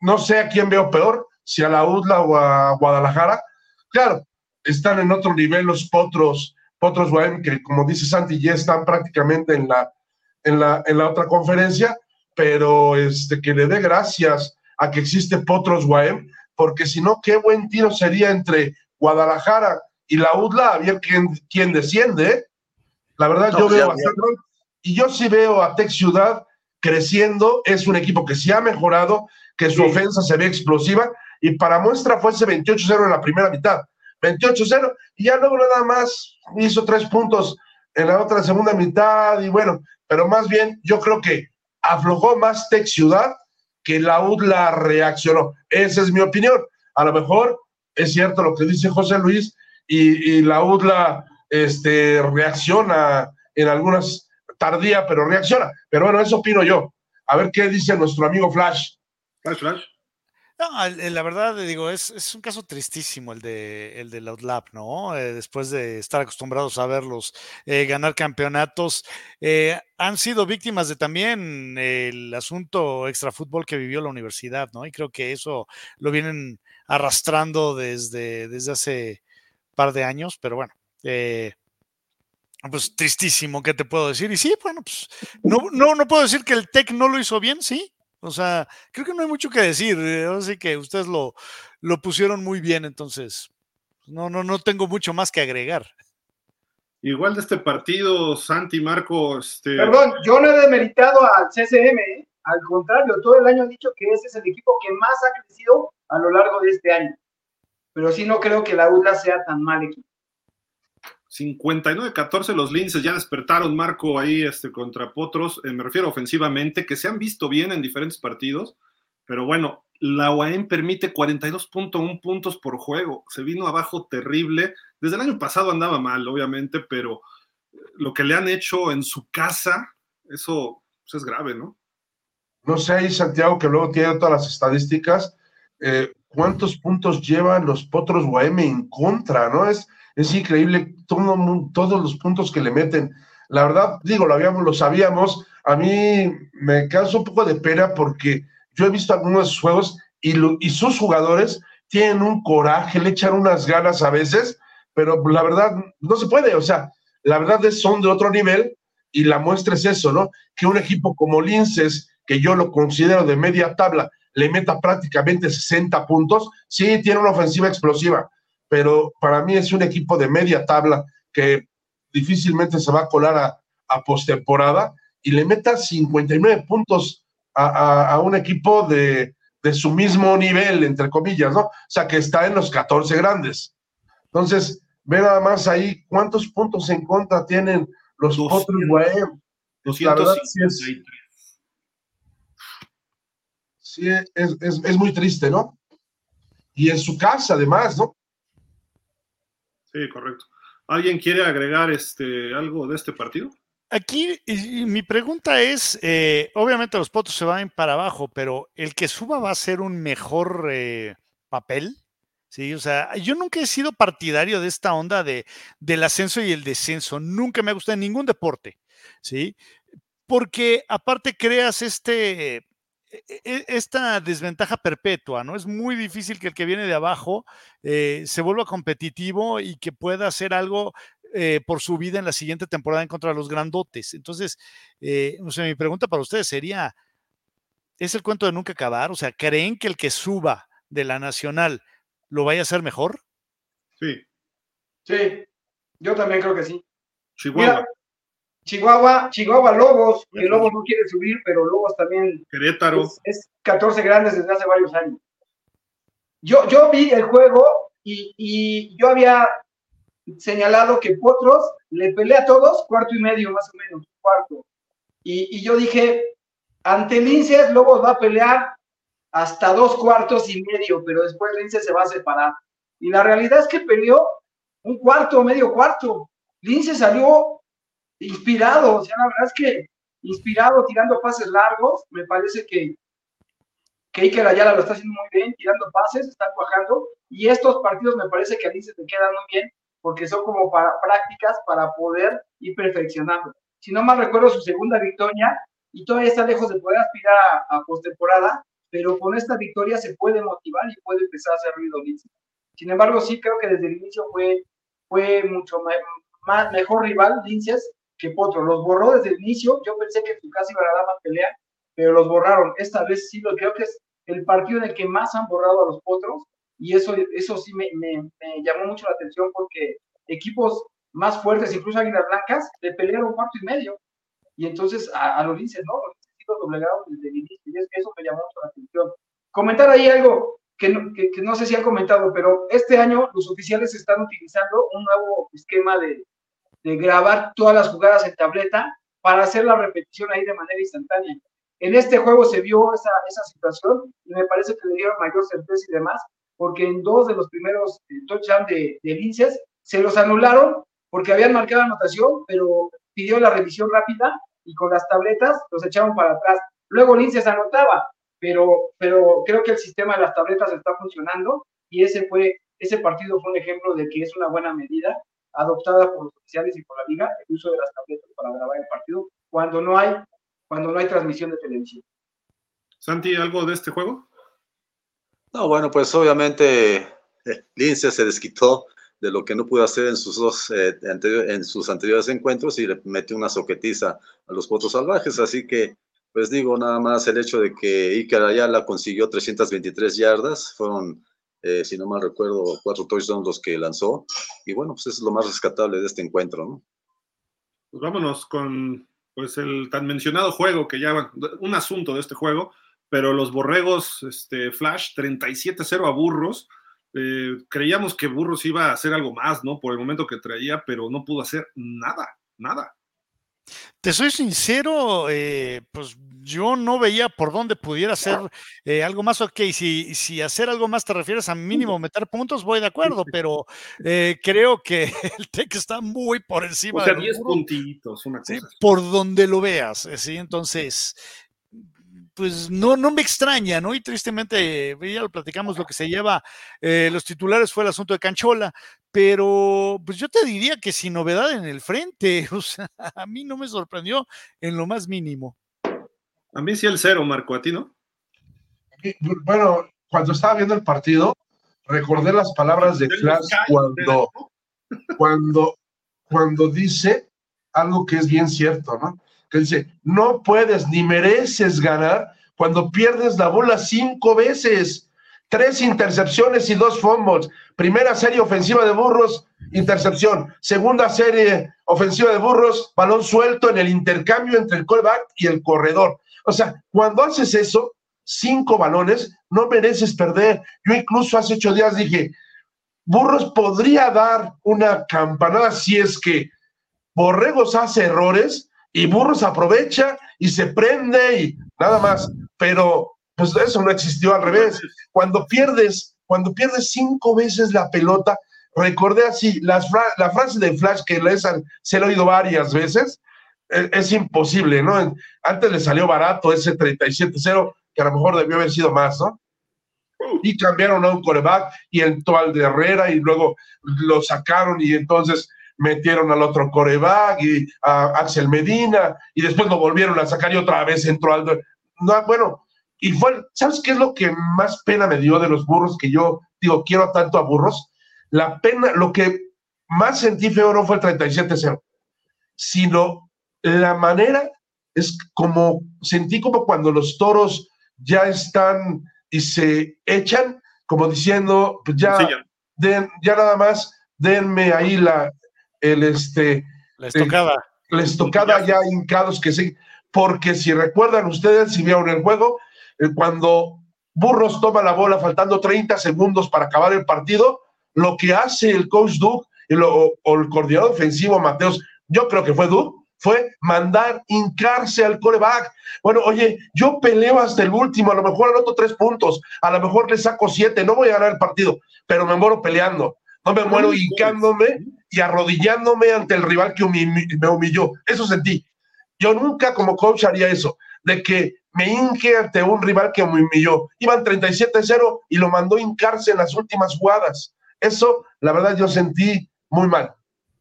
no sé a quién veo peor, si a la UDLA o a Guadalajara. Claro, están en otro nivel los potros, potros Guaem, que como dice Santi, ya están prácticamente en la, en la, en la otra conferencia, pero este, que le dé gracias a que existe potros Guaem, porque si no, qué buen tiro sería entre Guadalajara y la UDLA, a ver quién, quién desciende. ¿eh? La verdad, yo veo bastante. Y yo sí veo a Tech Ciudad creciendo, es un equipo que se ha mejorado, que su ofensa se ve explosiva y para muestra fue ese 28-0 en la primera mitad. 28-0 y ya luego nada más hizo tres puntos en la otra segunda mitad y bueno, pero más bien yo creo que aflojó más Tech Ciudad que la UDLA reaccionó. Esa es mi opinión. A lo mejor es cierto lo que dice José Luis y, la UDLA este, reacciona en algunas tardía, pero reacciona. Pero bueno, eso opino yo. A ver qué dice nuestro amigo Flash. Flash, Flash. No, la verdad, digo, es, es, un caso tristísimo el de el de Outlap, ¿no? Eh, después de estar acostumbrados a verlos eh, ganar campeonatos, eh, han sido víctimas de también el asunto extrafútbol que vivió la universidad, ¿no? Y creo que eso lo vienen arrastrando desde, desde hace par de años, pero bueno, pues tristísimo, ¿qué te puedo decir? Y sí, bueno, pues no, no, no puedo decir que el TEC no lo hizo bien, sí, o sea, creo que no hay mucho que decir. Así que ustedes lo, lo pusieron muy bien, entonces no, no, no tengo mucho más que agregar. Igual de este partido, Santi, Marco. Este... Perdón, yo no he demeritado al CCM, ¿eh? al contrario, todo el año he dicho que ese es el equipo que más ha crecido a lo largo de este año. Pero sí no creo que la UDLA sea tan mal equipo. 59-14 los Linces ya despertaron Marco ahí este, contra Potros, eh, me refiero ofensivamente, que se han visto bien en diferentes partidos, pero bueno, la UAM permite 42.1 puntos por juego, se vino abajo terrible, desde el año pasado andaba mal, obviamente, pero lo que le han hecho en su casa, eso pues, es grave, ¿no? No sé ahí, Santiago, que luego tiene todas las estadísticas, eh, ¿cuántos puntos llevan los Potros UAM en contra, no? Es es increíble todo, todos los puntos que le meten. La verdad, digo, lo, habíamos, lo sabíamos. A mí me causa un poco de pena porque yo he visto algunos de sus juegos y, y sus jugadores tienen un coraje, le echan unas ganas a veces, pero la verdad no se puede. O sea, la verdad es son de otro nivel y la muestra es eso, ¿no? Que un equipo como Linces, que yo lo considero de media tabla, le meta prácticamente 60 puntos, sí, tiene una ofensiva explosiva, pero para mí es un equipo de media tabla que difícilmente se va a colar a, a postemporada y le meta 59 puntos a, un equipo de, su mismo nivel, entre comillas, ¿no? O sea, que está en los 14 grandes. Entonces, ve nada más ahí cuántos puntos en contra tienen los otros sí, es, es muy triste, ¿no? Y en su casa, además, ¿no? Sí, correcto. ¿Alguien quiere agregar este, algo de este partido? Aquí mi pregunta es, eh, obviamente los potos se van para abajo, pero el que suba va a ser un mejor eh, papel. Sí, o sea, yo nunca he sido partidario de esta onda de, del ascenso y el descenso. Nunca me ha gustado en ningún deporte, ¿sí? Porque aparte creas este, esta desventaja perpetua, ¿no? Es muy difícil que el que viene de abajo eh, se vuelva competitivo y que pueda hacer algo eh, por su vida en la siguiente temporada en contra de los grandotes. Entonces, eh, mi pregunta para ustedes sería, ¿es el cuento de nunca acabar? O sea, ¿creen que el que suba de la nacional lo vaya a hacer mejor? Sí. Sí, yo también creo que sí. Chihuahua. Chihuahua, Chihuahua Lobos, que Lobos no quiere subir, pero Lobos también Querétaro. Es, 14 grandes desde hace varios años. Yo, yo vi el juego y, yo había señalado que Potros le pelea a todos cuarto y medio, más o menos, cuarto. Y, yo dije, ante Linces, Lobos va a pelear hasta dos cuartos y medio, pero después Lince se va a separar. Y la realidad es que peleó un cuarto, medio cuarto. Lince salió inspirado, o sea, la verdad es que inspirado, tirando pases largos, me parece que, que Iker Ayala lo está haciendo muy bien, tirando pases, está cuajando, y estos partidos me parece que a Lince te quedan muy bien, porque son como para prácticas para poder ir perfeccionando. Si no mal recuerdo, su segunda victoria, y todavía está lejos de poder aspirar a, postemporada, pero con esta victoria se puede motivar y puede empezar a hacer ruido Lince. Sin embargo, sí creo que desde el inicio fue, fue mucho más, mejor rival, Linces, que Potro. Los borró desde el inicio. Yo pensé que su casa iba a dar más pelea, pero los borraron. Esta vez sí, lo creo que es el partido en el que más han borrado a los Potros. Y eso, eso sí me, llamó mucho la atención porque equipos más fuertes, incluso Águilas Blancas, le pelearon cuarto y medio. Y entonces a, los linces, ¿no? Los linces los doblegaron desde el inicio. Y eso me llamó mucho la atención. Comentar ahí algo que no, que no sé si han comentado, pero este año los oficiales están utilizando un nuevo esquema de, de grabar todas las jugadas en tableta para hacer la repetición ahí de manera instantánea. En este juego se vio esa, esa situación y me parece que le dieron mayor certeza y demás, porque en dos de los primeros eh, touchdowns de, de Linces se los anularon porque habían marcado anotación, pero pidió la revisión rápida y con las tabletas los echaron para atrás. Luego Linces anotaba, pero, pero creo que el sistema de las tabletas está funcionando y ese fue, ese partido fue un ejemplo de que es una buena medida adoptada por los oficiales y por la liga, el uso de las tabletas para grabar el partido cuando no hay, cuando no hay transmisión de televisión. Santi, ¿algo de este juego? No, bueno, pues obviamente eh, Lince se desquitó de lo que no pudo hacer en sus dos eh, en sus anteriores encuentros y le metió una soquetiza a los votos salvajes, así que pues digo nada más el hecho de que Iker Ayala consiguió 323 yardas, fueron eh, si no mal recuerdo cuatro touchdowns los que lanzó y bueno, pues es lo más rescatable de este encuentro, ¿no? Pues vámonos con pues el tan mencionado juego que ya un asunto de este juego, pero los borregos este Flash 37-0 a Burros eh, creíamos que Burros iba a hacer algo más, ¿no? Por el momento que traía, pero no pudo hacer nada, nada. Te soy sincero, eh, pues yo no veía por dónde pudiera hacer eh, algo más. Ok, si, si hacer algo más te refieres a mínimo meter puntos, voy de acuerdo, pero creo que el TEC está muy por encima. O sea, 10 puntitos, una cosa. por donde lo veas, ¿sí? Entonces, pues no, no me extraña, ¿no? Y tristemente, ya lo platicamos, lo que se lleva eh, los titulares fue el asunto de Canchola, pero pues yo te diría que sin novedad en el frente, o sea, a mí no me sorprendió en lo más mínimo. A mí sí el cero, Marco, a ti no. Bueno, cuando estaba viendo el partido, recordé las palabras de Flash cuando, cuando, cuando dice algo que es bien cierto, ¿no? Que dice, no puedes ni mereces ganar cuando pierdes la bola cinco veces. Tres intercepciones y dos fumbles. Primera serie ofensiva de Burros, intercepción. Segunda serie ofensiva de Burros, balón suelto en el intercambio entre el callback y el corredor. O sea, cuando haces eso, cinco balones, no mereces perder. Yo incluso hace ocho días dije, Burros podría dar una campanada si es que Borregos hace errores y Burros aprovecha y se prende y nada más. Pero pues eso no existió al revés. Cuando pierdes, cuando pierdes cinco veces la pelota, recordé así, las la frase de Flash que les se lo he oído varias veces, es, es, imposible, ¿no? Antes le salió barato ese 37-0, que a lo mejor debió haber sido más, ¿no? Y cambiaron a un coreback y entró al de Herrera y luego lo sacaron y entonces metieron al otro coreback y a Axel Medina y después lo volvieron a sacar y otra vez entró al... No, bueno, y fue, ¿sabes qué es lo que más pena me dio de los burros que yo digo, quiero tanto a burros? La pena, lo que más sentí feo no fue el 37-0, sino la manera, es como, sentí como cuando los toros ya están y se echan, como diciendo, pues ya, Den, ya nada más denme ahí la, el este. La estocada. la estocada ya hincados que sí. Porque si recuerdan ustedes, si vieron el juego, eh, cuando Burros toma la bola faltando 30 segundos para acabar el partido, lo que hace el coach Duke o el coordinador ofensivo Mateos, yo creo que fue Duke, fue mandar hincarse al coreback. Bueno, oye, yo peleo hasta el último, a lo mejor anoto tres puntos, a lo mejor le saco siete, no voy a ganar el partido, pero me muero peleando, no me muero hincándome y arrodillándome ante el rival que me humilló. Eso sentí. Yo nunca como coach haría eso, de que me hinque ante un rival que me humilló. Iban 37-0 y lo mandó hincarse en las últimas jugadas. Eso, la verdad, yo sentí muy mal.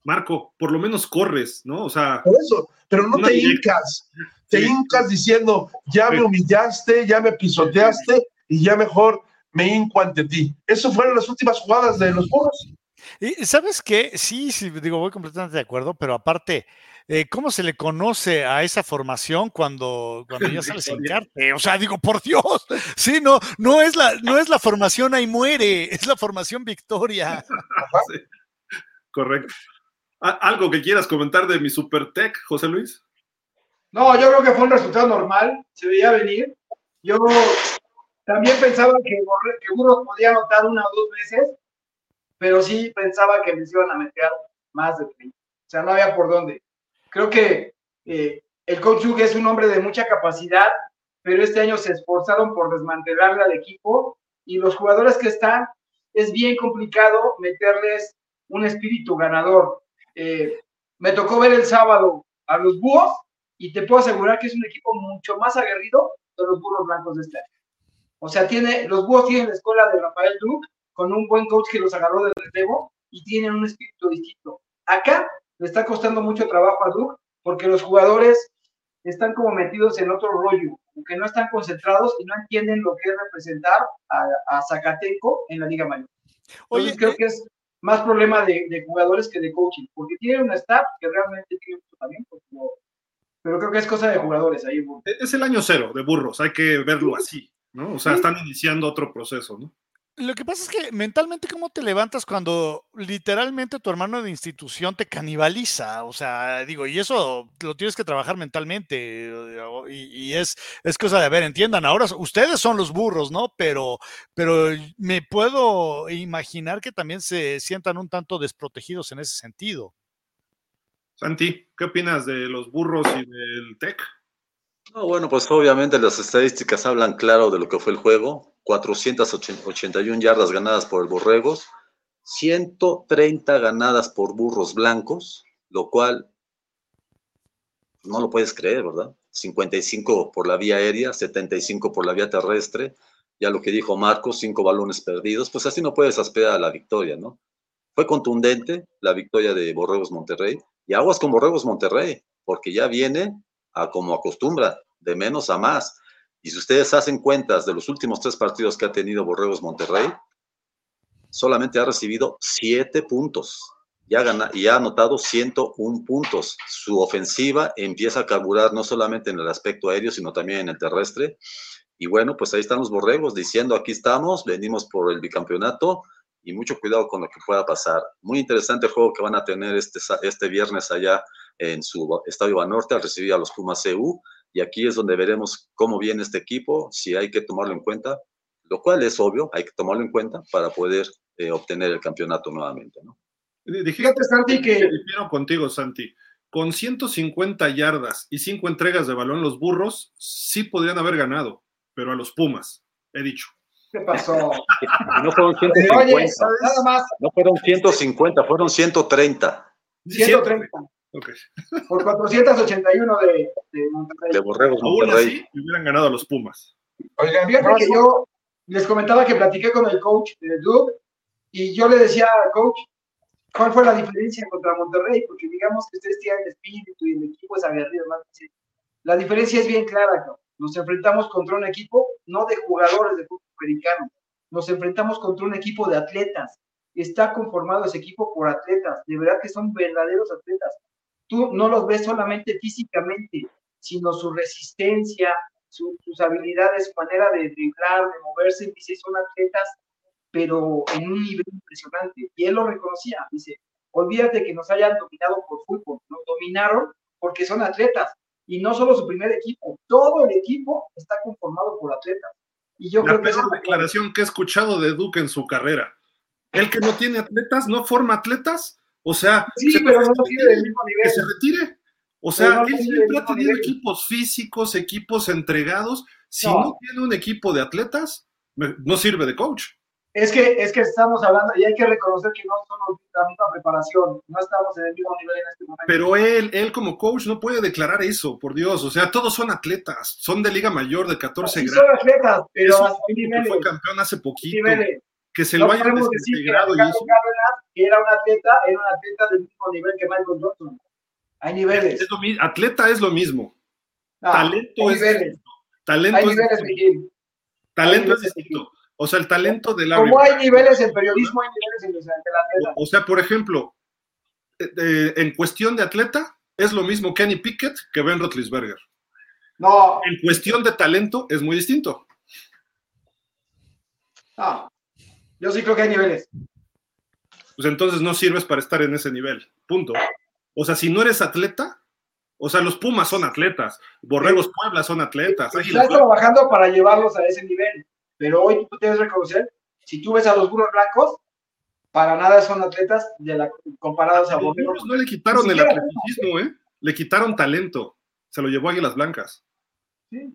Marco, por lo menos corres, ¿no? O sea. Por eso, pero no te hincas. Te hincas diciendo, ya me humillaste, ya me pisoteaste y ya mejor me hinco ante ti. Eso fueron las últimas jugadas de los burros. Y sabes qué, sí, sí, digo, voy completamente de acuerdo, pero aparte, eh, ¿cómo se le conoce a esa formación cuando, cuando ya sales sin carte? O sea, digo, por Dios, sí, no, no es la, no es la formación ahí muere, es la formación victoria. Correcto. ¿Algo que quieras comentar de mi Super Tech, José Luis? No, yo creo que fue un resultado normal, se veía venir. Yo también pensaba que, que Burros podía anotar una o dos veces, pero sí pensaba que les iban a meter más de 30. O sea, no había por dónde. Creo que eh, el coach es un hombre de mucha capacidad, pero este año se esforzaron por desmantelarle al equipo y los jugadores que están, es bien complicado meterles un espíritu ganador. Eh, me tocó ver el sábado a los búhos y te puedo asegurar que es un equipo mucho más aguerrido que los burros blancos de este año. O sea, tiene, los búhos tienen la escuela de Rafael Duke, con un buen coach que los agarró de relevo y tienen un espíritu distinto. Acá le está costando mucho trabajo a Duke porque los jugadores están como metidos en otro rollo, que no están concentrados y no entienden lo que es representar a, Zacateco en la Liga Mayor. Entonces creo eh que es más problema de, jugadores que de coaching, porque tiene una staff que realmente tiene mucho talento, pero, creo que es cosa de jugadores ahí. Es el año cero de burros, hay que verlo así, ¿no? O sea, están iniciando otro proceso, ¿no? Lo que pasa es que mentalmente, ¿cómo te levantas cuando literalmente tu hermano de institución te canibaliza? O sea, digo, y eso lo tienes que trabajar mentalmente. Y, es, es cosa de, a ver, entiendan, ahora ustedes son los burros, ¿no? Pero, pero me puedo imaginar que también se sientan un tanto desprotegidos en ese sentido. Santi, ¿qué opinas de los burros y del TEC? Bueno, pues obviamente las estadísticas hablan claro de lo que fue el juego. 481 yardas ganadas por el Borregos, 130 ganadas por burros blancos, lo cual no lo puedes creer, ¿verdad? 55 por la vía aérea, 75 por la vía terrestre, ya lo que dijo Marcos, 5 balones perdidos, pues así no puedes aspirar a la victoria, ¿no? Fue contundente la victoria de Borregos Monterrey, y aguas con Borregos Monterrey, porque ya viene como acostumbra, de menos a más. Y si ustedes hacen cuentas de los últimos tres partidos que ha tenido Borregos Monterrey, solamente ha recibido siete puntos ya gana, y ha anotado 101 puntos. Su ofensiva empieza a carburar no solamente en el aspecto aéreo, sino también en el terrestre. Y bueno, pues ahí están los borregos diciendo, aquí estamos, venimos por el bicampeonato y mucho cuidado con lo que pueda pasar. Muy interesante juego que van a tener este, este viernes allá en su estadio Banorte al recibir a los Pumas CU y aquí es donde veremos cómo viene este equipo, si hay que tomarlo en cuenta, lo cual es obvio, hay que tomarlo en cuenta para poder eh, obtener el campeonato nuevamente. ¿no? Fíjate, Santi, que... Difiero contigo, Santi. Con 150 yardas y 5 entregas de balón, los burros sí podrían haber ganado, pero a los Pumas, he dicho. ¿Qué pasó? no fueron 150. Oye, nada más. No fueron 150, fueron 130. 130. Okay. Por 481 de, de Monterrey. De Borregos Aún así, hubieran ganado a los Pumas. Oigan, fíjate que yo les comentaba que platiqué con el coach de Duke y yo le decía al coach, ¿cuál fue la diferencia contra Monterrey? Porque digamos que ustedes tienen el espíritu y el equipo es aguerrido. ¿no? La diferencia es bien clara. Nos enfrentamos contra un equipo no de jugadores de fútbol americano, nos enfrentamos contra un equipo de atletas. Está conformado ese equipo por atletas, de verdad que son verdaderos atletas tú no los ves solamente físicamente, sino su resistencia, sus habilidades, su manera de driblar, de moverse, dice, son atletas, pero en un nivel impresionante. Y él lo reconocía, dice, olvídate que nos hayan dominado por fútbol, nos dominaron porque son atletas. Y no solo su primer equipo, todo el equipo está conformado por atletas. Y yo la creo que esa declaración que he escuchado de Duque en su carrera. El que no tiene atletas, no forma atletas, o sea, sí, pero no tiene del mismo nivel. Que se retire. O sea, él siempre ha tenido equipos físicos, equipos entregados. Si no. tiene un equipo de atletas, no sirve de coach. Es que, es que estamos hablando, y hay que reconocer que no son la misma preparación, no estamos en el mismo nivel en este momento. Pero él, él como coach no puede declarar eso, por Dios. O sea, todos son atletas, son de Liga Mayor de 14 grados. Son atletas, pero fue campeón hace poquito que se lo hayan desintegrado. Y eso. era un atleta, era un atleta del mismo nivel que Michael Johnson. Hay niveles. atleta es lo mismo. talento es niveles. Talento hay niveles, distinto. Talento es distinto. O sea, el talento de la. Como hay niveles en periodismo, hay niveles en el atleta. O, sea, por ejemplo, eh, en cuestión de atleta, es lo mismo Kenny Pickett que Ben Roethlisberger. No. En cuestión de talento, es muy distinto. No. Yo sí creo que hay niveles. Pues entonces no sirves para estar en ese nivel. Punto. O sea, si no eres atleta, o sea, los Pumas son atletas, Borregos Puebla son atletas. Estás trabajando para llevarlos a ese nivel, pero hoy tú debes reconocer, si tú ves a los burros blancos, para nada son atletas de la, comparados a, Borregos. No le quitaron el atleticismo, ¿eh? Le quitaron talento. Se lo llevó Águilas Blancas. Sí.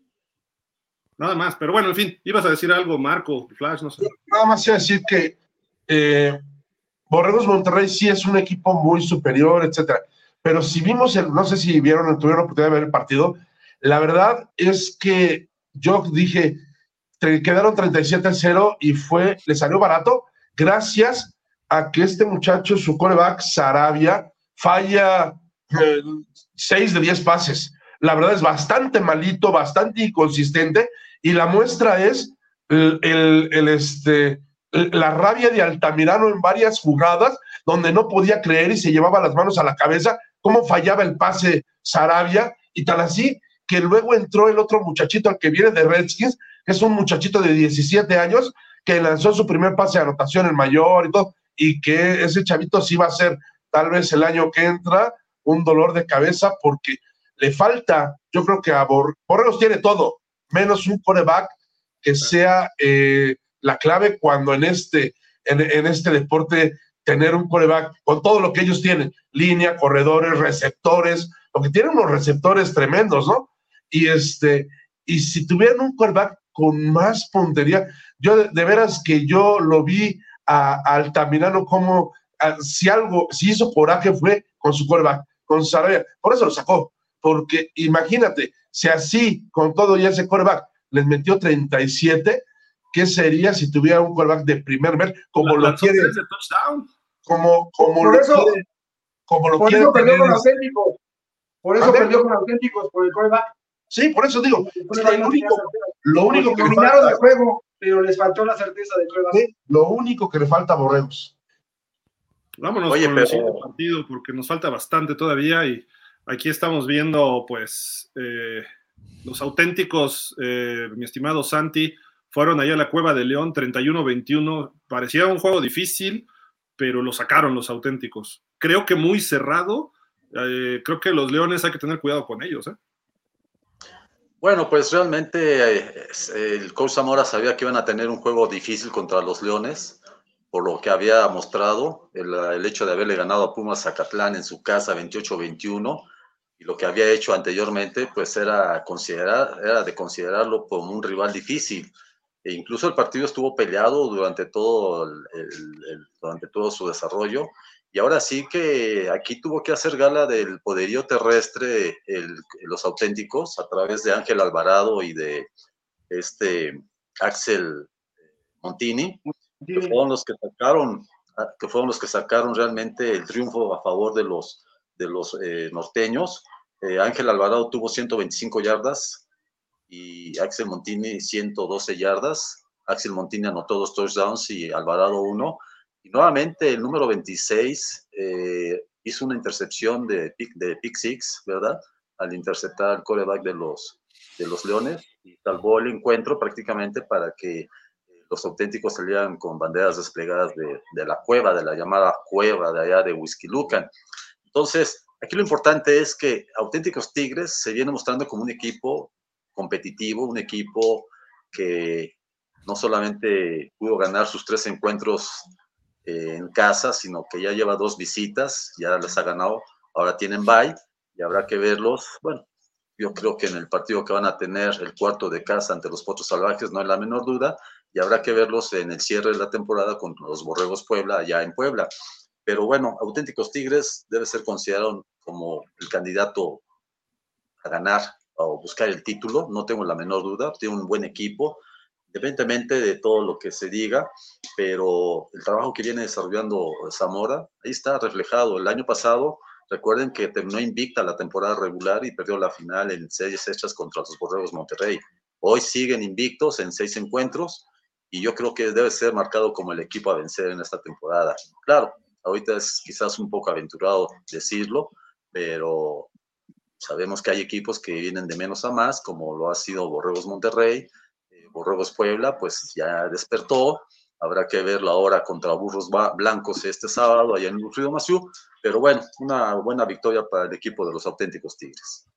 Nada más, pero bueno, en fin, ibas a decir algo, Marco, Flash, no sé. Nada más iba a decir que eh, Borregos Monterrey sí es un equipo muy superior, etcétera. Pero si vimos, el, no sé si vieron, tuvieron la oportunidad de ver el partido, la verdad es que yo dije, quedaron 37-0 y fue, le salió barato gracias a que este muchacho, su coreback, Sarabia, falla 6 eh, de 10 pases. La verdad es bastante malito, bastante inconsistente y la muestra es el, el, este, la rabia de Altamirano en varias jugadas donde no podía creer y se llevaba las manos a la cabeza, cómo fallaba el pase Sarabia. Y tal así que luego entró el otro muchachito al que viene de Redskins, que es un muchachito de 17 años, que lanzó su primer pase de anotación, el mayor y todo, y que ese chavito sí va a ser tal vez el año que entra un dolor de cabeza porque le falta, yo creo que a Borregos tiene todo, menos un coreback que sea eh, la clave cuando en este, en, este deporte tener un coreback con todo lo que ellos tienen, línea, corredores, receptores, porque tienen unos receptores tremendos, ¿no? Y este, y si tuvieran un quarterback con más puntería, yo de, veras que yo lo vi a, Altamirano como si algo, si hizo coraje fue con su quarterback, con Sarabia, por eso lo sacó, porque imagínate, si así, con todo y ese quarterback, les metió 37, ¿qué sería si tuviera un quarterback de primer nivel, como lo quiere? Como, como por lo eso, como lo por quiere eso perdió con auténticos. Por eso perdió con auténticos, por el quarterback. Sí, por eso digo, lo único, lo único que le falta, juego, pero les faltó la certeza de prueba. lo único que le falta a Borregos. Vámonos Oye, con el partido porque nos falta bastante todavía y aquí estamos viendo pues eh, los auténticos, eh, mi estimado Santi, fueron allá a la Cueva de León 31-21. Parecía un juego difícil, pero lo sacaron los auténticos. Creo que muy cerrado. Eh, creo que los Leones hay que tener cuidado con ellos. ¿eh? Bueno, pues realmente eh, el coach Zamora sabía que iban a tener un juego difícil contra los Leones, por lo que había mostrado el, hecho de haberle ganado a Pumas Zacatlán en su casa 28-21 y lo que había hecho anteriormente, pues era considerar, era de considerarlo como un rival difícil. E incluso el partido estuvo peleado durante todo, durante todo su desarrollo y ahora sí que aquí tuvo que hacer gala del poderío terrestre los auténticos a través de Ángel Alvarado y de este Axel Montini, que fueron los que sacaron, que fueron los que sacaron realmente el triunfo a favor de los, de los eh, norteños. Eh, Ángel Alvarado tuvo 125 yardas y Axel Montini 112 yardas. Axel Montini anotó dos touchdowns y Alvarado uno. Y nuevamente el número 26 eh, hizo una intercepción de pick, de pick six, ¿verdad? Al interceptar el coreback de los, de los Leones y salvó el encuentro prácticamente para que eh, los auténticos salieran con banderas desplegadas de, de, la cueva, de la llamada cueva de allá de Whisky Lucan. Entonces, aquí lo importante es que Auténticos Tigres se viene mostrando como un equipo competitivo, un equipo que no solamente pudo ganar sus tres encuentros eh, en casa, sino que ya lleva dos visitas, ya les ha ganado, ahora tienen bye y habrá que verlos. Bueno, yo creo que en el partido que van a tener el cuarto de casa ante los Potros Salvajes no hay la menor duda y habrá que verlos en el cierre de la temporada con los Borregos Puebla, allá en Puebla. Pero bueno, Auténticos Tigres debe ser considerado como el candidato a ganar o buscar el título, no tengo la menor duda, tiene un buen equipo, independientemente de todo lo que se diga, pero el trabajo que viene desarrollando Zamora, ahí está reflejado. El año pasado, recuerden que terminó invicta la temporada regular y perdió la final en seis hechas contra los Borregos Monterrey. Hoy siguen invictos en seis encuentros y yo creo que debe ser marcado como el equipo a vencer en esta temporada. Claro, ahorita es quizás un poco aventurado decirlo, pero sabemos que hay equipos que vienen de menos a más, como lo ha sido Borregos Monterrey, Borregos Puebla, pues ya despertó. Habrá que verlo ahora contra Burros Blancos este sábado allá en Río Maciú. Pero bueno, una buena victoria para el equipo de los auténticos Tigres.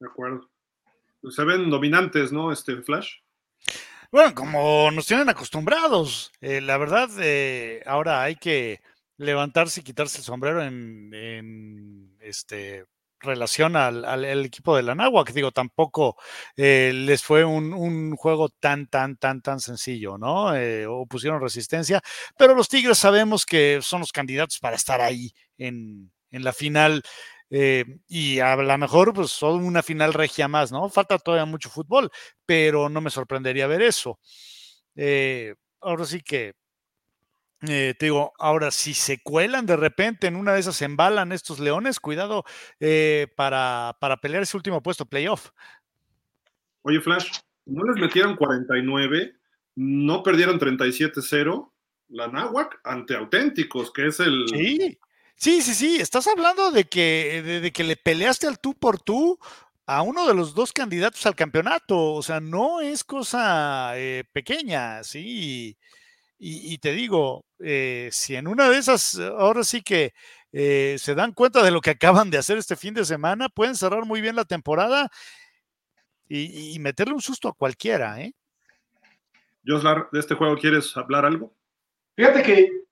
De acuerdo. Pues se ven dominantes, ¿no? Este Flash. Bueno, como nos tienen acostumbrados, eh, la verdad, eh, ahora hay que levantarse y quitarse el sombrero en, este relación al, al, equipo de la que digo, tampoco eh, les fue un, un, juego tan, tan, tan, tan sencillo, ¿no? Eh, o pusieron resistencia, pero los Tigres sabemos que son los candidatos para estar ahí en, en la final. Eh, y a lo mejor, pues, son una final regia más, ¿no? Falta todavía mucho fútbol, pero no me sorprendería ver eso. Ahora sí que, eh, te digo, ahora si se cuelan de repente en una de esas embalan estos leones, cuidado para, para pelear ese último puesto, playoff. Oye, Flash, ¿no les metieron 49? ¿No perdieron 37-0? La Náhuac ante auténticos, que es el... Sí, Sí, sí, sí, estás hablando de que, de, que le peleaste al tú por tú a uno de los dos candidatos al campeonato, o sea, no es cosa eh, pequeña, sí, y, te digo, eh, si en una de esas, ahora sí que eh, se dan cuenta de lo que acaban de hacer este fin de semana, pueden cerrar muy bien la temporada y, y meterle un susto a cualquiera, ¿eh? Joslar, ¿de este juego quieres hablar algo? Fíjate que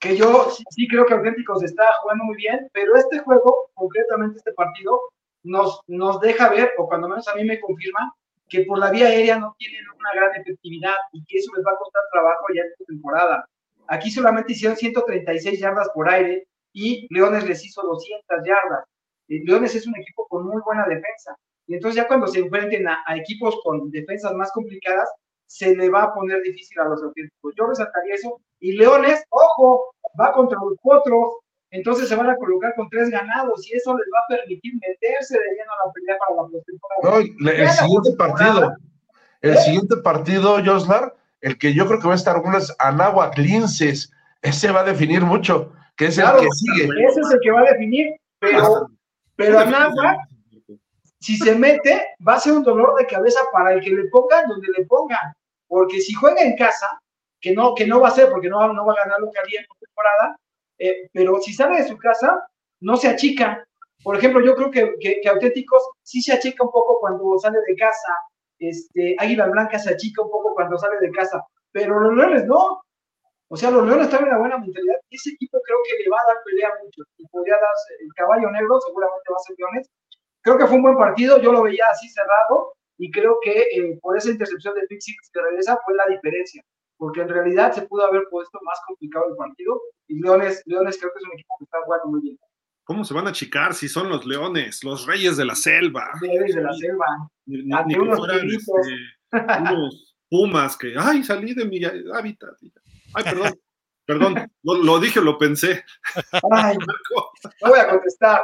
que yo sí, creo que Auténticos está jugando muy bien, pero este juego, concretamente este partido, nos, nos deja ver, o cuando menos a mí me confirma, que por la vía aérea no tienen una gran efectividad y que eso les va a costar trabajo ya esta temporada. Aquí solamente hicieron 136 yardas por aire y Leones les hizo 200 yardas. Eh, Leones es un equipo con muy buena defensa. Y entonces ya cuando se enfrenten a, a equipos con defensas más complicadas, se le va a poner difícil a los auténticos. Yo resaltaría eso. Y Leones, ojo, va contra los potros, entonces se van a colocar con tres ganados y eso les va a permitir meterse de lleno a la pelea para la postemporada. No, el siguiente partido, el ¿Eh? siguiente partido, Joslar, el que yo creo que va a estar algunas Anáhuac Linces, ese va a definir mucho, que es el que sigue. Ese es el que va a definir, pero, pero Anáhuac si se mete, va a ser un dolor de cabeza para el que le pongan donde le pongan. Porque si juega en casa, que no, que no va a ser, porque no, no va a ganar localía en temporada, eh, pero si sale de su casa, no se achica. Por ejemplo, yo creo que, que, Auténticos sí se achica un poco cuando sale de casa. Este, Águila Blanca se achica un poco cuando sale de casa, pero los Leones no. O sea, los Leones están en una buena mentalidad. Ese equipo creo que le va a dar pelea mucho. Y podría darse el caballo negro, seguramente va a ser Leones, Creo que fue un buen partido, yo lo veía así cerrado y creo que eh, por esa intercepción de Pixix que regresa fue la diferencia, porque en realidad se pudo haber puesto más complicado el partido y Leones, Leones creo que es un equipo que está jugando muy bien. ¿Cómo se van a achicar si son los leones, los reyes de la selva? Reyes de la selva. Ni, ni, unos, este, unos pumas que, ay, salí de mi hábitat. Ay, perdón, perdón, lo, lo, dije, lo pensé. Ay, no voy a contestar.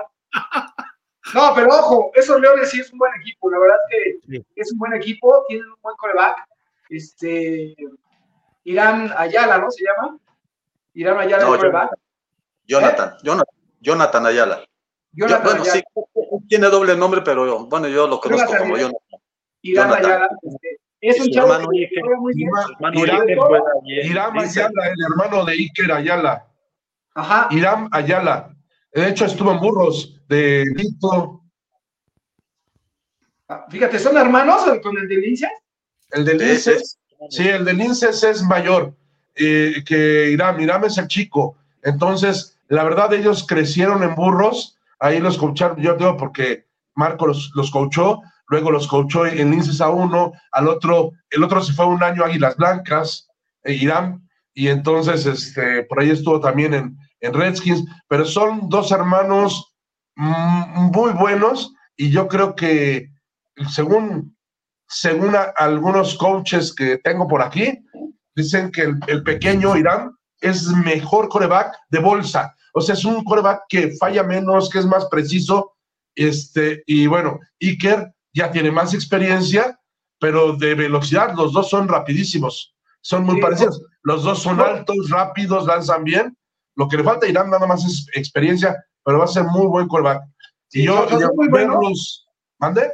No, pero ojo, esos Leones sí es un buen equipo, la verdad es que es un buen equipo, tienen un buen coreback. Este, Irán Ayala, ¿no? ¿Se llama? Irán Ayala, no, coreback. Jonathan, Jonathan, Jonathan Ayala. Jonathan bueno, sí, tiene doble nombre, pero bueno, yo lo conozco como Jonathan. Irán Ayala, este, es un chavo que muy bien. Irán, Irán Ayala, el hermano de Iker Ayala. Ajá. Irán Ayala. De hecho, estuvo en Burros de Lito. Ah, fíjate, ¿son hermanos con el de Linces? El de Linces, sí, el de Linces es mayor eh, que Irán. Irán es el chico. Entonces, la verdad, ellos crecieron en Burros. Ahí los coacharon, yo digo, porque Marco los, coachó, luego los coachó en Linces a uno, al otro, el otro se fue un año a Águilas Blancas, e Irán, y entonces este, por ahí estuvo también en, en Redskins, pero son dos hermanos mm, muy buenos y yo creo que según, según algunos coaches que tengo por aquí, dicen que el, pequeño Irán es mejor coreback de bolsa. O sea, es un coreback que falla menos, que es más preciso. Este, y bueno, Iker ya tiene más experiencia, pero de velocidad los dos son rapidísimos. Son muy parecidos. Los dos son altos, rápidos, lanzan bien. Lo que le falta a Irán nada más es experiencia, pero va a ser muy buen quarterback. Y yo, muy buenos. ¿Mande?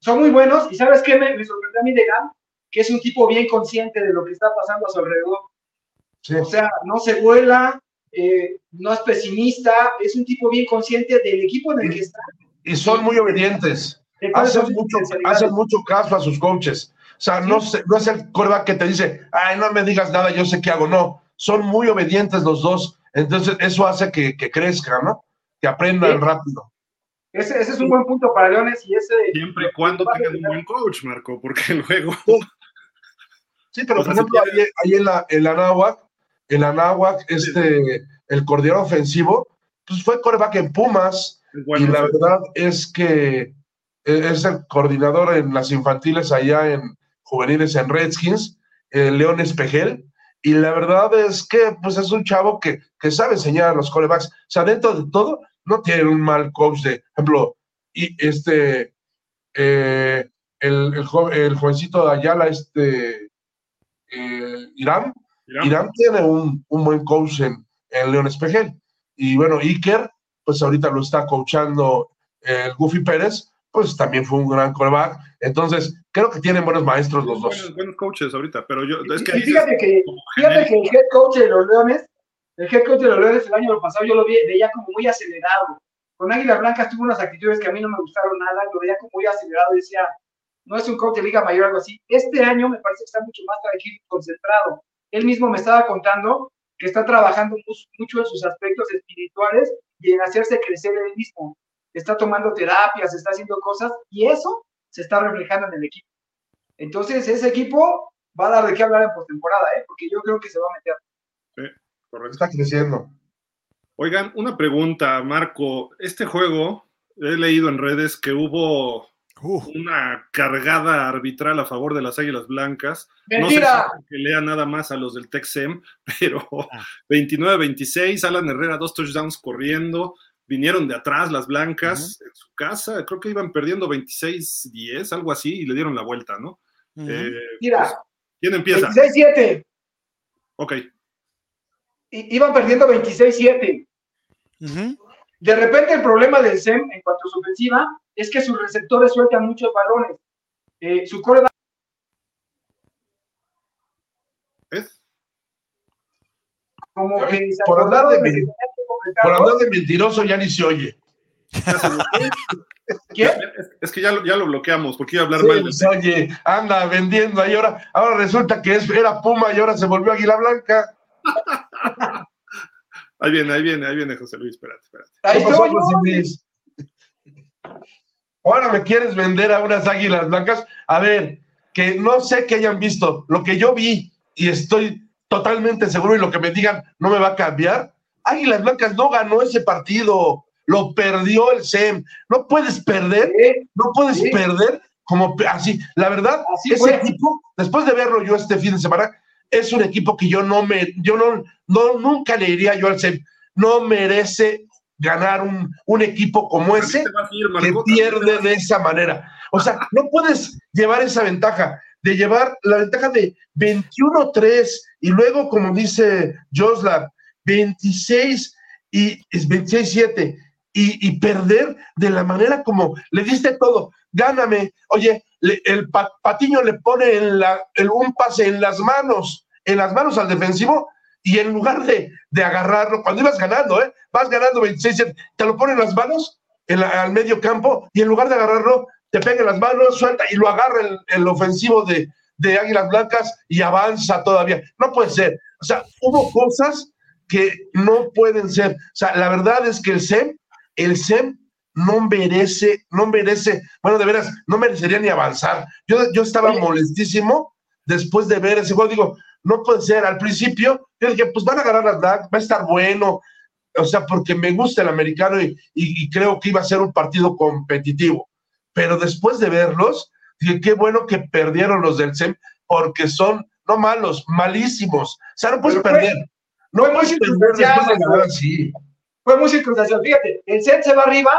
Son muy buenos. ¿Y sabes qué me, sorprendió a mí de Irán? Que es un tipo bien consciente de lo que está pasando a su alrededor. O sea, no se vuela, eh, no es pesimista, es un tipo bien consciente del equipo en el que está. Y son muy obedientes. Hacen mucho, hacen mucho caso a sus coaches. O sea, no, no es el quarterback que te dice, ay, no me digas nada, yo sé qué hago. No, son muy obedientes los dos entonces, eso hace que, que crezca, ¿no? Que aprendan rápido. Ese, ese, es un buen punto para Leones y ese... Siempre y cuando tengan un buen coach, Marco, porque luego... Sí, pero por ejemplo, ahí, en la, en la Anáhuac, en la Anáhuac, este, el coordinador ofensivo pues fue coreback en Pumas y la verdad es que e, es el coordinador en las infantiles allá en juveniles en Redskins, León Espejel, y la verdad es que pues es un chavo que, que sabe enseñar a los corebacks. O sea, dentro de todo, no tiene un mal coach de, ejemplo, y este, eh, el, el, jovencito de Ayala, este, eh, Irán, Irán, tiene un, un, buen coach en, en León Espejel. Y bueno, Iker, pues ahorita lo está coachando el Goofy Pérez, pues también fue un gran coreback. Entonces, creo que tienen buenos maestros los dos. Buenos, buenos coaches ahorita, pero yo. Es que fíjate, que, fíjate que el head coach de los Leones, el head coach de los Leones el año pasado, yo lo vi, veía como muy acelerado. Con Águilas Blancas tuvo unas actitudes que a mí no me gustaron nada, lo veía como muy acelerado y decía, no es un coach de Liga Mayor o algo así. Este año me parece que está mucho más tranquilo concentrado. Él mismo me estaba contando que está trabajando mucho en sus aspectos espirituales y en hacerse crecer él mismo está tomando terapias, está haciendo cosas y eso se está reflejando en el equipo. Entonces, ese equipo va a dar de qué hablar en postemporada, ¿eh? porque yo creo que se va a meter. Sí, correcto. Está creciendo. Oigan, una pregunta, Marco. Este juego, he leído en redes que hubo una cargada arbitral a favor de las Águilas Blancas. ¡Mentira! No sé si que lea nada más a los del Texem, pero 29-26, ah. Alan Herrera, dos touchdowns corriendo vinieron de atrás las blancas en su casa, creo que iban perdiendo 26-10, algo así, y le dieron la vuelta, ¿no? Eh, Mira, pues, ¿quién empieza? 26-7. Ok. Iban perdiendo 26-7. De repente el problema del SEM en cuanto a su ofensiva es que sus receptores sueltan muchos balones. Eh, su core ¿Es? Como que por hablar de, por hablar de mentiroso ya ni se oye. Es que ya lo, ya lo bloqueamos, porque iba a hablar mal. Del oye, anda vendiendo ahí ahora, ahora resulta que es, era Puma y ahora se volvió Águila Blanca. ahí viene, ahí viene, ahí viene José Luis, espérate, espérate. Ahí Luis? Ahora me quieres vender a unas águilas blancas. A ver, que no sé que hayan visto. Lo que yo vi y estoy totalmente seguro y lo que me digan no me va a cambiar Águilas Blancas no ganó ese partido, lo perdió el SEM. No puedes perder, no puedes perder como así. La verdad, ese equipo, después de verlo yo este fin de semana, es un equipo que yo no me, yo no, no nunca le diría yo al SEM, no merece ganar un, un equipo como ese que pierde de esa manera. O sea, no puedes llevar esa ventaja de llevar la ventaja de 21-3 y luego, como dice Joslav, 26 y 26-7 y, perder de la manera como le diste todo, gáname. Oye, el Patiño le pone en la, un pase en las manos, en las manos al defensivo y en lugar de, agarrarlo, cuando ibas ganando, ¿eh? vas ganando 26 te lo pone en las manos al medio campo y en lugar de agarrarlo, te pega en las manos, suelta y lo agarra el, el ofensivo de, de Águilas Blancas y avanza todavía. No puede ser. O sea, hubo cosas que no pueden ser. O sea, la verdad es que el SEM, el SEM no merece, no merece, bueno, de veras, no merecería ni avanzar. Yo, yo estaba molestísimo después de ver ese juego. Digo, no puede ser. Al principio, yo dije, pues van a ganar las Black, va a estar bueno. O sea, porque me gusta el americano y, y, creo que iba a ser un partido competitivo. Pero después de verlos, dije, qué bueno que perdieron los del SEM, porque son no malos, malísimos. O sea, no puedes perder. No fue muy circunstancial. Fue muy circunstancial. Fíjate, el set se va arriba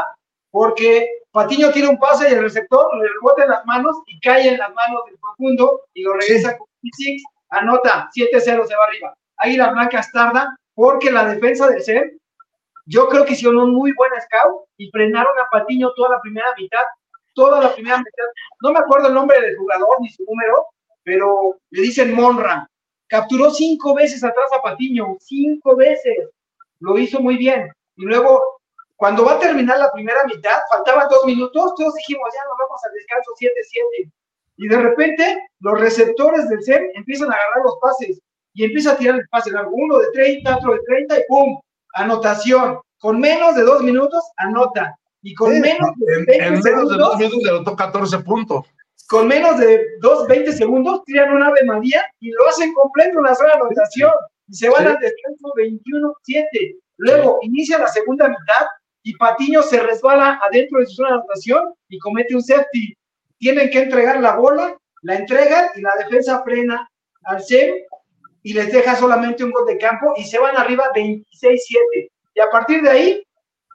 porque Patiño tiene un pase y el receptor le rebota en las manos y cae en las manos del profundo y lo regresa con 6, anota 7-0, se va arriba. Águila Blancas tarda porque la defensa del set, yo creo que hicieron un muy buen scout y frenaron a Patiño toda la primera mitad, toda la primera mitad. No me acuerdo el nombre del jugador ni su número, pero le dicen Monra. Capturó cinco veces atrás a Patiño, cinco veces. Lo hizo muy bien. Y luego, cuando va a terminar la primera mitad, faltaban dos minutos, todos dijimos, ya nos vamos al descanso 7-7. Y de repente, los receptores del SEM empiezan a agarrar los pases y empieza a tirar el pase largo, uno de 30, otro de 30 y ¡pum! Anotación. Con menos de dos minutos, anota. Y con menos de 20 en, menos de dos minutos anotó 14 puntos con menos de 2, 20 segundos, tiran un Ave María y lo hacen completo la sola anotación. Y se van al descanso 21-7. Luego inicia la segunda mitad y Patiño se resbala adentro de su zona de anotación y comete un safety. Tienen que entregar la bola, la entregan y la defensa frena al CEM y les deja solamente un gol de campo y se van arriba 26-7. Y a partir de ahí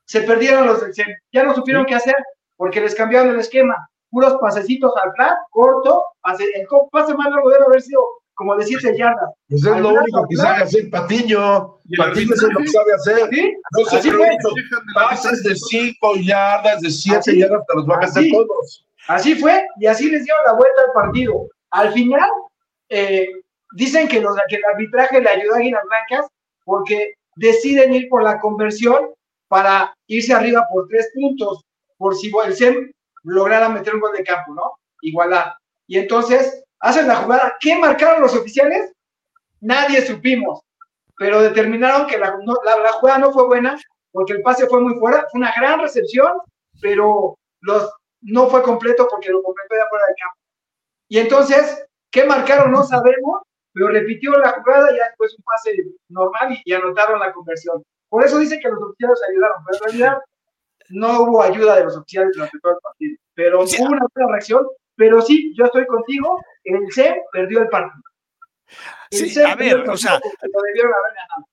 se perdieron los del CEM. Ya no supieron qué hacer porque les cambiaron el esquema. Puros pasecitos al plan, corto, pase, el pase más largo debe haber sido como de 7 yardas. Pues es lo único que sabe hacer Patiño. Patiño es lo que sabe hacer. ¿Sí? No se Así preocupe. fue. Pases de 5 yardas, de 7 Así. yardas, te los van a hacer Así. todos. Así fue, y así les dieron la vuelta al partido. Al final, eh, dicen que, los, que el arbitraje le ayudó a Águilas Blancas porque deciden ir por la conversión para irse arriba por tres puntos, por si el SEM lograra meter un gol de campo, ¿no? Igualar. Y entonces hacen la jugada. ¿Qué marcaron los oficiales? Nadie supimos, pero determinaron que la, no- la- la jugada no fue buena porque el pase fue muy fuera. Fue una gran recepción, pero los, no fue completo porque lo completó ya fuera del campo. Y entonces, ¿qué marcaron? No sabemos, pero repitió la jugada y después un pase normal y, y anotaron la conversión. Por eso dicen que los oficiales ayudaron, pero en realidad no hubo ayuda de los oficiales durante todo el partido. Pero Sí. hubo una buena reacción, pero sí, yo estoy contigo, el C perdió el partido. El Sí, a ver, o sea, lo debieron haber ganado.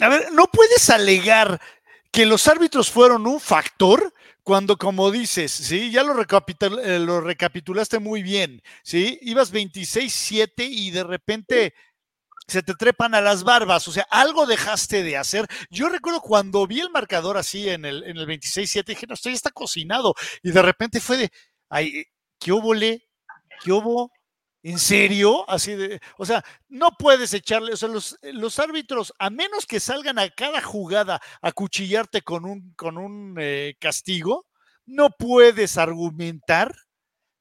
A ver, no puedes alegar que los árbitros fueron un factor cuando, como dices, sí, ya lo, recapitul- eh, lo recapitulaste muy bien, sí, ibas 26-7 y de repente se te trepan a las barbas, o sea, algo dejaste de hacer. Yo recuerdo cuando vi el marcador así en el, en el 26-7, dije, no, esto ya está cocinado, y de repente fue de, ay, ¿qué hubo, le? ¿Qué hubo? ¿En serio? Así de, o sea, no puedes echarle, o sea, los, los árbitros, a menos que salgan a cada jugada a cuchillarte con un, con un eh, castigo, no puedes argumentar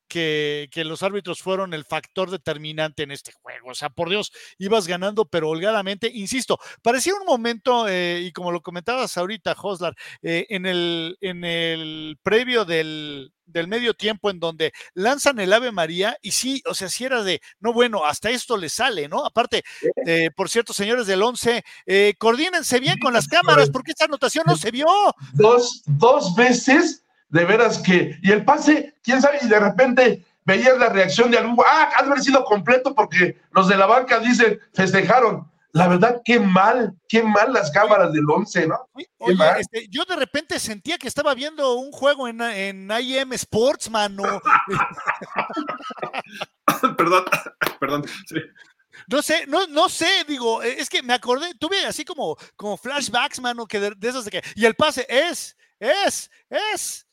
que, que los árbitros fueron el factor determinante en este juego. O sea, por Dios, ibas ganando, pero holgadamente. Insisto, parecía un momento, eh, y como lo comentabas ahorita, Hoslar, eh, en, el, en el previo del, del medio tiempo en donde lanzan el Ave María y sí, o sea, si era de, no, bueno, hasta esto le sale, ¿no? Aparte, eh, por cierto, señores del 11, eh, coordínense bien con las cámaras porque esta anotación no se vio. Dos, dos veces, de veras que. Y el pase, quién sabe, y de repente veías la reacción de algún. Ah, ha de haber sido completo porque los de la banca dicen, festejaron. La verdad, qué mal, qué mal las cámaras del 11, ¿no? Oye, este, yo de repente sentía que estaba viendo un juego en, en IM Sports, mano. perdón, perdón. sí. No sé, no, no sé, digo, eh, es que me acordé, tuve así como, como flashbacks, mano, que de, de esos de que, y el pase es, es, es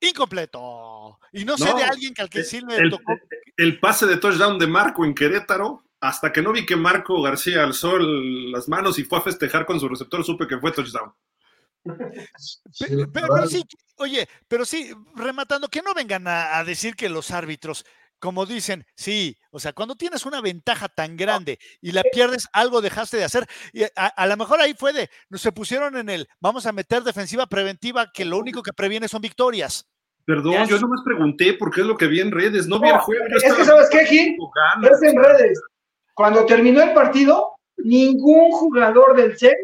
incompleto. Y no, sé de alguien que al que sí le El, tocó. el pase de touchdown de Marco en Querétaro, hasta que no vi que Marco García alzó el- las manos y fue a festejar con su receptor, supe que fue touchdown. Sí, Pero, sí, oye, pero sí, rematando, que no vengan a, a decir que los árbitros, como dicen, sí, o sea, cuando tienes una ventaja tan grande y la pierdes, algo dejaste de hacer. Y a, a lo mejor ahí fue de, nos se pusieron en el, vamos a meter defensiva preventiva, que lo único que previene son victorias. Perdón, Ya yo sé. nomás pregunté porque es lo que vi en redes, no vi el juego. es que ¿sabes qué, Gil? Es en redes. Cuando terminó el partido, ningún jugador del CEP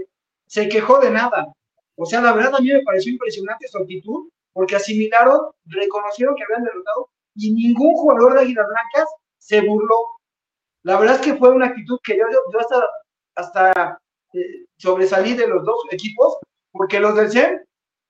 se quejó de nada. O sea, la verdad a mí me pareció impresionante su actitud, porque asimilaron, reconocieron que habían derrotado y ningún jugador de Águilas Blancas se burló. La verdad es que fue una actitud que yo, yo, hasta, hasta eh, sobresalí de los dos equipos, porque los del CEP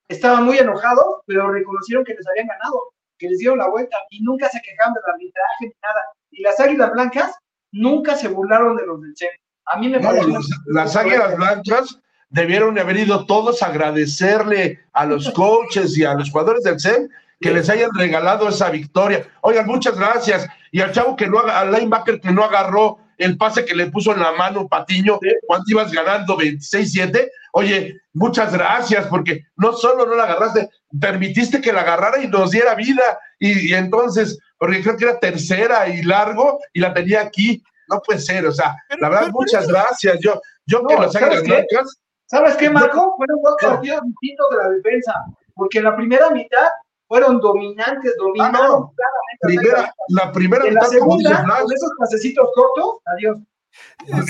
estaban muy enojados, pero reconocieron que les habían ganado, que les dieron la vuelta y nunca se quejaron del arbitraje ni nada. Y las Águilas Blancas nunca se burlaron de los del CEP. A mí me No, pareció. las, las águilas blancas debieron de haber ido todos a agradecerle a los coaches y a los jugadores del CEM que les hayan regalado esa victoria. Oigan, muchas gracias. Y al chavo que no haga, al linebacker que no agarró el pase que le puso en la mano Patiño cuando ibas ganando 26-7. Oye, muchas gracias, porque no solo no la agarraste, permitiste que la agarrara y nos diera vida. Y, y entonces, porque creo que era tercera y largo, y la tenía aquí. No puede ser, o sea, Pero- la verdad, pero muchas eso- gracias. Yo, yo No, que las ¿sabes águilas qué? blancas, ¿Sabes qué, Marco? Fueron dos partidos distintos de la defensa, porque en la primera mitad fueron dominantes, dominaron Ah, no. primera, la primera En la mitad, como dice segunda, Flash, con esos pasecitos cortos, adiós.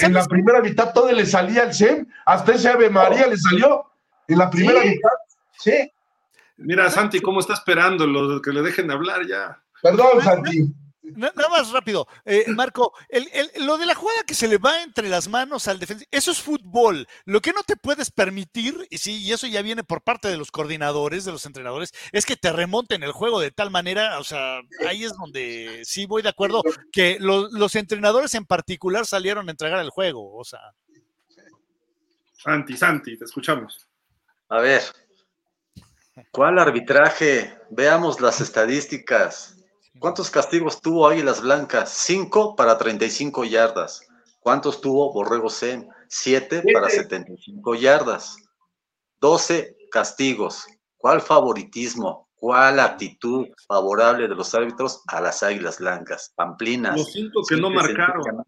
En la primera mitad todo le salía al SEM, hasta ese Ave María le salió. En la primera mitad, sí. Mira, Santi, ¿cómo está esperando los que le dejen hablar ya? Perdón, Santi. Nada más rápido, eh, Marco, el, el, lo de la jugada que se le va entre las manos al defensa, eso es fútbol. Lo que no te puedes permitir, y sí, y eso ya viene por parte de los coordinadores, de los entrenadores, es que te remonten el juego de tal manera, o sea, ahí es donde sí voy de acuerdo, que lo, los entrenadores en particular salieron a entregar el juego, o sea. Santi, Santi, te escuchamos. A ver, ¿cuál arbitraje? Veamos las estadísticas. ¿Cuántos castigos tuvo Águilas Blancas? Cinco para 35 yardas. ¿Cuántos tuvo Borrego Sem? Siete para 75 yardas. Doce castigos. ¿Cuál favoritismo? ¿Cuál actitud favorable de los árbitros a las Águilas Blancas? Pamplinas. Los cinco que no marcaron.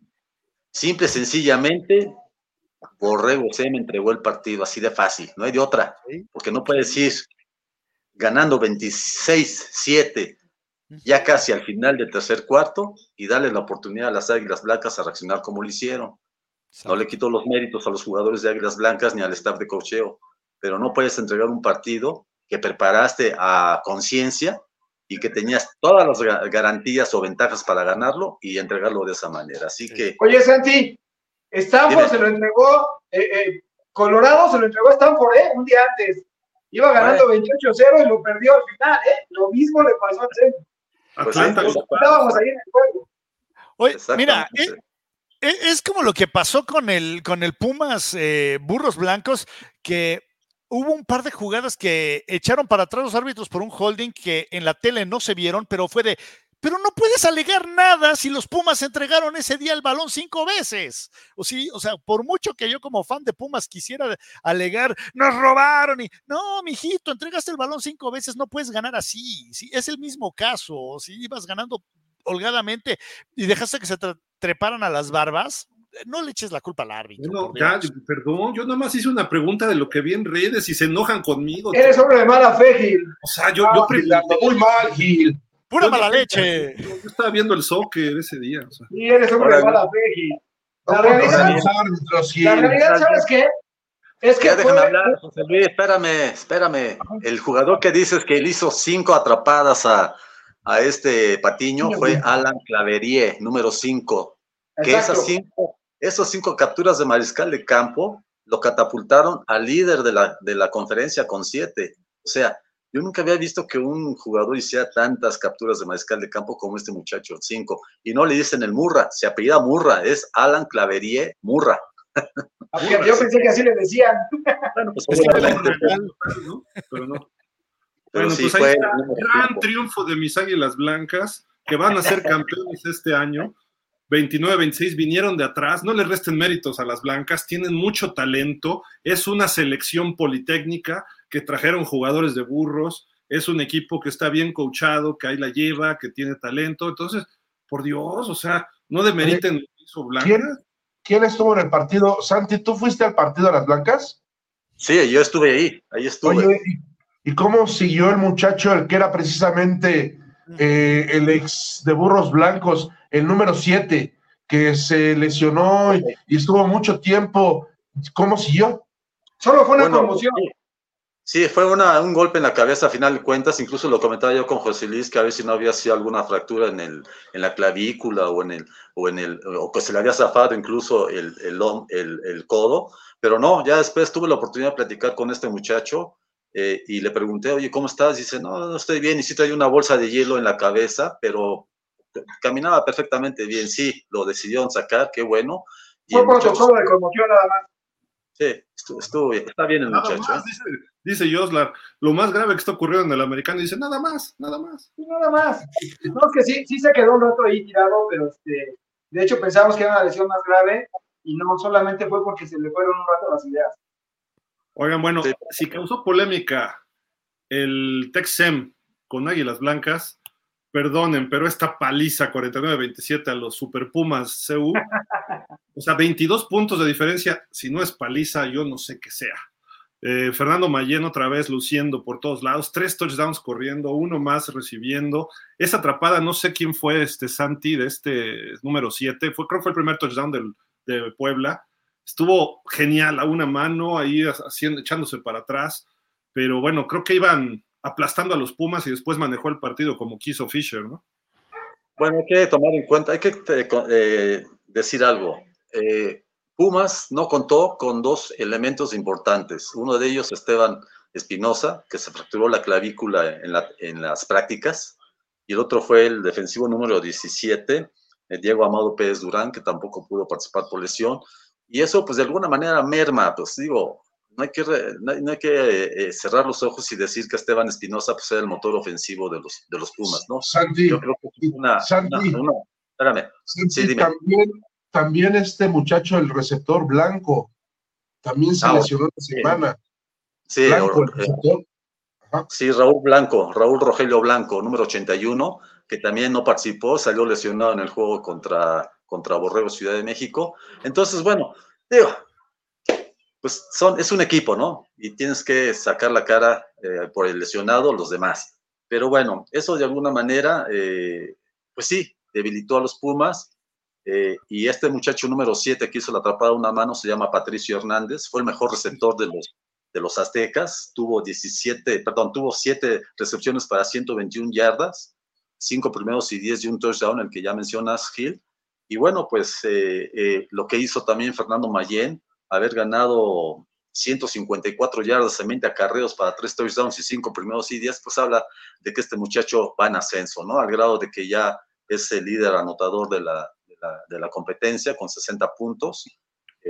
Simple, y sencillamente, Borrego Sem entregó el partido así de fácil. No hay de otra. Porque no puedes ir ganando 26-7 ya casi al final del tercer cuarto y darle la oportunidad a las Águilas Blancas a reaccionar como lo hicieron. No le quito los méritos a los jugadores de Águilas Blancas ni al staff de cocheo, pero no puedes entregar un partido que preparaste a conciencia y que tenías todas las garantías o ventajas para ganarlo y entregarlo de esa manera. Así que. Oye, Santi, Stanford se lo entregó, eh, eh, Colorado se lo entregó a Stanford, ¿eh? Un día antes. Iba ganando 28-0 y lo perdió al final, ¿eh? Lo mismo le pasó al centro. Pues Atlanta. sí, Estábamos ahí en el juego. Oye, mira, es, es- es como lo que pasó con el, con el Pumas eh, Burros Blancos, que hubo un par de jugadas que echaron para atrás los árbitros por un holding que en la tele no se vieron, pero fue de, pero no puedes alegar nada si los Pumas entregaron ese día el balón cinco veces. O sí, o sea, por mucho que yo como fan de Pumas quisiera alegar, nos robaron y no, mijito, entregaste el balón cinco veces, no puedes ganar así. Sí, es el mismo caso. Si ibas ganando holgadamente y dejaste que se tre- treparan a las barbas, no le eches la culpa al árbitro. Por ya, perdón, yo nada más hice una pregunta de lo que vi en redes y se enojan conmigo. Eres hombre de mala fe, Gil. O sea, yo, Ah, yo pregunté- muy mal, Gil. Pura yo- mala leche. Yo, yo estaba viendo el soccer ese día. O sea. Sí, eres hombre de mala fe. La realidad, la realidad, ¿sabes qué? Es que Ya déjame fue- hablar, José Luis, espérame, espérame. El jugador que dices que le hizo cinco atrapadas a, a este Patiño fue Alan Claverie, número cinco. Que Exacto. esas cinco, esos cinco capturas de mariscal de campo lo catapultaron al líder de la, de la conferencia con siete. O sea, yo nunca había visto que un jugador hiciera tantas capturas de mariscal de campo como este muchacho, cinco. Y no le dicen el Murra, se apellida Murra, es Alan Claverie Murra. Yo yo pensé que así le decían. Bueno, pues. Pero no. pero Bueno, sí pues ahí fue está, número gran triunfo de mis Águilas Blancas, que van a ser campeones este año. 29-26 vinieron de atrás, no le resten méritos a las blancas, tienen mucho talento, es una selección politécnica que trajeron jugadores de burros, es un equipo que está bien coachado, que ahí la lleva, que tiene talento, entonces, por Dios, o sea, no demeriten lo que hizo Blanca. ¿Quién, ¿Quién estuvo en el partido? Santi, ¿tú fuiste al partido de las Blancas? Sí, yo estuve ahí, ahí estuve. Oye, ¿y, y cómo siguió el muchacho, el que era precisamente eh, el ex de Burros Blancos, el número 7, que se lesionó y, y estuvo mucho tiempo? ¿Cómo siguió? Solo fue una Bueno, conmoción. sí. Sí, fue una- un golpe en la cabeza a final de cuentas, incluso lo comentaba yo con José Luis, que a ver si no había sido alguna fractura en, el, en la clavícula o en el, o en el, o que se le había zafado incluso el, el, el- el codo, pero no, ya después tuve la oportunidad de platicar con este muchacho eh, y le pregunté, oye, ¿cómo estás? Dice, no, no estoy bien, y sí traía una bolsa de hielo en la cabeza, pero caminaba perfectamente bien, sí, lo decidieron sacar, qué bueno. Y Fue el muchacho- protocolo de conmoción nada más. sí, estuvo, estuvo bien, está bien el Nada muchacho. más, ¿eh? Dice, Joslar, lo más grave que está ocurriendo en el americano, dice, nada más, nada más. Y nada más. No, es que sí, sí se quedó un rato ahí tirado, pero este, de hecho pensamos que era una lesión más grave y no solamente fue porque se le fueron un rato las ideas. Oigan, bueno, Sí. si causó polémica el Texem con Águilas Blancas, perdonen, pero esta paliza 49-27 a los Super Pumas CU, o sea, 22 puntos de diferencia, si no es paliza, yo no sé qué sea. Eh, Fernando Mayen otra vez luciendo por todos lados, tres touchdowns corriendo, uno más recibiendo. Esa atrapada, no sé quién fue este Santi de este número 7, fue, creo que fue el primer touchdown del, de Puebla. Estuvo genial, a una mano, ahí haciendo, echándose para atrás, pero bueno, creo que iban aplastando a los Pumas y después manejó el partido como quiso Fisher, ¿no? Bueno, hay que tomar en cuenta, hay que eh, eh, decir algo. Pumas no contó con dos elementos importantes. Uno de ellos, Esteban Espinosa, que se fracturó la clavícula en, en, las prácticas, y el otro fue el defensivo número 17, Diego Amado Pérez Durán, que tampoco pudo participar por lesión. Y eso, pues de alguna manera merma, pues digo, no hay que, no hay, que eh, cerrar los ojos y decir que Esteban Espinosa pues, era el motor ofensivo de los, de los Pumas, ¿no? Santi, Yo creo que es una, una, espérame. Sí, dime. también, también este muchacho, el receptor blanco, también se Ah, lesionó la sí. semana. Sí, Blanco, el. Sí, Raúl Blanco, Raúl Rogelio Blanco, número 81, que también no participó, salió lesionado en el juego contra, contra Borrego Ciudad de México. Entonces, bueno, digo, pues son, es un equipo, ¿no? Y tienes que sacar la cara eh, por el lesionado, los demás. Pero bueno, eso de alguna manera, eh, pues sí, debilitó a los Pumas. Eh, y este muchacho número 7 que hizo la atrapada a una mano se llama Patricio Hernández, fue el mejor receptor de los, de los aztecas, tuvo 17, perdón, tuvo 7 recepciones para 121 yardas, 5 primeros y 10 de un touchdown, el que ya mencionas, Gil. Y bueno, pues eh, eh, lo que hizo también Fernando Mayén, haber ganado 154 yardas en 20 acarreos para 3 touchdowns y 5 primeros y 10, pues habla de que este muchacho va en ascenso, ¿no? Al grado de que ya es el líder anotador de la, la, de la competencia con 60 puntos,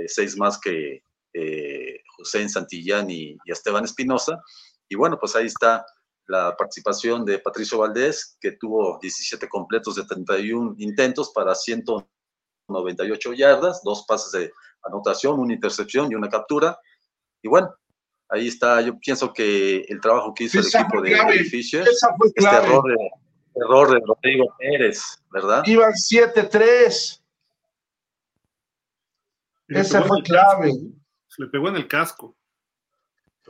6 más que eh, José Santillán y, y Esteban Espinosa. Y bueno, pues ahí está la participación de Patricio Valdés, que tuvo 17 completos de 31 intentos para 198 yardas, dos pases de anotación, una intercepción y una captura. Y bueno, ahí está, yo pienso que el trabajo que hizo el Esa equipo fue de, de Fisher, este error de, error de Rodrigo Pérez, ¿verdad? Iban 7-3. Le Esa pegó fue clave. Se le pegó en el casco.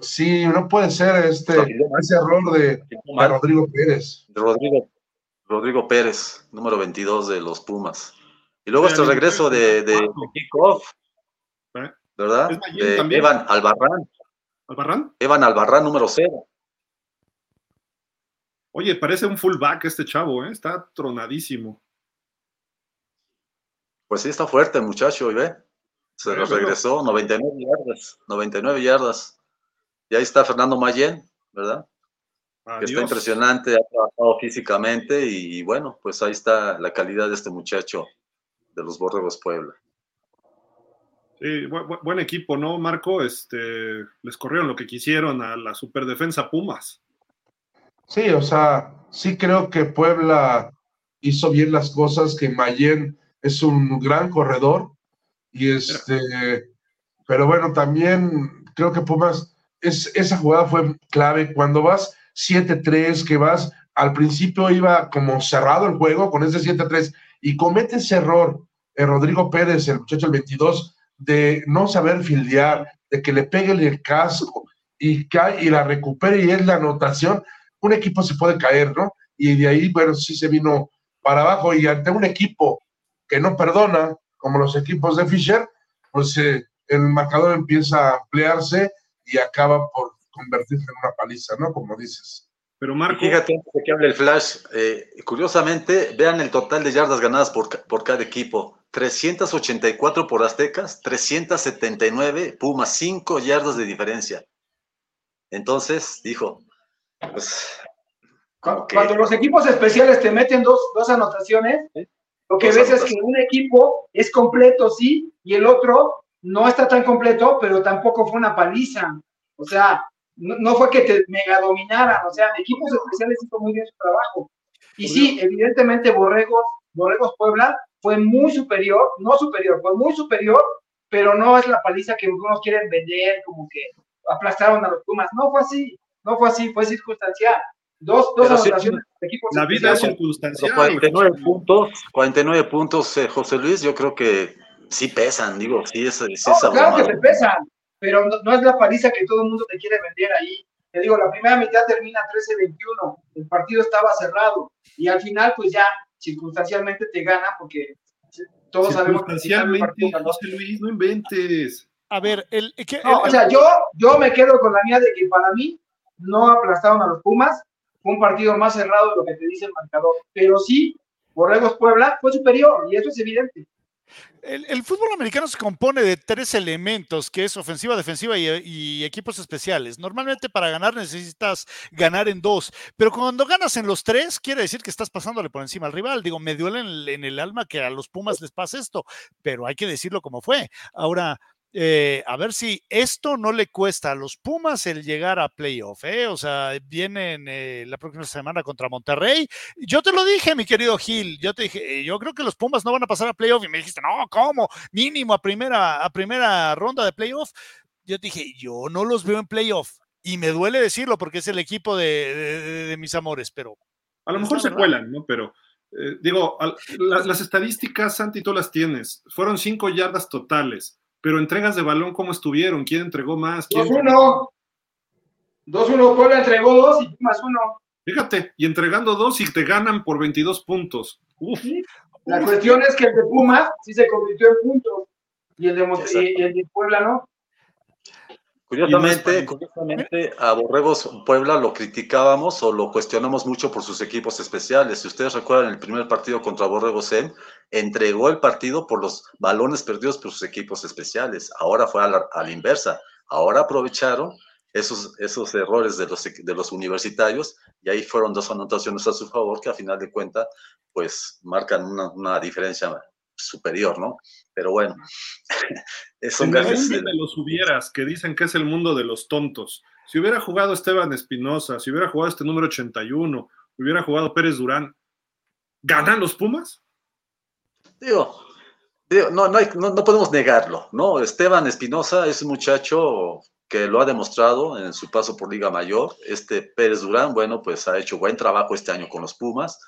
Sí, no puede ser este, ese error de, de. Rodrigo Pérez. de Rodrigo, Rodrigo Pérez, número 22 de los Pumas. Y luego este regreso de, de, de kickoff, ¿Eh? ¿verdad? De. Evan Albarrán, ¿Albarrán? Evan Albarrán, número 0. Oye, parece un fullback este chavo, ¿eh? Está tronadísimo. Pues sí, está fuerte el muchacho, y ve. Se bueno. regresó, 99 yardas, 99 yardas. Y ahí está Fernando Mayén, ¿verdad? Que está impresionante, ha trabajado físicamente y, bueno, pues ahí está la calidad de este muchacho de los Borregos Puebla. Sí, bu- bu- buen equipo, ¿no, Marco? Este, les corrieron lo que quisieron a la superdefensa Pumas. Sí, o sea, sí creo que Puebla hizo bien las cosas, que Mayen es un gran corredor y este, pero bueno, también creo que Pumas, es, esa jugada fue clave. Cuando vas 7-3, que vas, al principio iba como cerrado el juego con ese 7-3 y comete ese error, eh, Rodrigo Pérez, el muchacho el 22, de no saber fildear, de que le pegue el casco y cae y la recupere y es la anotación un equipo se puede caer, ¿no? Y de ahí, bueno, sí se vino para abajo y ante un equipo que no perdona, como los equipos de Fisher, pues eh, el marcador empieza a ampliarse y acaba por convertirse en una paliza, ¿no? Como dices. Pero Marco, fíjate, antes de que hable el Flash, eh, curiosamente, vean el total de yardas ganadas por, por cada equipo. 384 por Aztecas, 379 Pumas, 5 yardas de diferencia. Entonces, dijo, pues. Cuando los equipos especiales te meten dos, dos anotaciones, lo que Dos ves es que un equipo es completo, sí, y el otro no está tan completo, pero tampoco fue una paliza. O sea, no, no fue que te mega dominaran, o sea, equipos especiales hizo muy bien su trabajo. Y sí, evidentemente Borregos, Borregos Puebla fue muy superior, no superior, fue muy superior, pero no es la paliza que algunos quieren vender, como que aplastaron a los Pumas. No fue así, no fue así, fue circunstancial. Dos, dos anotaciones de equipos la vida es circunstancial. Pero 49 puntos, 49 puntos, eh, José Luis, yo creo que sí pesan, digo, sí es, sí es No, claro que abrumador. te pesan, pero no, no es la paliza que todo el mundo te quiere vender ahí. Te digo, la primera mitad termina 13-21, el partido estaba cerrado y al final pues ya circunstancialmente te gana porque todos sabemos que José Luis, no inventes. A ver, el, no, o sea, yo, yo me quedo con la mía de que para mí no aplastaron a los Pumas, un partido más cerrado de lo que te dice el marcador, pero sí, Borregos Puebla fue superior y eso es evidente. El, fútbol americano se compone de tres elementos, que es ofensiva, defensiva y, equipos especiales. Normalmente para ganar necesitas ganar en dos, pero cuando ganas en los tres, quiere decir que estás pasándole por encima al rival. Digo, me duele en, en el alma que a los Pumas les pase esto, pero hay que decirlo como fue. Ahora, eh, a ver si esto no le cuesta a los Pumas el llegar a playoff, ¿eh? O sea, vienen eh, la próxima semana contra Monterrey. Yo te lo dije, mi querido Gil, yo te dije, yo creo que los Pumas no van a pasar a playoff y me dijiste, no, ¿cómo? Mínimo a primera, a primera ronda de playoff. Yo te dije, yo no los veo en playoff y me duele decirlo porque es el equipo de, mis amores, pero... A lo mejor se cuelan, ¿no? Pero... digo, las estadísticas, Santi, tú las tienes. Fueron cinco yardas totales pero entregas de balón, ¿cómo estuvieron? ¿Quién entregó más? 2-1. 2-1, Puebla entregó dos y más uno. Fíjate, y entregando dos y te ganan por 22 puntos. Uf. La cuestión es que el de Pumas sí se convirtió en puntos y el de, y el de Puebla no. Curiosamente, curiosamente, a Borregos Puebla lo criticábamos o lo cuestionamos mucho por sus equipos especiales. Si ustedes recuerdan el primer partido contra Borregos M, entregó el partido por los balones perdidos por sus equipos especiales. Ahora fue a la, inversa. Ahora aprovecharon esos, esos errores de los, de los universitarios y ahí fueron dos anotaciones a su favor que a final de cuentas pues marcan una, una diferencia superior, ¿no? Pero bueno, son gajes de los hubieras, que dicen que es el mundo de los tontos. Si hubiera jugado Esteban Espinosa, si hubiera jugado este número 81, hubiera jugado Pérez Durán, ¿ganan los Pumas? Digo, no, no, no, podemos negarlo, ¿no? Esteban Espinosa es un muchacho que lo ha demostrado en su paso por Liga Mayor. Este Pérez Durán, bueno, pues ha hecho buen trabajo este año con los Pumas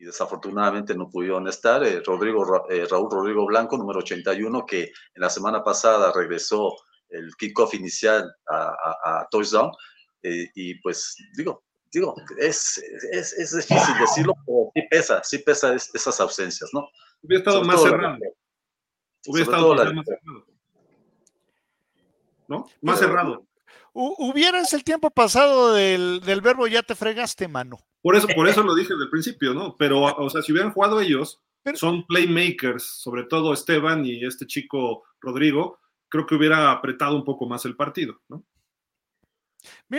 y desafortunadamente no pudieron estar. Eh, Rodrigo, eh, Raúl Rodrigo Blanco, número 81, que en la semana pasada regresó el kickoff inicial a, a, touchdown. Eh, y pues digo, digo, es, es, es, difícil decirlo, pero sí pesa, sí pesa esas ausencias, ¿no? Hubiera estado más cerrado. Hubiera estado más cerrado. ¿No? Más cerrado. Hubieras el tiempo pasado del, del verbo ya te fregaste, mano. Por eso, por eso lo dije desde el principio, ¿no? Pero, o sea, si hubieran jugado ellos, son playmakers, sobre todo Esteban y este chico Rodrigo, creo que hubiera apretado un poco más el partido, ¿no?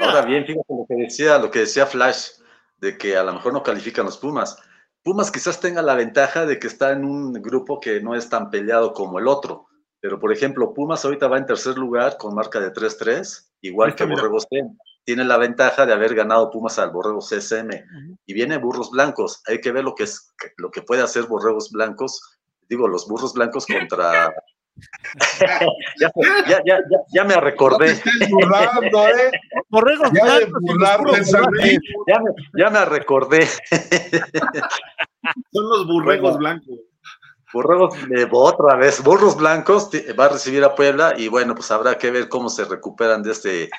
Ahora bien, fíjate lo que decía, lo que decía Flash, de que a lo mejor no califican los Pumas. Pumas quizás tenga la ventaja de que está en un grupo que no es tan peleado como el otro. Pero, por ejemplo, Pumas ahorita va en tercer lugar con marca de 3-3, igual que Borregos tiene la ventaja de haber ganado Pumas al Borregos CSM y viene Burros Blancos. Hay que ver lo que es lo que puede hacer Borregos Blancos, digo, los Burros Blancos contra ya, ya, ya, ya, me recordé. burlando, ¿eh? Borregos ya Blancos. ya, me, ya me recordé. Son los burregos blancos. Burregos, eh, otra vez, Burros Blancos va a recibir a Puebla y bueno, pues habrá que ver cómo se recuperan de este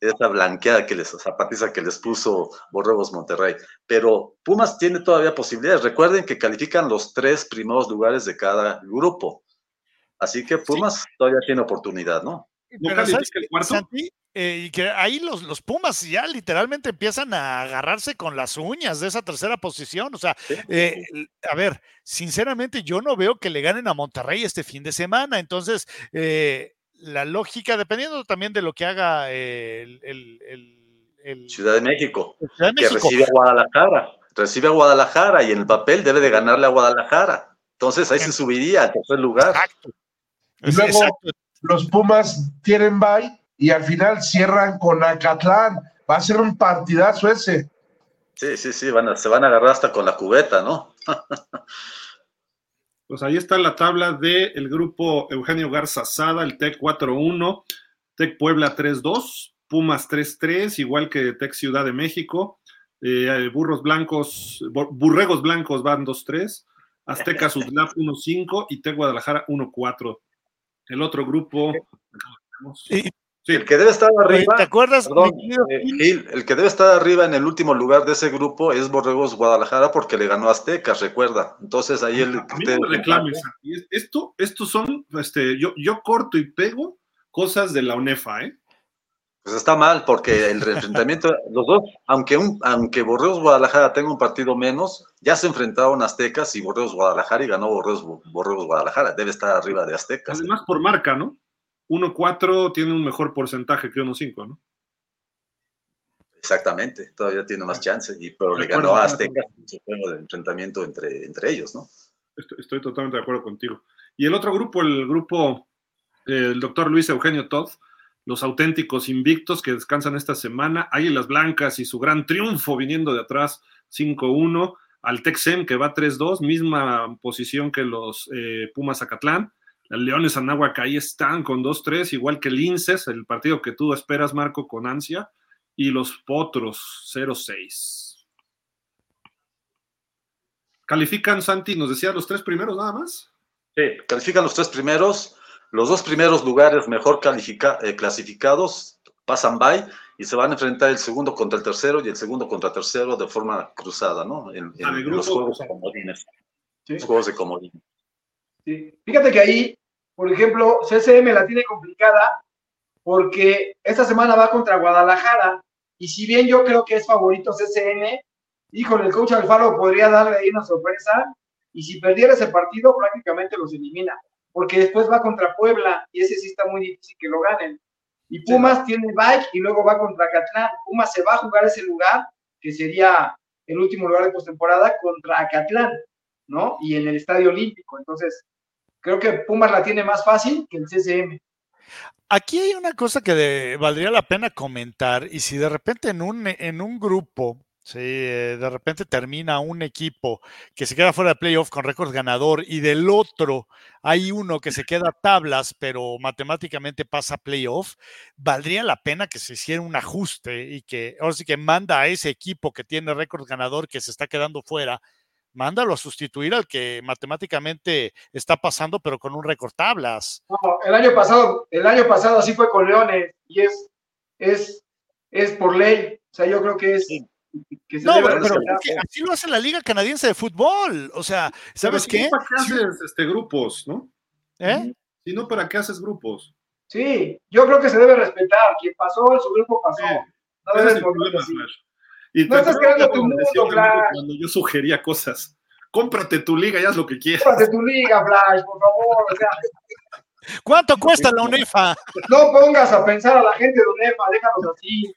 esa blanqueada que les, zapatiza que les puso Borregos Monterrey. Pero Pumas tiene todavía posibilidades. Recuerden que califican los tres primeros lugares de cada grupo. Así que Pumas todavía tiene oportunidad, ¿no? Eh, y que ahí los, los, Pumas ya literalmente empiezan a agarrarse con las uñas de esa tercera posición. O sea, eh, a ver, sinceramente yo no veo que le ganen a Monterrey este fin de semana. Entonces, eh, la lógica, dependiendo también de lo que haga el, Ciudad de México, que recibe a Guadalajara, recibe a Guadalajara y en el papel debe de ganarle a Guadalajara. Entonces ahí se subiría al tercer lugar. Exacto. Y luego los Pumas tienen bye y al final cierran con Acatlán. Va a ser un partidazo ese. Sí, sí, sí, van se van a agarrar hasta con la cubeta, ¿no? Pues ahí está la tabla del grupo Eugenio Garza Sada, el TEC 4-1, TEC Puebla 3-2, Pumas 3-3, igual que TEC Ciudad de México, eh, Burros Blancos, Burregos Blancos van 2-3, Azteca Sudlap 1-5 y TEC Guadalajara 1-4. El otro grupo. El que debe estar arriba. ¿Te acuerdas? Eh, Gil, el que debe estar arriba en el último lugar de ese grupo es Borregos Guadalajara porque le ganó a Aztecas, recuerda. Entonces ahí el. A mí no me reclames. Esto, esto son, este, yo, yo corto y pego cosas de la UNEFA, ¿eh? Pues está mal, porque el enfrentamiento, los dos, aunque, un, aunque Borreos Guadalajara tenga un partido menos, ya se enfrentaron Aztecas y Borreos Guadalajara y ganó Borreos, Borreos Guadalajara. Debe estar arriba de Aztecas. Además, por marca, ¿no? 1-4 tiene un mejor porcentaje que 1-5, ¿no? Exactamente, todavía tiene más chance, y, pero le ganó a Aztecas en su juego de enfrentamiento entre, entre ellos, ¿no? Estoy, estoy, totalmente de acuerdo contigo. Y el otro grupo, el grupo, eh, el doctor Luis Eugenio Todd, los auténticos invictos que descansan esta semana, Águilas Blancas y su gran triunfo viniendo de atrás 5-1, al Texem que va 3-2, misma posición que los eh, Pumas Acatlán, el Leones Anáhuac ahí están con 2-3, igual que el INSES, el partido que tú esperas, Marco, con ansia, y los Potros 0-6. ¿Califican, Santi, nos decía los tres primeros nada más? Sí, califican los tres primeros. Los dos primeros lugares mejor eh, clasificados pasan by y se van a enfrentar el segundo contra el tercero y el segundo contra el tercero de forma cruzada, ¿no? En, los juegos de comodines. Los juegos de comodines. Sí. Fíjate que ahí, por ejemplo, CCM la tiene complicada porque esta semana va contra Guadalajara y si bien yo creo que es favorito CCM, híjole, el coach Alfaro podría darle ahí una sorpresa y si perdiera ese partido prácticamente los elimina porque después va contra Puebla y ese sí está muy difícil que lo ganen. Y Pumas tiene bike y luego va contra Catlán. Pumas se va a jugar ese lugar, que sería el último lugar de postemporada, contra Acatlán, ¿no? Y en el Estadio Olímpico. Entonces, creo que Pumas la tiene más fácil que el CCM. Aquí hay una cosa que valdría la pena comentar, y si de repente en un, en un grupo Sí, eh, de repente termina un equipo que se queda fuera de playoff con récord ganador y del otro hay uno que se queda tablas, pero matemáticamente pasa playoff, valdría la pena que se hiciera un ajuste y que ahora sí que manda a ese equipo que tiene récord ganador que se está quedando fuera, mándalo a sustituir al que matemáticamente está pasando, pero con un récord tablas. el año pasado, el año pasado así fue con Leones y es, es, es por ley. O sea, yo creo que es no, pero, así lo hace la Liga Canadiense de Fútbol. O sea, ¿sabes qué? ¿Para qué haces este, grupos, no? ¿Eh? Si no, ¿para qué haces grupos? Sí, yo creo que se debe respetar. Quien pasó su grupo pasó. No, es el problema, Y no estás creando tu mundo, Cuando yo sugería cosas, cómprate tu liga y haz lo que quieras. Cómprate tu liga, Flash, por favor. O sea, ¿Cuánto cuesta la UNEFA? No pongas a pensar a la gente de UNEFA, déjalos así.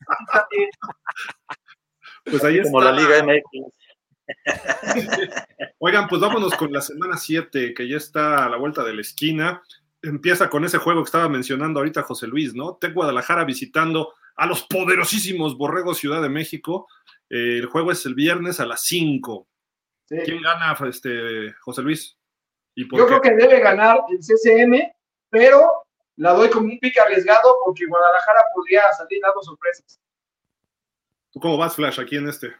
Pues ahí Como la Liga MX. Oigan, pues vámonos con la semana 7, que ya está a la vuelta de la esquina. Empieza con ese juego que estaba mencionando ahorita José Luis, ¿no? Tec Guadalajara visitando a los poderosísimos Borregos Ciudad de México. Eh, el juego es el viernes a las 5. ¿Quién gana, este, José Luis? ¿Y Yo creo que debe ganar el CCM, pero la doy como un pique arriesgado porque Guadalajara podría salir dando sorpresas. ¿Tú cómo vas, Flash, aquí en este?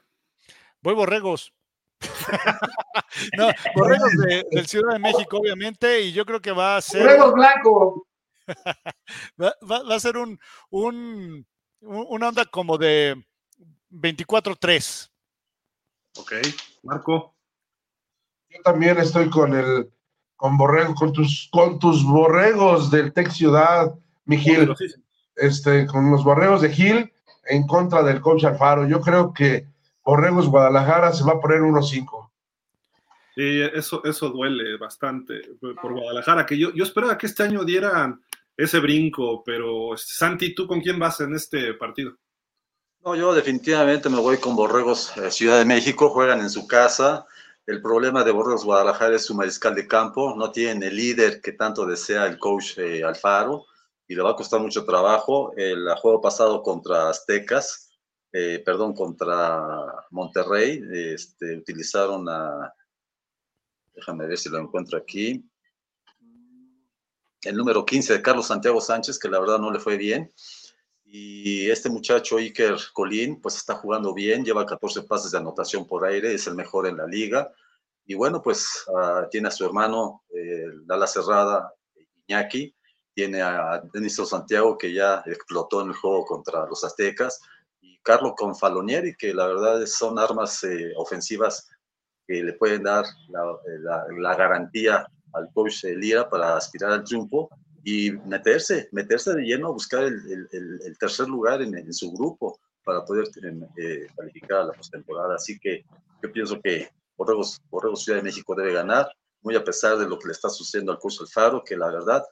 Voy borregos. no, borregos de, del Ciudad de México, obviamente, y yo creo que va a ser. Borregos blanco. va, a ser un, un, una onda como de 24-3. Ok, Marco. Yo también estoy con el con borregos, con tus, con tus borregos del Tec Ciudad, mi Gil. Este, con los borregos de Gil en contra del coach Alfaro. Yo creo que Borregos Guadalajara se va a poner 1-5. Sí, eso, eso duele bastante por Guadalajara, que yo, yo esperaba que este año dieran ese brinco, pero Santi, ¿tú con quién vas en este partido? No, yo definitivamente me voy con Borregos eh, Ciudad de México, juegan en su casa. El problema de Borregos Guadalajara es su mariscal de campo, no tienen el líder que tanto desea el coach eh, Alfaro y le va a costar mucho trabajo. El juego pasado contra Aztecas, eh, perdón, contra Monterrey, este, utilizaron a, déjame ver si lo encuentro aquí, el número 15 de Carlos Santiago Sánchez, que la verdad no le fue bien. Y este muchacho, Iker Colín, pues está jugando bien, lleva 14 pases de anotación por aire, es el mejor en la liga. Y bueno, pues ah, tiene a su hermano, eh, la cerrada, Iñaki, tiene a Denis Santiago que ya explotó en el juego contra los aztecas, y Carlo Confalonieri, que la verdad son armas eh, ofensivas que le pueden dar la, la, garantía al coach Lira para aspirar al triunfo y meterse, meterse de lleno a buscar el, el, tercer lugar en, en, su grupo para poder eh, calificar a la postemporada. Así que yo pienso que Borregos Ciudad de México debe ganar, muy a pesar de lo que le está sucediendo al coach Alfaro, que la verdad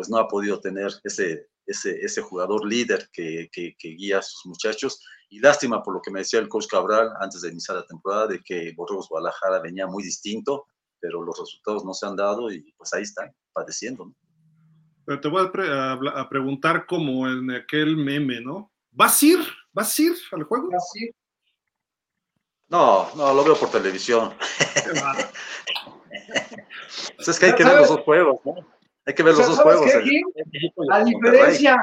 pues no ha podido tener ese, ese, ese jugador líder que, que, guía a sus muchachos. Y lástima por lo que me decía el coach Cabral antes de iniciar la temporada, de que Borregos Guadalajara venía muy distinto, pero los resultados no se han dado y pues ahí están, padeciendo. Pero te voy a, preguntar como en aquel meme, ¿no? ¿Vas a ir? ¿Vas a ir al juego? ¿Vas a ir? No, no, lo veo por televisión. pues es que hay que ver los dos juegos, ¿no? Hay que ver los dos juegos. a diferencia,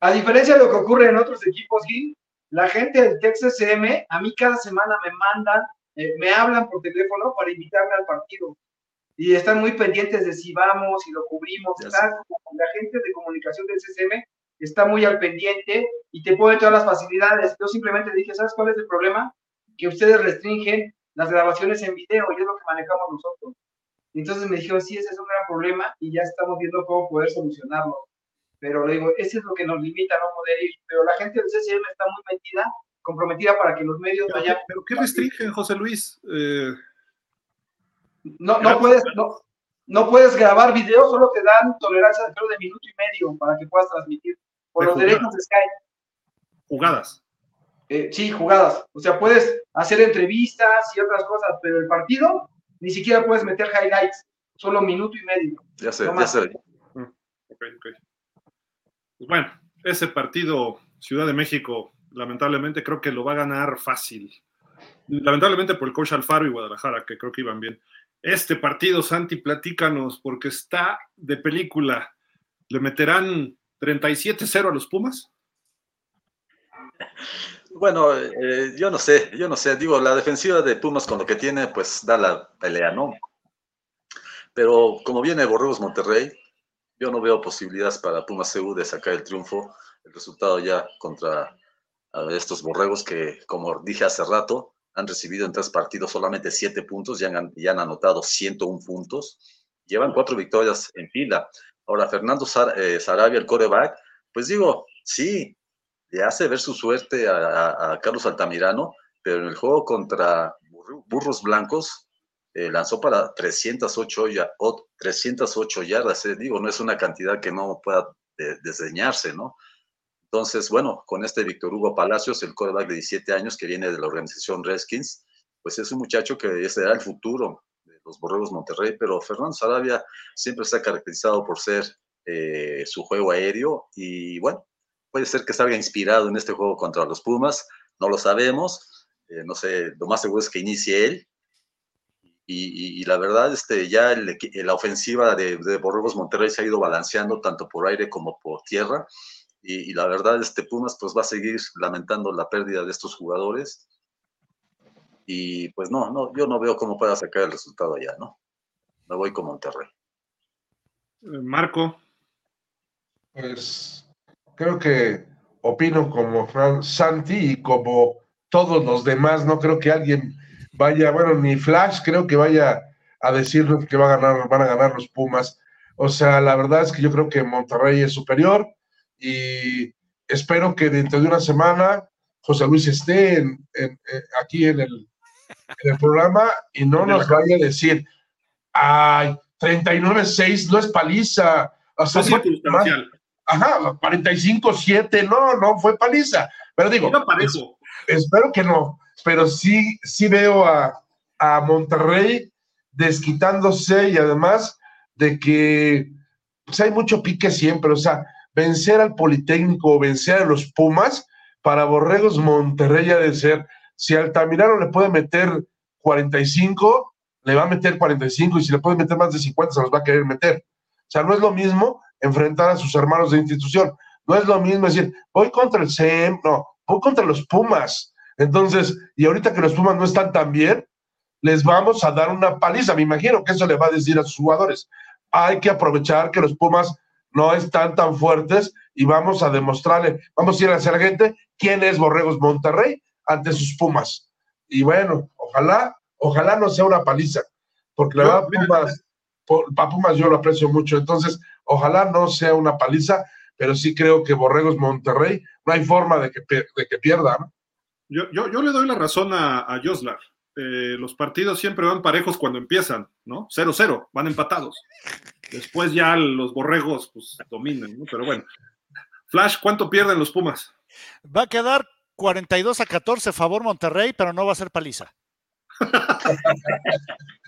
a diferencia de lo que ocurre en otros equipos, Gil, la gente del Texas M, a mí cada semana me mandan, eh, me hablan por teléfono para invitarme al partido. Y están muy pendientes de si vamos, y lo cubrimos. la gente de comunicación del CCM está muy al pendiente y te pone todas las facilidades. Yo simplemente dije, ¿sabes cuál es el problema? Que ustedes restringen las grabaciones en video y es lo que manejamos nosotros. Entonces me dijeron, sí, ese es un gran problema y ya estamos viendo cómo poder solucionarlo. Pero le digo, ese es lo que nos limita a no poder ir. Pero la gente del CCM está muy metida, comprometida para que los medios vayan. ¿Pero qué restringen, José Luis? Eh, no, no, puedes, no, no puedes grabar video, solo te dan tolerancia de, de minuto y medio para que puedas transmitir. Por los derechos de Skype. Jugadas. Eh, sí, jugadas. O sea, puedes hacer entrevistas y otras cosas, pero el partido ni siquiera puedes meter highlights, solo minuto y medio. Ya sé, ya sé. Mm, okay, okay. Pues bueno, ese partido Ciudad de México, lamentablemente creo que lo va a ganar fácil. Lamentablemente por el coach Alfaro y Guadalajara, que creo que iban bien. Este partido, Santi, platícanos, porque está de película. ¿Le meterán 37-0 a los Pumas? Bueno, eh, yo no sé, yo no sé. Digo, la defensiva de Pumas con lo que tiene, pues da la pelea, ¿no? Pero como viene Borregos Monterrey, yo no veo posibilidades para Pumas CU de sacar el triunfo. El resultado ya contra estos Borregos que, como dije hace rato, han recibido en tres partidos solamente siete puntos y han, han anotado 101 puntos. Llevan cuatro victorias en fila. Ahora, Fernando eh, Sarabia, el coreback, pues digo, sí, le hace ver su suerte a, Carlos Altamirano, pero en el juego contra Burros Blancos eh, lanzó para 308, ya, 308 yardas. Eh, digo, no es una cantidad que no pueda desdeñarse, ¿no? Entonces, bueno, con este Víctor Hugo Palacios, el quarterback de 17 años que viene de la organización Redskins, pues es un muchacho que será el futuro de los Borregos Monterrey, pero Fernando Sarabia siempre se ha caracterizado por ser eh, su juego aéreo y bueno, puede ser que salga inspirado en este juego contra los Pumas, no lo sabemos, eh, no sé, lo más seguro es que inicie él. Y, la verdad, este, ya la ofensiva de, de Borregos Monterrey se ha ido balanceando tanto por aire como por tierra. Y, la verdad, este Pumas pues va a seguir lamentando la pérdida de estos jugadores. Y pues no, no, yo no veo cómo pueda sacar el resultado allá, ¿no? Me voy con Monterrey. Marco. Pues creo que opino como Fran Santi y como todos los demás, no creo que alguien vaya, bueno, ni Flash creo que vaya a decirnos que va a ganar, van a ganar los Pumas. O sea, la verdad es que yo creo que Monterrey es superior y espero que dentro de una semana José Luis esté aquí en el, en el, programa y no nos vaya a decir, ay, 39-6 no es paliza. O sea, Ajá, 45-7, no, no fue paliza. Pero digo, espero que no, pero sí, sí veo a, a Monterrey desquitándose y además de que pues hay mucho pique siempre, o sea, vencer al Politécnico o vencer a los Pumas, para Borregos Monterrey ha de ser, si Altamirano le puede meter 45, le va a meter 45 y si le puede meter más de 50 se los va a querer meter. O sea, no es lo mismo enfrentar a sus hermanos de institución. No es lo mismo decir, voy contra el CEM, no, voy contra los Pumas. Entonces, y ahorita que los Pumas no están tan bien, les vamos a dar una paliza. Me imagino que eso le va a decir a sus jugadores. Hay que aprovechar que los Pumas no están tan fuertes y vamos a demostrarle, vamos a ir a hacer gente quién es Borregos Monterrey ante sus Pumas. Y bueno, ojalá, ojalá no sea una paliza, porque la verdad Pumas, para Pumas yo lo aprecio mucho, entonces ojalá no sea una paliza, pero sí creo que Borregos Monterrey no hay forma de que, de que pierda. ¿no? Yo, yo, yo, le doy la razón a, a Joslar. Eh, los partidos siempre van parejos cuando empiezan, ¿no? 0-0, van empatados. Después ya los borregos pues dominan, ¿no? Pero bueno. Flash, ¿cuánto pierden los Pumas? Va a quedar 42 a 14 favor Monterrey, pero no va a ser paliza.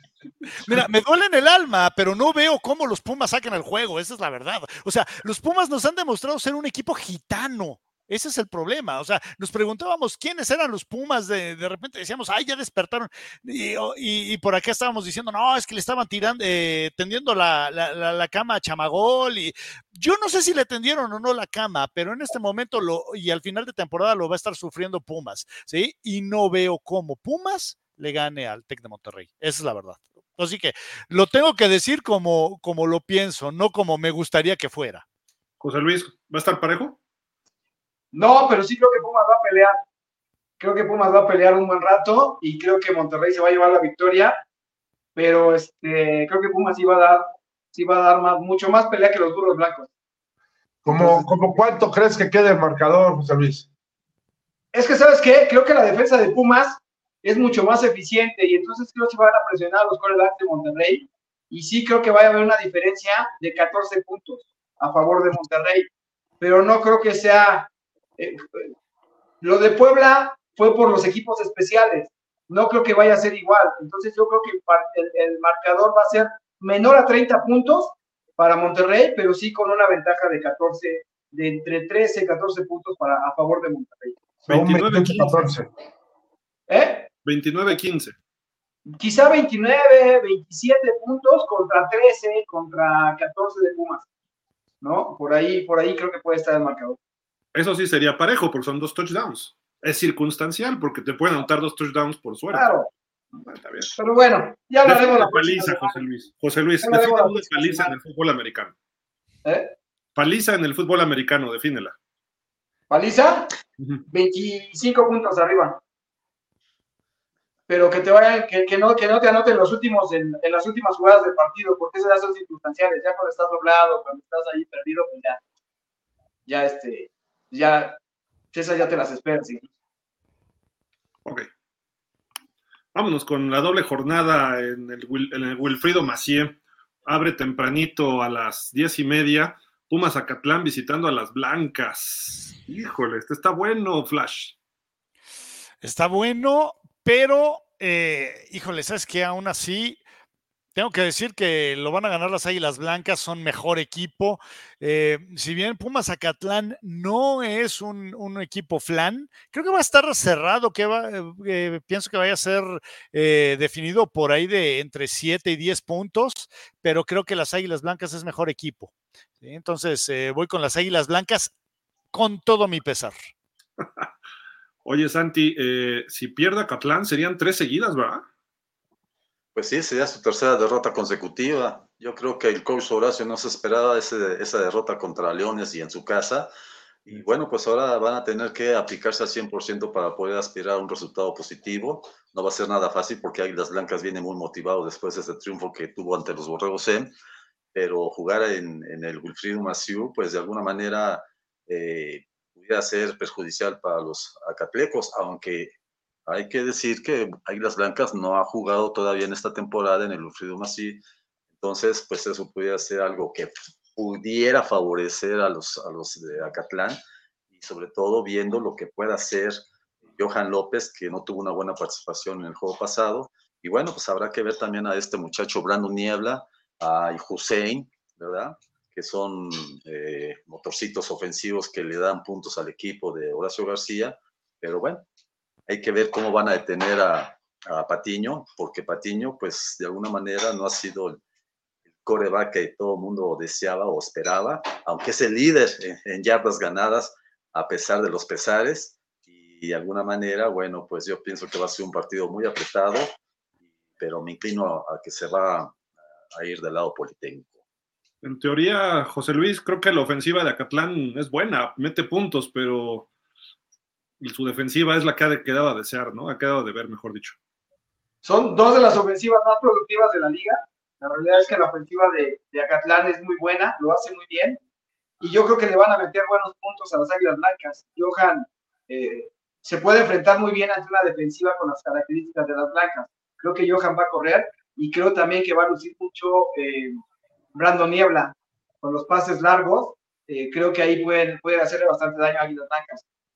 Mira, me duele en el alma, pero no veo cómo los Pumas sacan el juego, esa es la verdad. O sea, los Pumas nos han demostrado ser un equipo gitano. Ese es el problema. O sea, nos preguntábamos quiénes eran los Pumas. De, de repente decíamos, ay, ya despertaron. Y, y, por acá estábamos diciendo, no, es que le estaban tirando, eh, tendiendo la, la, la, cama a Chamagol. Y yo no sé si le tendieron o no la cama, pero en este momento y al final de temporada lo va a estar sufriendo Pumas. ¿Sí? Y no veo cómo Pumas le gane al Tec de Monterrey. Esa es la verdad. Así que lo tengo que decir como, como lo pienso, no como me gustaría que fuera. José Luis, ¿va a estar parejo? No, pero sí creo que Pumas va a pelear. Creo que Pumas va a pelear un buen rato y creo que Monterrey se va a llevar la victoria. Pero este, creo que Pumas sí va a dar, sí va a dar más, mucho más pelea que los burros blancos. ¿Cómo, ¿Cómo cuánto crees que quede el marcador, José Luis? Es que, ¿sabes qué? Creo que la defensa de Pumas es mucho más eficiente y entonces creo que van a presionar a los corebacks de Monterrey y sí creo que va a haber una diferencia de 14 puntos a favor de Monterrey, pero no creo que sea eh, lo de Puebla fue por los equipos especiales. No creo que vaya a ser igual. Entonces yo creo que el, marcador va a ser menor a 30 puntos para Monterrey, pero sí con una ventaja de 14, de entre 13 y 14 puntos para, a favor de Monterrey. 29-14. ¿Eh? 29-15. Quizá 29, 27 puntos contra 13, contra 14 de Pumas. ¿No? Por ahí, por ahí creo que puede estar el marcador. Eso sí sería parejo, porque son dos touchdowns. Es circunstancial, porque te pueden anotar dos touchdowns por suerte. Claro. Pero bueno, ya hablaremos la paliza, José Luis. José Luis, define una paliza en el fútbol americano. ¿Eh? Paliza en el fútbol americano, defínela. ¿Paliza? 25 puntos arriba. Pero que te vayan, que, que, no, que no te anoten los últimos, en, en, las últimas jugadas del partido, porque esas ya son circunstanciales. Ya cuando estás doblado, cuando estás ahí perdido, pues ya, ya este, ya, esas ya te las esperas. ¿sí? Ok. Vámonos con la doble jornada en el, en el Wilfrido Macié. Abre tempranito a las diez y media. Pumas Acatlán visitando a las Blancas. Híjole, este está bueno, Flash. Está bueno, pero, eh, híjole, ¿sabes qué? Aún así, tengo que decir que lo van a ganar las Águilas Blancas, son mejor equipo. Eh, si bien Pumas Acatlán no es un, equipo flan, creo que va a estar cerrado, que va, eh, pienso que vaya a ser definido por ahí de entre 7 y 10 puntos, pero creo que las Águilas Blancas es mejor equipo. Entonces voy con las Águilas Blancas con todo mi pesar. Oye, Santi, si pierde Acatlán serían tres seguidas, ¿verdad? Pues sí, sería su tercera derrota consecutiva. Yo creo que el coach Horacio no se esperaba ese, esa derrota contra Leones y en su casa. Y bueno, pues ahora van a tener que aplicarse al 100% para poder aspirar a un resultado positivo. No va a ser nada fácil porque Águilas Blancas viene muy motivado después de ese triunfo que tuvo ante los Borregos en, pero jugar en, en el Wilfrido Maciú, pues de alguna manera eh, pudiera ser perjudicial para los acatlecos, aunque hay que decir que Águilas Blancas no ha jugado todavía en esta temporada en el Wilfrido Masí, entonces pues eso pudiera ser algo que pudiera favorecer a los, a los de Acatlán y sobre todo viendo lo que pueda hacer Johan López, que no tuvo una buena participación en el juego pasado. Y bueno, pues habrá que ver también a este muchacho Brandon Niebla, a Hussein, ¿verdad? Que son eh, motorcitos ofensivos que le dan puntos al equipo de Horacio García. Pero bueno, hay que ver cómo van a detener a, Patiño, porque Patiño, pues de alguna manera no ha sido el, coreback que todo el mundo deseaba o esperaba, aunque es el líder en, yardas ganadas a pesar de los pesares. Y de alguna manera, bueno, pues yo pienso que va a ser un partido muy apretado, pero me inclino a, que se va a ir del lado politécnico. En teoría, José Luis, creo que la ofensiva de Acatlán es buena, mete puntos, pero su defensiva es la que ha quedado a desear, ¿no? Ha quedado de ver, mejor dicho. Son dos de las ofensivas más productivas de la liga. La realidad es que la ofensiva de, Acatlán es muy buena, lo hace muy bien. Y yo creo que le van a meter buenos puntos a las Águilas Blancas. Johan eh, se puede enfrentar muy bien ante una defensiva con las características de las Blancas. Creo que Johan va a correr y creo también que va a lucir mucho eh, Brandon Niebla con los pases largos. Eh, creo que ahí pueden, pueden hacerle bastante daño a Águilas.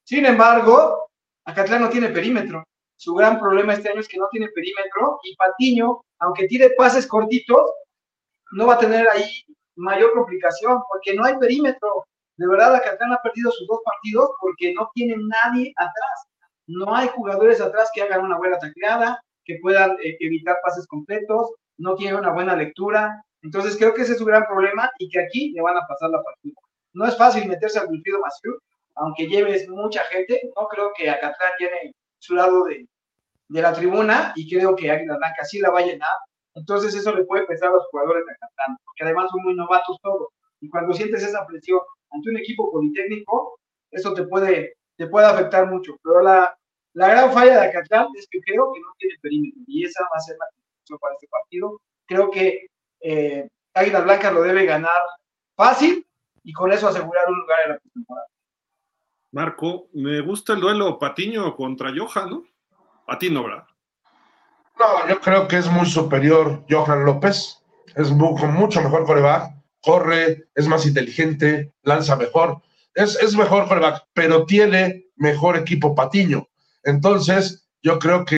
Sin embargo, Acatlán no tiene perímetro. Su gran problema este año es que no tiene perímetro y Patiño, aunque tire pases cortitos, no va a tener ahí mayor complicación porque no hay perímetro. De verdad, Acatlán ha perdido sus dos partidos porque no tiene nadie atrás. No hay jugadores atrás que hagan una buena tacleada, que puedan eh, evitar pases completos, no tiene una buena lectura. Entonces creo que ese es su gran problema y que aquí le van a pasar la partida. No es fácil meterse al Wilfrido Maciú, aunque lleves mucha gente, no creo que Acatlán tiene su lado de, de la tribuna y creo que Águila Blanca sí la va a llenar. Entonces eso le puede pesar a los jugadores de Acatlán, porque además son muy novatos todos. Y cuando sientes esa presión ante un equipo politécnico, eso te puede, te puede afectar mucho. Pero la, la gran falla de Acatlán es que creo que no tiene perímetro y esa va a ser la conclusión para este partido. Creo que eh, Águila Blanca lo debe ganar fácil y con eso asegurar un lugar en la temporada. Marco, me gusta el duelo Patiño contra Johan, ¿no? A ti no, ¿verdad? No, yo creo que es muy superior Johan López. Es muy, con mucho mejor coreback. Corre, es más inteligente, lanza mejor. Es, es mejor coreback, pero tiene mejor equipo Patiño. Entonces, yo creo que.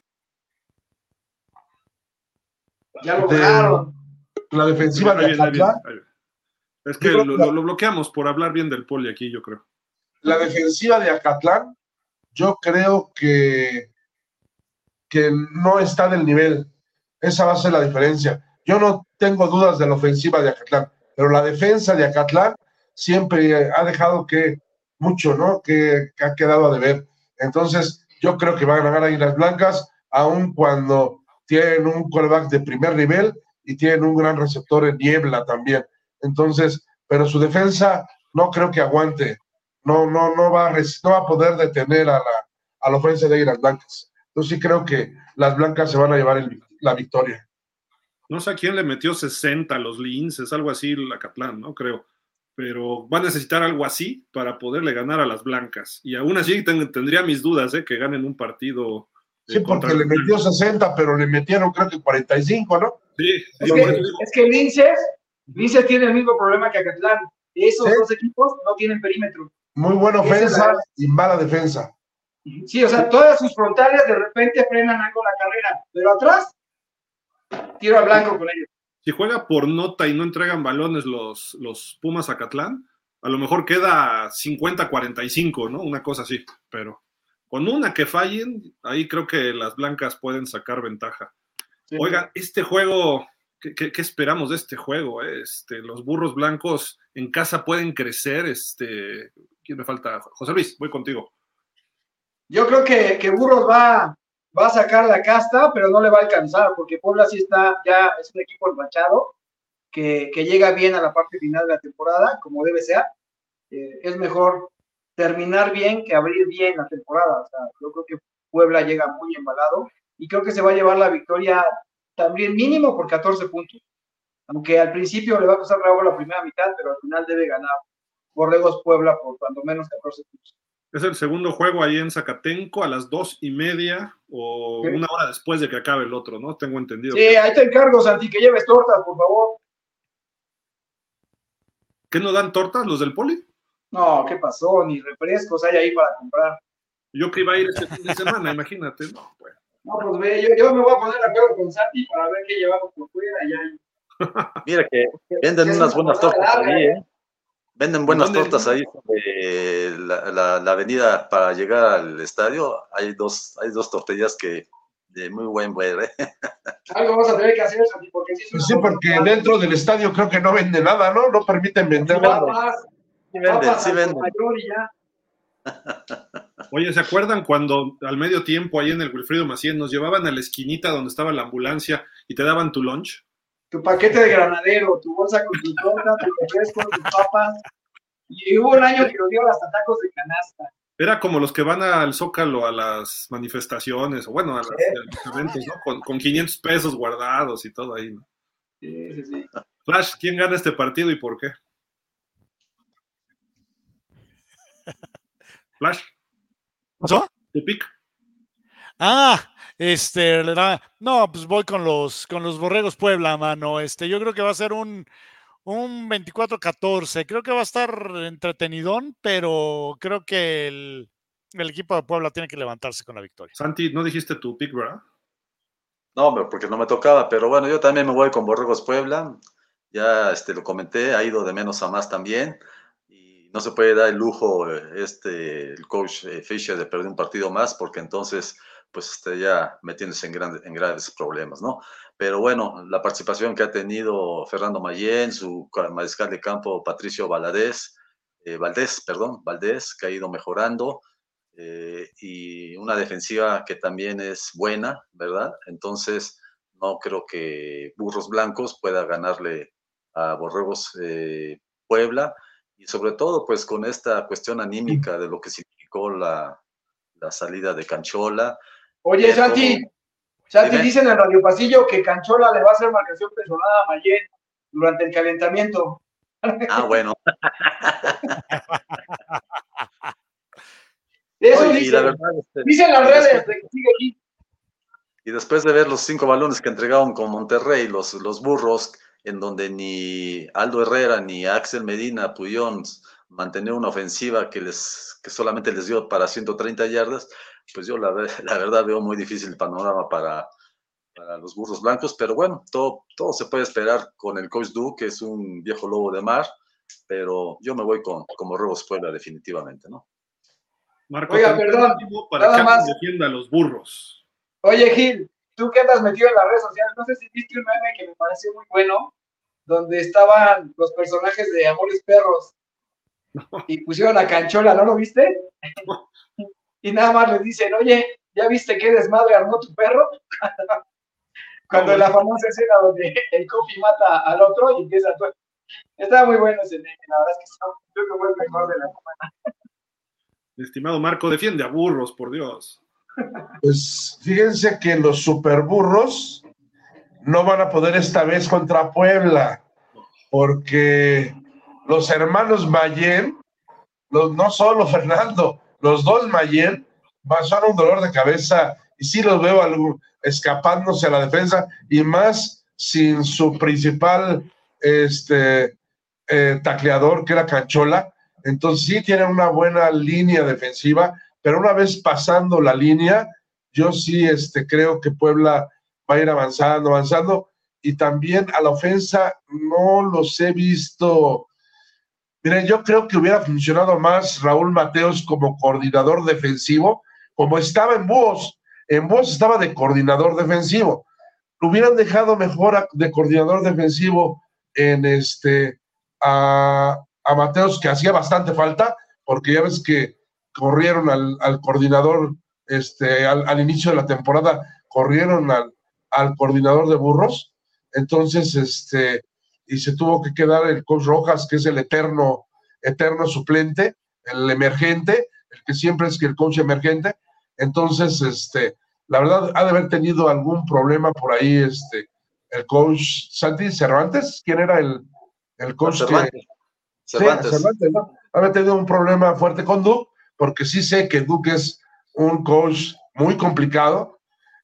Ya lo ganaron. La defensiva de Acatlán. Es que lo, lo, lo bloqueamos por hablar bien del poli aquí, yo creo. La defensiva de Acatlán, yo creo que que no está del nivel. Esa va a ser la diferencia. Yo no tengo dudas de la ofensiva de Acatlán, pero la defensa de Acatlán siempre ha dejado que mucho, ¿no? Que, que ha quedado a deber. Entonces, yo creo que van a ganar Águilas Blancas, aun cuando tienen un quarterback de primer nivel y tienen un gran receptor en niebla también. Entonces, pero su defensa no creo que aguante. No, no, no va a, no va a poder detener a la, a la ofensa de Águilas Blancas. Yo sí creo que las blancas se van a llevar el, la victoria. No sé a quién le metió 60 a los linces, algo así, la Catlán, ¿no? Creo. Pero va a necesitar algo así para poderle ganar a las blancas. Y aún así ten, tendría mis dudas, ¿eh? Que ganen un partido. Sí, porque le metió 60, pero le metieron creo que 45, ¿no? Sí, sí es, que, es que Linces, Linces tiene el mismo problema que Acatlán. Esos ¿Sí? dos equipos no tienen perímetro. Muy buena ofensa y mala defensa. Sí, o sea, todas sus frontales de repente frenan algo la carrera, pero atrás, tiro al blanco con ellos. Si juega por nota y no entregan balones los, los Pumas a Catlán, a lo mejor queda 50-45, ¿no? Una cosa así, pero con una que fallen, ahí creo que las blancas pueden sacar ventaja. Sí. Oiga, este juego, ¿qué, qué, qué esperamos de este juego? Este, los burros blancos en casa pueden crecer. Este, ¿Quién me falta? José Luis, voy contigo. Yo creo que, que Burros va, va a sacar la casta, pero no le va a alcanzar, porque Puebla sí está, ya es un equipo enganchado, que, que llega bien a la parte final de la temporada, como debe ser. Eh, es mejor terminar bien que abrir bien la temporada. O sea, yo creo que Puebla llega muy embalado y creo que se va a llevar la victoria también mínimo por 14 puntos. Aunque al principio le va a costar trabajo la primera mitad, pero al final debe ganar Borregos Puebla por cuando menos 14 puntos. Es el segundo juego ahí en Zacatenco a las dos y media o una hora después de que acabe el otro, ¿no? Tengo entendido. Sí, ahí te encargo, Santi, que lleves tortas, por favor. ¿Qué no dan tortas los del poli? No, ¿qué pasó? Ni refrescos hay ahí para comprar. Yo que iba a ir este fin de semana, imagínate. No, pues. No, pues ve, yo, yo, me voy a poner de acuerdo con Santi para ver qué llevamos por fuera. Ya. Mira que venden unas buenas tortas ahí, ¿eh? Venden buenas tortas ahí sobre la, la, la, avenida para llegar al estadio. Hay dos, hay dos tortillas que de muy buen ver. ¿eh? Algo vamos a tener que hacer, Santi, porque sí, pues sí porque dentro del estadio creo que no vende nada, ¿no? No permiten vender nada. Sí venden, sí venden. Oye, ¿se acuerdan cuando al medio tiempo ahí en el Wilfrido Maciel nos llevaban a la esquinita donde estaba la ambulancia y te daban tu lunch? tu paquete de granadero, tu bolsa con tu torta, tu refresco, tus papas. Y hubo un año que nos dio hasta tacos de canasta. Era como los que van al Zócalo a las manifestaciones, o bueno, a, los eventos, ¿no? Con, con, 500 pesos guardados y todo ahí, ¿no? Sí, sí, sí. Flash, ¿quién gana este partido y por qué? Flash. ¿Pasó? ¿Tu pick? Ah, este, no, pues voy con los, con los Borregos Puebla, mano. Este, yo creo que va a ser un, un 24-14. Creo que va a estar entretenidón, pero creo que el, el, equipo de Puebla tiene que levantarse con la victoria. Santi, ¿no dijiste tu pick, verdad? No, porque no me tocaba, pero bueno, yo también me voy con Borregos Puebla. Ya este, lo comenté, ha ido de menos a más también. No se puede dar el lujo este, el coach eh, Fisher de perder un partido más, porque entonces pues esté ya metiéndose en, grandes, en graves problemas, ¿no? Pero bueno, la participación que ha tenido Fernando Mayén, su mariscal de campo Patricio Valadez, eh, Valdés, perdón, Valdés, que ha ido mejorando, eh, y una defensiva que también es buena, ¿verdad? Entonces, no creo que Burros Blancos pueda ganarle a Borregos eh, Puebla, y sobre todo, pues con esta cuestión anímica de lo que significó la, la salida de Canchola, Oye, Santi, Santi, dicen en Radio Pasillo que Canchola le va a hacer marcación personal a Mayen durante el calentamiento. Ah, bueno. Eso Oye, dicen, verdad, este, dicen las redes de que sigue aquí. Y después de ver los cinco balones que entregaron con Monterrey, los, los burros, en donde ni Aldo Herrera ni Axel Medina pudieron mantener una ofensiva que, les, que solamente les dio para 130 yardas, pues yo la, la verdad veo muy difícil el panorama para, para los burros blancos, pero bueno, todo, todo se puede esperar con el coach Du, que es un viejo lobo de mar, pero yo me voy con como Robos Puebla definitivamente, ¿no? Marco, Oiga, perdón, para que más. defienda a los burros. Oye, Gil, tú que andas metido en las redes sociales, no sé si viste un meme que me pareció muy bueno, donde estaban los personajes de Amores Perros y pusieron a Canchola, ¿no lo viste? y nada más les dicen, oye, ¿ya viste qué desmadre armó tu perro? Cuando la famosa escena donde el coffee mata al otro y empieza a... Estaba muy bueno ese meme, la verdad es que creo que fue el mejor de la semana. Estimado Marco, defiende a burros, por Dios. Pues fíjense que los superburros no van a poder esta vez contra Puebla, porque los hermanos Mayen, los, no solo Fernando, los dos Mayen son un dolor de cabeza y sí los veo escapándose a la defensa y más sin su principal este, eh, tacleador, que era Canchola. Entonces sí tienen una buena línea defensiva, pero una vez pasando la línea, yo sí este, creo que Puebla va a ir avanzando, avanzando. Y también a la ofensa no los he visto Miren, yo creo que hubiera funcionado más Raúl Mateos como coordinador defensivo, como estaba en Búhos. En Búhos estaba de coordinador defensivo. Lo hubieran dejado mejor de coordinador defensivo en este a, Mateos, que hacía bastante falta, porque ya ves que corrieron al, coordinador este, al, inicio de la temporada, corrieron al, al coordinador de burros. Entonces, este, y se tuvo que quedar el coach Rojas, que es el eterno, eterno suplente, el emergente, el que siempre es que el coach emergente. Entonces, este, la verdad, ha de haber tenido algún problema por ahí, este, el coach Santi Cervantes, ¿quién era el, el coach Cervantes. que... Cervantes. Cervantes ¿no? Ha tenido un problema fuerte con Duke, porque sí sé que Duke es un coach muy complicado,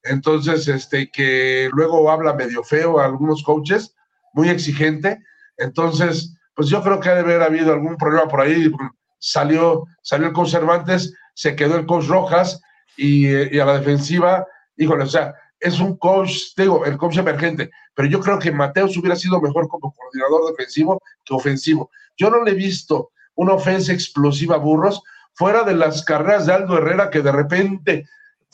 entonces, este, que luego habla medio feo a algunos coaches, muy exigente. Entonces, pues yo creo que ha de haber habido algún problema por ahí. Salió, salió el coach Cervantes, se quedó el coach Rojas y, a la defensiva, híjole, o sea, es un coach, digo, el coach emergente, pero yo creo que Mateos hubiera sido mejor como coordinador defensivo que ofensivo. Yo no le he visto una ofensa explosiva a Burros, fuera de las carreras de Aldo Herrera que de repente,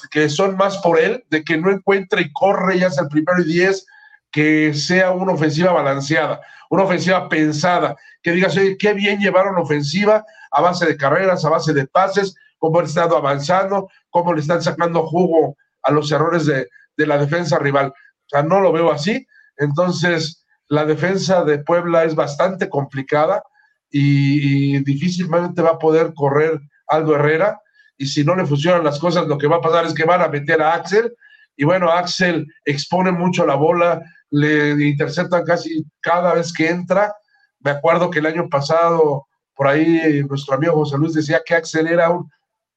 que son más por él, de que no encuentra y corre y hace el primero y diez, que sea una ofensiva balanceada, una ofensiva pensada, que digas, oye, qué bien llevaron ofensiva a base de carreras, a base de pases, cómo han estado avanzando, cómo le están sacando jugo a los errores de, la defensa rival. O sea, no lo veo así. Entonces, la defensa de Puebla es bastante complicada y, difícilmente va a poder correr Aldo Herrera. Y si no le funcionan las cosas, lo que va a pasar es que van a meter a Axel. Y bueno, Axel expone mucho la bola, le interceptan casi cada vez que entra. Me acuerdo que el año pasado, por ahí nuestro amigo José Luis decía que Axel era un,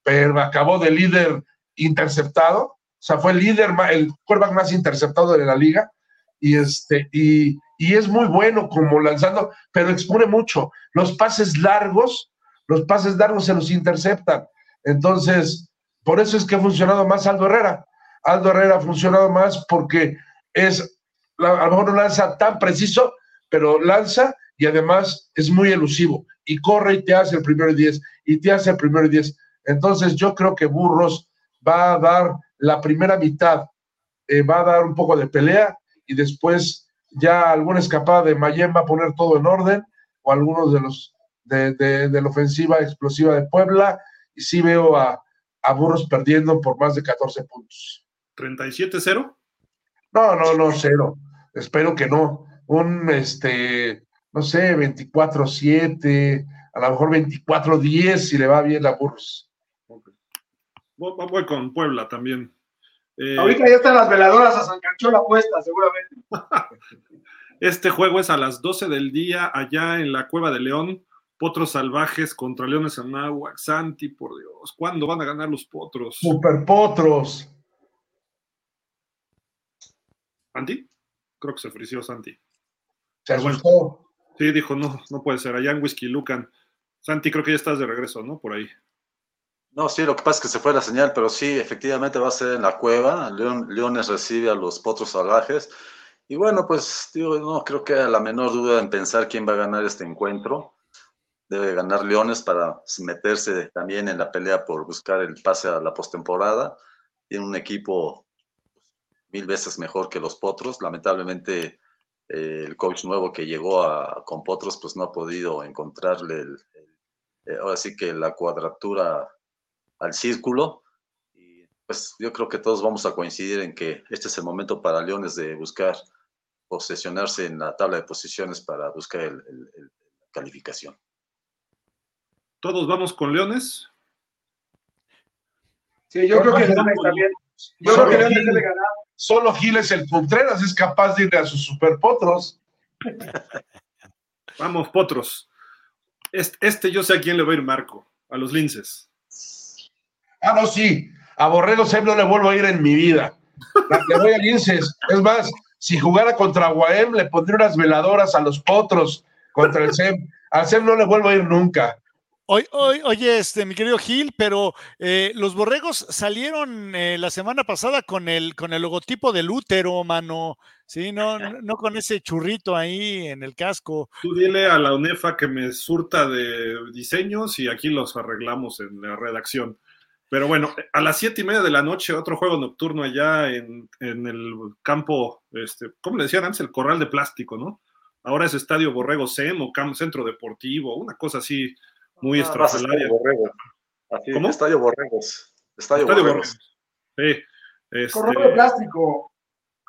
pero acabó de líder interceptado, o sea, fue el líder, el quarterback más interceptado de la liga, y este, y, y es muy bueno como lanzando, pero expone mucho. Los pases largos, los pases largos se los interceptan. Entonces, por eso es que ha funcionado más Aldo Herrera. Aldo Herrera ha funcionado más porque es, a lo mejor no lanza tan preciso, pero lanza y además es muy elusivo y corre y te hace el primero y diez y te hace el primero y diez. Entonces yo creo que Burros va a dar la primera mitad, eh, va a dar un poco de pelea y después ya alguna escapada de Mayen va a poner todo en orden, o algunos de los de, la ofensiva explosiva de Puebla, y sí veo a, Burros perdiendo por más de 14 puntos. ¿37-0? No, no, no, cero. Espero que no. Un, este, no sé, 24-7, a lo mejor 24-10 si le va bien a Burros. Voy con Puebla también. Eh, Ahorita ya están las veladoras a San Cancho la puesta, seguramente. este juego es a las 12 del día allá en la Cueva de León. Potros salvajes contra Leones Anáhuac. Santi, por Dios, ¿cuándo van a ganar los potros? Super potros. ¿Santi? Creo que se frició Santi. Se asustó. sí, dijo, no, no puede ser. Allá en Whisky Lucan. Santi, creo que ya estás de regreso, ¿no? Por ahí. No, sí, lo que pasa es que se fue la señal, pero sí, efectivamente va a ser en la cueva. León, Leones recibe a los potros salvajes. Y bueno, pues digo, no creo que haya la menor duda en pensar quién va a ganar este encuentro. Debe ganar Leones para meterse también en la pelea por buscar el pase a la postemporada. Tiene un equipo mil veces mejor que los potros. Lamentablemente, eh, el coach nuevo que llegó a, con potros, pues no ha podido encontrarle el, eh, ahora sí que la cuadratura al círculo. Y pues yo creo que todos vamos a coincidir en que este es el momento para Leones de buscar posesionarse en la tabla de posiciones para buscar el, la calificación. ¿Todos vamos con Leones? Sí, yo creo que Leones también. Yo creo que Leones debe ganar. Solo Giles el Contreras es capaz de ir a sus superpotros. Vamos, potros. Este, este, yo sé a quién le va a ir Marco, a los linces. Ah, no, sí. A Borrego SEM no le vuelvo a ir en mi vida. Que voy a Linces. Es más, si jugara contra Guaem, le pondría unas veladoras a los potros contra el SEM. Al SEM no le vuelvo a ir nunca. Oye, este, mi querido Gil, pero eh, los borregos salieron eh, la semana pasada con el, con el logotipo del útero, mano. Sí, no, no con ese churrito ahí en el casco. Tú dile a la UNEFA que me surta de diseños y aquí los arreglamos en la redacción. Pero bueno, a las siete y media de la noche, otro juego nocturno allá en, el campo, este, ¿cómo le decían antes? El corral de plástico, ¿no? Ahora es Estadio Borrego SEM o Centro Deportivo, una cosa así muy ah, ¿Cómo? Estadio Borregos. Estadio, Borregos. Sí. Este, corral de plástico.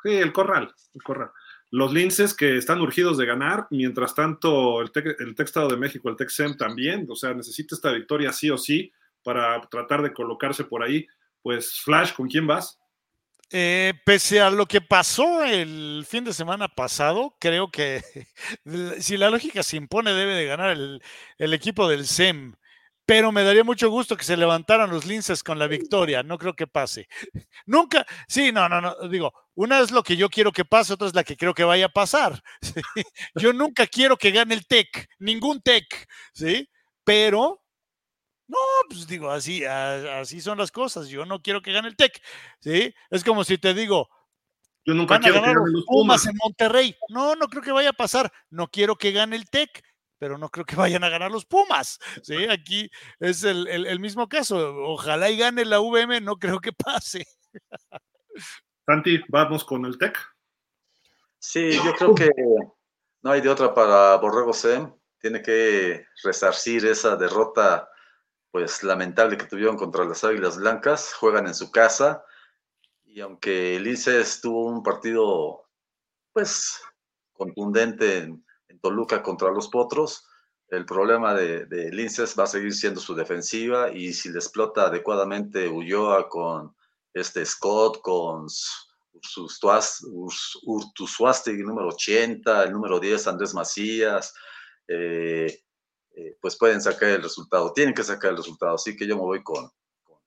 Sí, el corral, el corral. Los linces que están urgidos de ganar, mientras tanto el, el Estado de México, el TEC-SEM también, o sea, necesita esta victoria sí o sí para tratar de colocarse por ahí. Pues Flash, ¿con quién vas? Eh, pese a lo que pasó el fin de semana pasado, creo que si la lógica se impone debe de ganar el, equipo del SEM, pero me daría mucho gusto que se levantaran los linces con la victoria, no creo que pase. Nunca, sí, no, no, no, digo, una es lo que yo quiero que pase, otra es la que creo que vaya a pasar. Yo nunca quiero que gane el TEC, ningún TEC, ¿sí? Pero no, pues digo, así, así son las cosas. Yo no quiero que gane el TEC, ¿sí? Es como si te digo, yo nunca quiero que gane los Pumas en Monterrey. No, no creo que vaya a pasar. No quiero que gane el TEC, pero no creo que vayan a ganar los Pumas. ¿sí? Aquí es el, mismo caso. Ojalá y gane la VM, no creo que pase. Santi, vamos con el TEC. Sí, yo creo que no hay de otra para Borrego SEM. Tiene que resarcir esa derrota pues lamentable que tuvieron contra las Águilas Blancas, juegan en su casa y aunque el tuvo un partido pues contundente en, Toluca contra los Potros. El problema de, de Linces va a seguir siendo su defensiva y si le explota adecuadamente Ulloa con este Scott, con Urtusuastegui número 80, el número 10 Andrés Macías, eh, eh, pues pueden sacar el resultado, tienen que sacar el resultado, así que yo me voy con,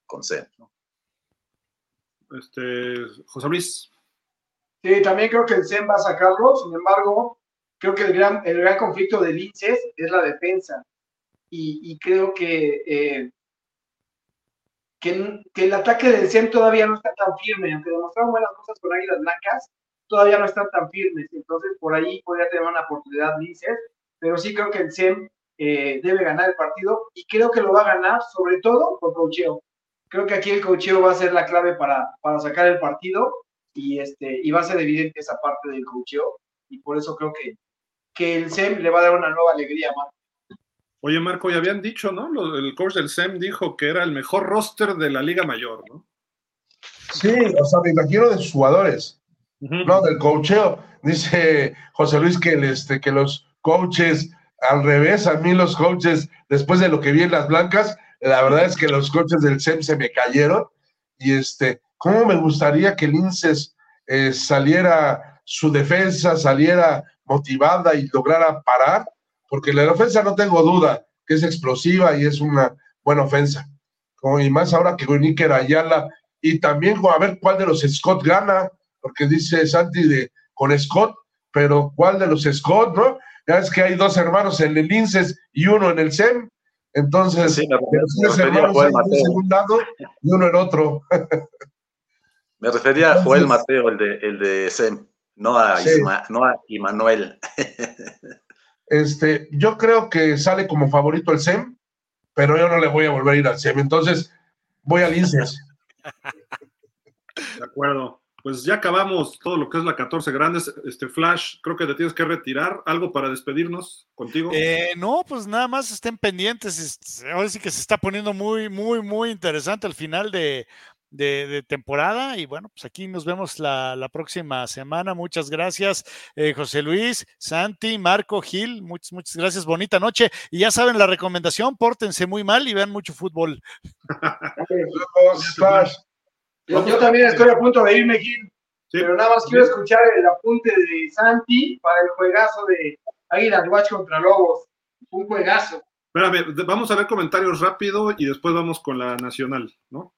con, Este, José Luis. Sí, también creo que el CEN va a sacarlo, sin embargo, creo que el gran, el gran conflicto de Linces es la defensa. Y, creo que, eh, que, el ataque del CEN todavía no está tan firme, aunque demostraron buenas cosas con Águilas Blancas, todavía no están tan firmes. Entonces, por ahí podría tener una oportunidad Linces, pero sí creo que el CEN eh, debe ganar el partido y creo que lo va a ganar sobre todo por cocheo. Creo que aquí el cocheo va a ser la clave para, para sacar el partido y, este, y va a ser evidente esa parte del cocheo y por eso creo que, que el SEM le va a dar una nueva alegría a Marco. Oye, Marco, ya habían dicho, ¿no? El coach del SEM dijo que era el mejor roster de la Liga Mayor, ¿no? Sí, o sea, me imagino de sus jugadores, no del cocheo. Dice José Luis que, este, que los coaches al revés, a mí los coaches, después de lo que vi en las blancas, la verdad es que los coaches del SEM se me cayeron. Y este, ¿cómo me gustaría que Linces eh, saliera su defensa, saliera motivada y lograra parar? Porque la ofensa no tengo duda que es explosiva y es una buena ofensa. Como, y más ahora que Níker Ayala, y también a ver cuál de los Scott gana, porque dice Santi de con Scott, pero cuál de los Scott, ¿no? Ya es que hay dos hermanos en el INSES y uno en el SEM. Entonces, sí, los hermanos en un lado y uno en otro. me refería a Joel Mateo, el de, el de SEM, no a, no a Immanuel. este, yo creo que sale como favorito el SEM, pero yo no le voy a volver a ir al SEM. Entonces, voy al INSES. De acuerdo pues ya acabamos todo lo que es la 14 Grandes. Este Flash, creo que te tienes que retirar. ¿Algo para despedirnos contigo? Eh, no, pues nada más estén pendientes. Ahora sí que se está poniendo muy, muy, muy interesante al final de, temporada. Y bueno, pues aquí nos vemos la, próxima semana. Muchas gracias, eh, José Luis, Santi, Marco, Gil. Muchas, muchas gracias. Bonita noche. Y ya saben la recomendación: pórtense muy mal y vean mucho fútbol. Yo, también estoy a punto de irme, Gil. Pero nada más quiero escuchar el apunte de Santi para el juegazo de Águilas Watch contra Lobos. Un juegazo. Espérame, vamos a ver comentarios rápido y después vamos con la nacional, ¿no?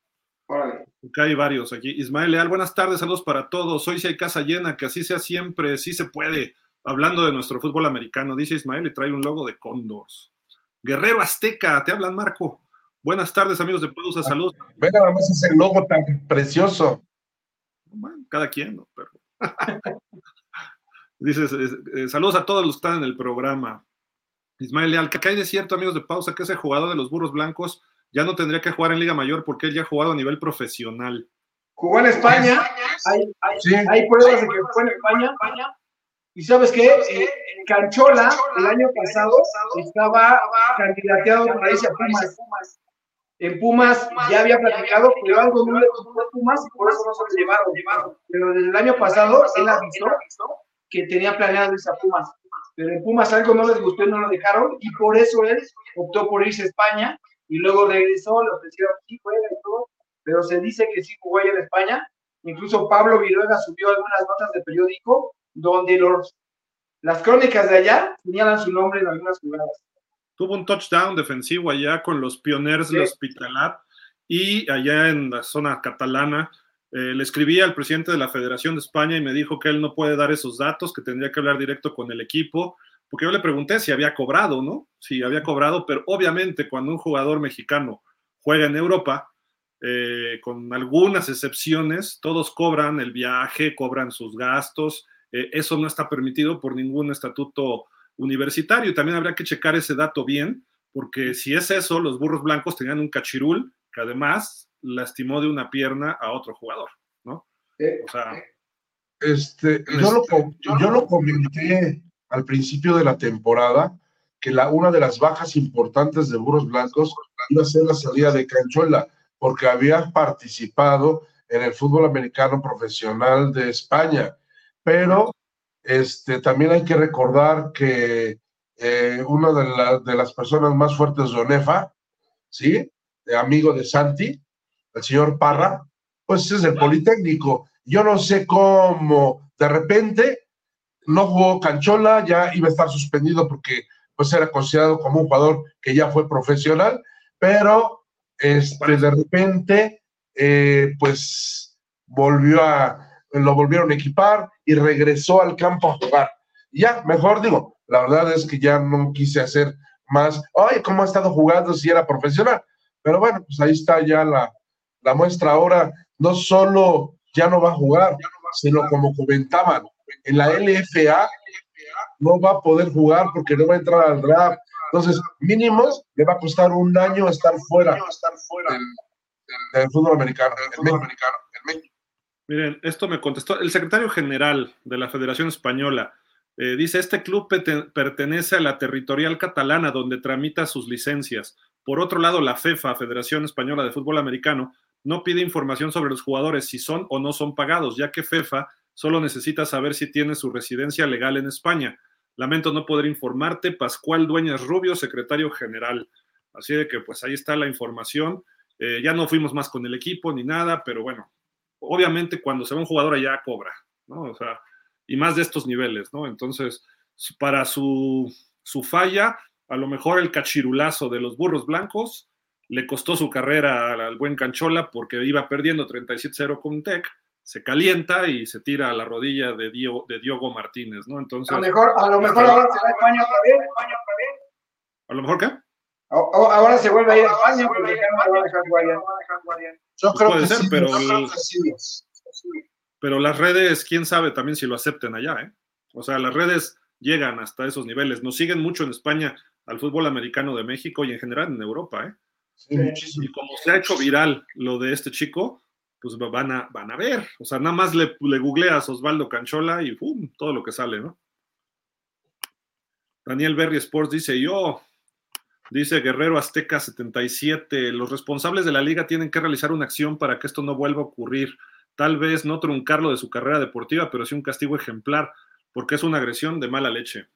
Órale. Acá hay varios aquí. Ismael Leal, buenas tardes, saludos para todos. Hoy sí hay casa llena, que así sea siempre, sí se puede. Hablando de nuestro fútbol americano, dice Ismael y trae un logo de Condors. Guerrero Azteca, te hablan, Marco. Buenas tardes, amigos de Pedusa, salud. Ve nada más ese logo tan precioso. Bueno, cada quien, ¿no? Pero... Dices, eh, saludos a todos los que están en el programa. Ismael Leal, que hay de cierto, amigos de pausa, que ese jugador de los burros blancos ya no tendría que jugar en Liga Mayor porque él ya ha jugado a nivel profesional. Jugó en España, hay, hay, pruebas de que jugó en España. Y sabes qué, eh, Canchola el año pasado estaba candidateado para irse a Pumas en Pumas ya había platicado, pero algo no le gustó a Pumas y por eso no se lo llevaron. Pero desde el año pasado él avisó que tenía planeado irse a Pumas. Pero en Pumas algo no les gustó y no lo dejaron y por eso él optó por irse a España y luego regresó, le ofrecieron sí y todo, pero se dice que sí jugó allá en España. Incluso Pablo Viruega subió algunas notas de periódico donde los, las crónicas de allá señalan su nombre en algunas jugadas tuvo un touchdown defensivo allá con los pioneros de Hospitalat y allá en la zona catalana. Eh, le escribí al presidente de la Federación de España y me dijo que él no puede dar esos datos, que tendría que hablar directo con el equipo, porque yo le pregunté si había cobrado, ¿no? Si había cobrado, pero obviamente cuando un jugador mexicano juega en Europa, eh, con algunas excepciones, todos cobran el viaje, cobran sus gastos, eh, eso no está permitido por ningún estatuto universitario. También habría que checar ese dato bien, porque si es eso, los burros blancos tenían un cachirul que además lastimó de una pierna a otro jugador, ¿no? O sea. Este, yo, lo, yo lo comenté al principio de la temporada que la, una de las bajas importantes de Burros Blancos iba a ser la salida de Canchuela, porque había participado en el fútbol americano profesional de España, pero este, también hay que recordar que eh, una de, de, las personas más fuertes de ONEFA, ¿sí? amigo de Santi, el señor Parra, pues es el Politécnico. Yo no sé cómo de repente no jugó Canchola, ya iba a estar suspendido porque pues era considerado como un jugador que ya fue profesional, pero este, de repente eh, pues volvió a, lo volvieron a equipar y regresó al campo a jugar. Ya, mejor digo, la verdad es que ya no quise hacer más, ay, ¿cómo ha estado jugando si era profesional? Pero bueno, pues ahí está ya la, la muestra ahora, no solo ya no va a jugar, sino como comentaban, en la LFA no va a poder jugar porque no va a entrar al draft. Entonces, mínimo le va a costar un año estar fuera, del, fútbol americano. Miren, esto me contestó el secretario general de la Federación Española. Eh, dice, este club pertenece a la territorial catalana donde tramita sus licencias. Por otro lado, la FEFA, Federación Española de Fútbol Americano, no pide información sobre los jugadores si son o no son pagados, ya que FEFA solo necesita saber si tiene su residencia legal en España. Lamento no poder informarte, Pascual Dueñas Rubio, secretario general. Así de que pues ahí está la información. Eh, ya no fuimos más con el equipo ni nada, pero bueno, obviamente cuando se va un jugador allá cobra, ¿no? O sea, y más de estos niveles, ¿no? Entonces, para su, su falla, a lo mejor el cachirulazo de los burros blancos le costó su carrera al buen Canchola porque iba perdiendo 37-0 con Tech se calienta y se tira a la rodilla de, Dio, de Diogo Martínez, ¿no? Entonces. A lo mejor, a lo mejor ahora se va a España otra vez. ¿A lo mejor qué? Ahora se vuelve a ir a España porque ya no va a dejar Guardián. Yo creo Puede que ser, sí, pero, pero las redes, quién sabe también si lo acepten allá, ¿eh? O sea, las redes llegan hasta esos niveles. Nos siguen mucho en España al fútbol americano de México y en general en Europa, ¿eh? Sí, muchísimo. Y como se ha hecho viral lo de este chico, pues van a, van a ver. O sea, nada más le, le googleas Osvaldo Canchola y ¡pum! todo lo que sale, ¿no? Daniel Berry Sports dice yo, dice Guerrero Azteca 77, los responsables de la liga tienen que realizar una acción para que esto no vuelva a ocurrir. Tal vez no truncarlo de su carrera deportiva, pero sí un castigo ejemplar, porque es una agresión de mala leche.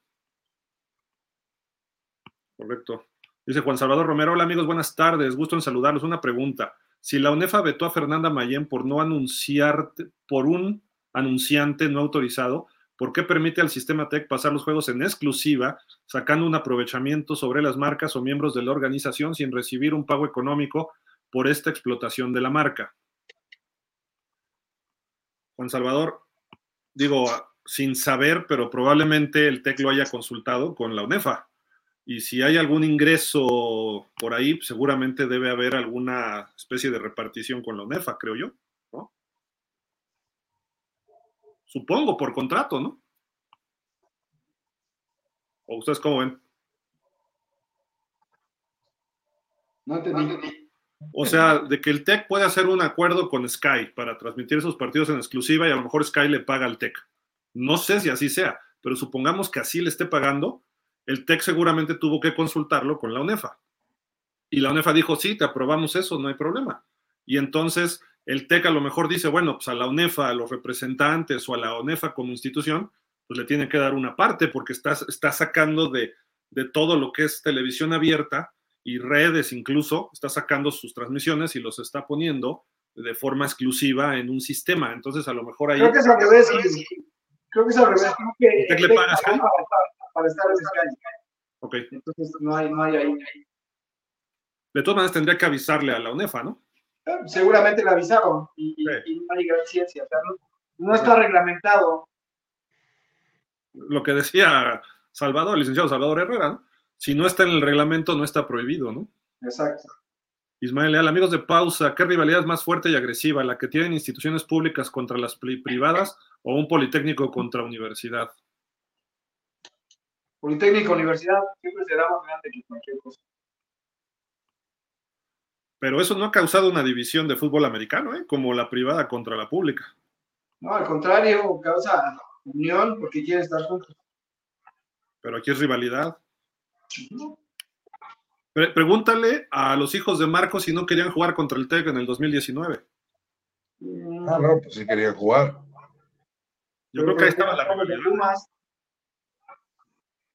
Correcto. Dice Juan Salvador Romero, hola amigos, buenas tardes, gusto en saludarlos. Una pregunta. Si la UNEFA vetó a Fernanda Mayén por no anunciar, por un anunciante no autorizado, ¿por qué permite al sistema TEC pasar los juegos en exclusiva, sacando un aprovechamiento sobre las marcas o miembros de la organización sin recibir un pago económico por esta explotación de la marca? Juan Salvador, digo, sin saber, pero probablemente el TEC lo haya consultado con la UNEFA y si hay algún ingreso por ahí, seguramente debe haber alguna especie de repartición con la UNEFA, creo yo, ¿no? Supongo, por contrato, ¿no? ¿O ustedes cómo ven? No entendí. O sea, de que el TEC puede hacer un acuerdo con Sky para transmitir esos partidos en exclusiva y a lo mejor Sky le paga al TEC. No sé si así sea, pero supongamos que así le esté pagando el TEC seguramente tuvo que consultarlo con la UNEFA. Y la UNEFA dijo, sí, te aprobamos eso, no hay problema. Y entonces el TEC a lo mejor dice, bueno, pues a la UNEFA, a los representantes o a la UNEFA como institución, pues le tiene que dar una parte porque está, está sacando de, de todo lo que es televisión abierta y redes incluso, está sacando sus transmisiones y los está poniendo de forma exclusiva en un sistema. Entonces, a lo mejor ahí. Creo que es al revés. Creo que es al revés. Creo que le pagas, para estar en Sky. Ok. Entonces no hay, no hay ahí. De todas maneras tendría que avisarle a la UNEFA, ¿no? Eh, seguramente le avisaron y, y, no hay gran ciencia. O sea, no, está reglamentado. Lo que decía Salvador, el licenciado Salvador Herrera, ¿no? Si no está en el reglamento, no está prohibido, ¿no? Exacto. Ismael Leal, amigos de pausa, ¿qué rivalidad es más fuerte y agresiva? ¿La que tienen instituciones públicas contra las privadas o un politécnico contra universidad? Politécnica, universidad, siempre será más grande que cualquier cosa. Pero eso no ha causado una división de fútbol americano, ¿eh? como la privada contra la pública. No, al contrario, causa unión porque quieren estar juntos. Pero aquí es rivalidad. pregúntale a los hijos de Marcos si no querían jugar contra el TEC en el 2019. Ah, no, pues sí querían jugar. Yo creo que ahí estaba la rivalidad. Pumas.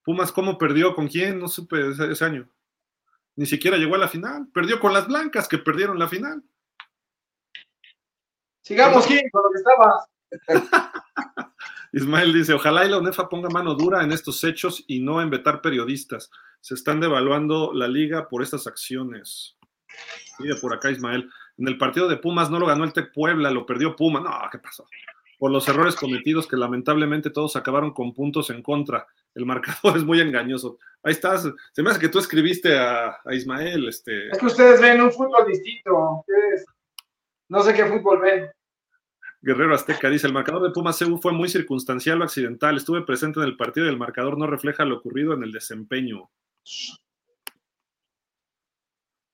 Pumas, ¿cómo perdió? ¿Con quién? No supe ese, ese año. Ni siquiera llegó a la final. Perdió con las blancas que perdieron la final. Sigamos, Gil, con lo que estabas. Ismael dice, ojalá y la UNEFA ponga mano dura en estos hechos y no en vetar periodistas. Se están devaluando la liga por estas acciones. Mire por acá, Ismael. En el partido de Pumas no lo ganó el Tec Puebla, lo perdió Puma. No, ¿qué pasó? Por los errores cometidos que lamentablemente todos acabaron con puntos en contra. El marcador es muy engañoso. Ahí estás. Se me hace que tú escribiste a, Ismael. Este, Es que ustedes ven un fútbol distinto. No sé qué fútbol ven. Guerrero Azteca dice, el marcador de Pumas CU fue muy circunstancial o accidental. Estuve presente en el partido y el marcador no refleja lo ocurrido en el desempeño.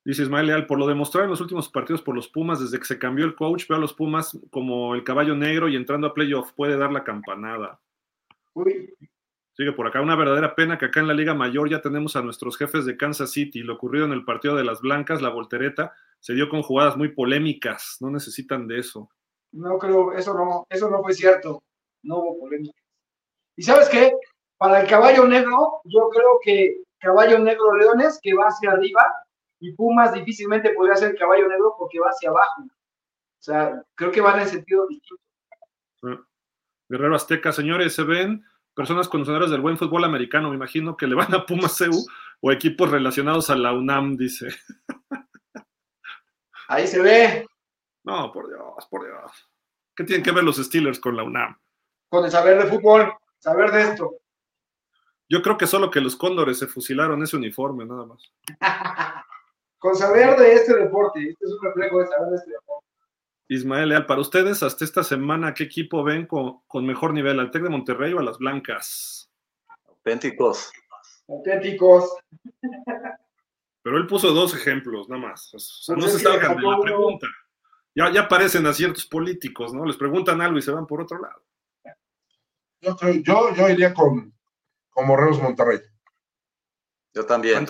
Dice Ismael Leal, por lo demostrado en los últimos partidos por los Pumas, desde que se cambió el coach, veo a los Pumas como el caballo negro y entrando a playoff puede dar la campanada. Uy, Sigue por acá, una verdadera pena que acá en la Liga Mayor ya tenemos a nuestros jefes de Kansas City. Lo ocurrido en el partido de las Blancas, la voltereta, se dio con jugadas muy polémicas. No necesitan de eso. No creo, eso no, eso no fue cierto. No hubo polémica. ¿Y sabes qué? Para el caballo negro, yo creo que caballo negro Leones, que va hacia arriba, y Pumas difícilmente podría ser caballo negro porque va hacia abajo. O sea, creo que van en sentido distinto. Guerrero Azteca, señores, se ven personas conocedoras del buen fútbol americano. Me imagino que le van a Pumas CU o equipos relacionados a la UNAM, dice. Ahí se ve, No, por Dios, por Dios. ¿Qué tienen que ver los Steelers con la UNAM? con el saber de fútbol, saber de esto. Yo creo que solo que los cóndores se fusilaron ese uniforme, nada más. Con saber de este deporte. Este es un reflejo de saber de este deporte. Ismael Leal, para ustedes, hasta esta semana, ¿qué equipo ven con, con mejor nivel? ¿Al Tec de Monterrey o a las Blancas? Auténticos. Auténticos. Pero él puso dos ejemplos, nada más. O sea, no Pues se salgan de la pregunta. Ya, ya aparecen a ciertos políticos, ¿no? Les preguntan algo y se van por otro lado. Yo, creo- yo, yo iría con, con Borregos Monterrey. Yo también.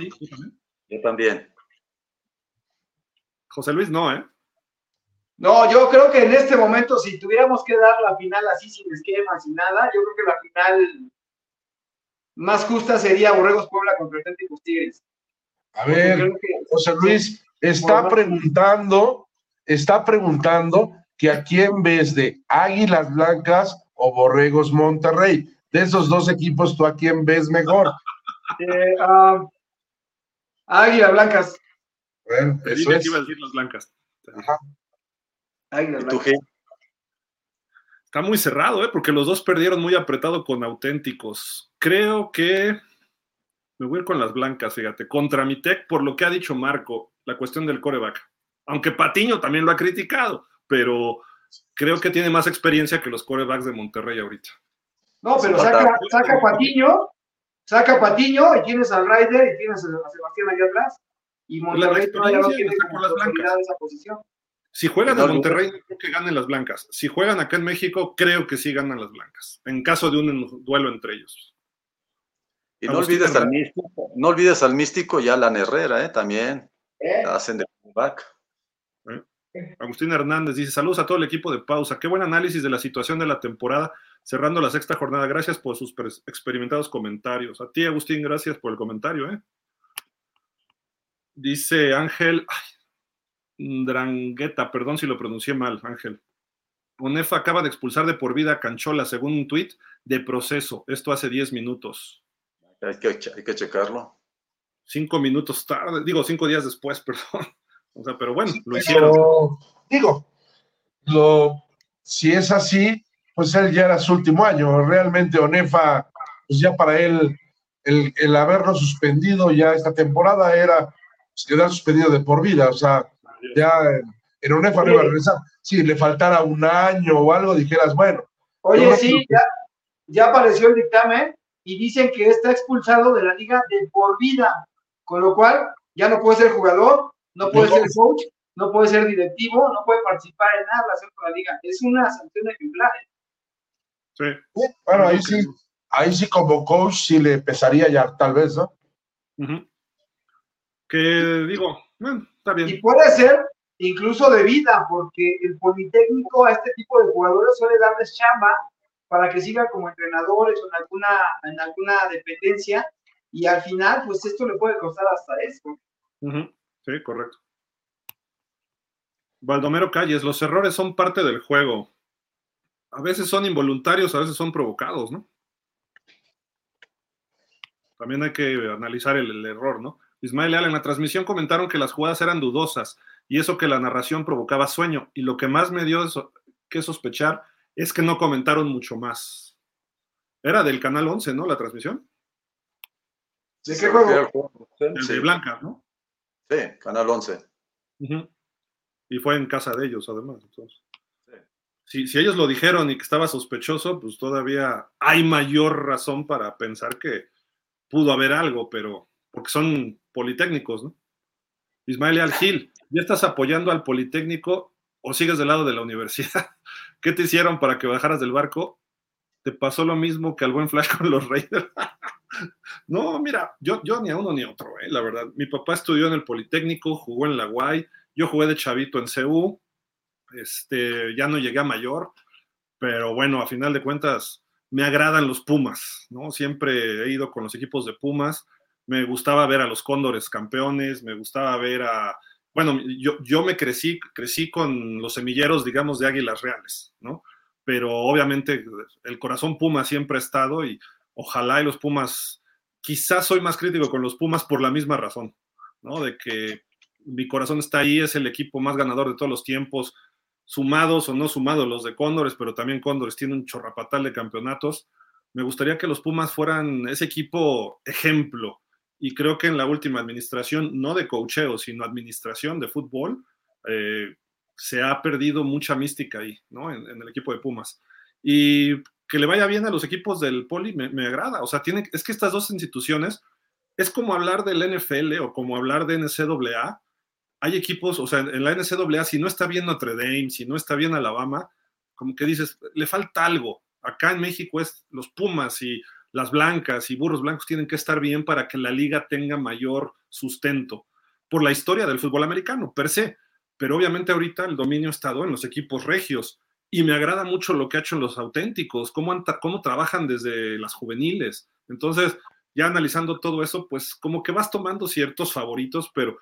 Yo también. José Luis, no, ¿eh? No, yo creo que en este momento, si tuviéramos que dar la final así sin esquema, sin nada, yo creo que la final más justa sería Borregos Puebla contra Auténticos Tigres. A ver, José Luis está preguntando, está preguntando que a quién ves de Águilas Blancas o Borregos Monterrey. De esos dos equipos, ¿tú a quién ves mejor? eh, ah, Águila Blancas. Bueno, eso dije es. que iba a decir las blancas. Águila ¿Y tú, Blancas. Está muy cerrado, ¿eh? Porque los dos perdieron muy apretado con auténticos. Creo que me voy a ir con las blancas, fíjate. Contra mi tech, por lo que ha dicho Marco, la cuestión del coreback. Aunque Patiño también lo ha criticado, pero creo que tiene más experiencia que los corebacks de Monterrey ahorita. No, pero saca, saca Patiño, saca Patiño y tienes al Ryder y tienes a Sebastián allá atrás. Y Monterrey todavía no tiene como las blancas. esa posición. Si juegan a no. Monterrey, creo que ganen las blancas. Si juegan acá en México, creo que sí ganan las blancas. En caso de un duelo entre ellos. Y no Agustín olvides al místico, no olvides al místico y a Alan Herrera, ¿eh? También ¿eh? hacen de back. Agustín Hernández dice: Saludos a todo el equipo de pausa. Qué buen análisis de la situación de la temporada, cerrando la sexta jornada. Gracias por sus experimentados comentarios. A ti, Agustín, gracias por el comentario. ¿eh? Dice Ángel ay, Drangueta, perdón si lo pronuncié mal, Ángel. ONEFA acaba de expulsar de por vida a Canchola, según un tuit, de proceso. Esto hace 10 minutos. Hay que, hay que checarlo. Cinco minutos tarde, digo, cinco días después, perdón. O sea, pero bueno, lo hicieron. Pero, digo, lo, si es así, pues él ya era su último año. Realmente Onefa, pues ya para él, el, el haberlo suspendido ya esta temporada era pues, quedar suspendido de por vida. O sea, ya en, en Onefa no iba a regresar. Si le faltara un año o algo, dijeras, bueno, Oye, sí, ya, ya apareció el dictamen y dicen que está expulsado de la liga de por vida, con lo cual ya no puede ser jugador, no puede No. ser coach, no puede ser directivo, no puede participar en nada relacionado con la liga. Es una sanción ejemplar. ¿eh? Sí. bueno, ahí sí, ahí sí como coach sí le pesaría ya, tal vez, ¿no? Que digo, bueno, está Y bien. puede ser incluso de vida, porque el Politécnico a este tipo de jugadores suele darles chamba para que siga como entrenadores o en alguna, en alguna dependencia, y al final, pues esto le puede costar hasta eso. Sí, correcto. Baldomero Calles, los errores son parte del juego. A veces son involuntarios, a veces son provocados, ¿no? También hay que analizar el, error, ¿no? Ismael Leal, en la transmisión comentaron que las jugadas eran dudosas y eso que la narración provocaba sueño. Y lo que más me dio que sospechar es que no comentaron mucho más. Era del Canal 11, ¿no? La transmisión. ¿De qué juego? de Blanca, ¿no? Sí, Canal 11. Y fue en casa de ellos, además. Si, si, ellos lo dijeron y que estaba sospechoso, pues todavía hay mayor razón para pensar que pudo haber algo, pero porque son politécnicos, ¿no? Ismael Algil, ¿ya estás apoyando al Politécnico o sigues del lado de la universidad? ¿Qué te hicieron para que bajaras del barco? ¿Te pasó lo mismo que al buen Flash con los Raiders? No, mira, yo, yo ni a uno ni a otro, ¿eh? la verdad. Mi papá estudió en el Politécnico, jugó en la UAI, yo jugué de chavito en CU, este, ya no llegué a mayor, pero bueno, a final de cuentas me agradan los Pumas, ¿no? Siempre he ido con los equipos de Pumas, me gustaba ver a los Cóndores campeones, me gustaba ver a, bueno, yo, yo me crecí, crecí con los semilleros, digamos, de Águilas Reales, ¿no? Pero obviamente el corazón Puma siempre ha estado y ojalá y los Pumas, quizás soy más crítico con los Pumas por la misma razón, ¿no? De que mi corazón está ahí, es el equipo más ganador de todos los tiempos, sumados o no sumados los de Cóndores, pero también Cóndores tiene un chorrapatal de campeonatos. Me gustaría que los Pumas fueran ese equipo ejemplo. Y creo que en la última administración, no de cocheo, sino administración de fútbol, eh, se ha perdido mucha mística ahí, ¿no? En, el equipo de Pumas. Y que le vaya bien a los equipos del Poli me, agrada. O sea, tiene, es que estas dos instituciones es como hablar del NFL o como hablar de NCAA hay equipos, o sea, en la NCAA, si no está bien Notre Dame, si no está bien Alabama, como que dices, le falta algo. Acá en México es los Pumas y las blancas y burros blancos tienen que estar bien para que la liga tenga mayor sustento por la historia del fútbol americano, per se. Pero obviamente ahorita el dominio ha estado en los equipos regios y me agrada mucho lo que ha hecho los auténticos, cómo, cómo trabajan desde las juveniles. Entonces, ya analizando todo eso, pues como que vas tomando ciertos favoritos, pero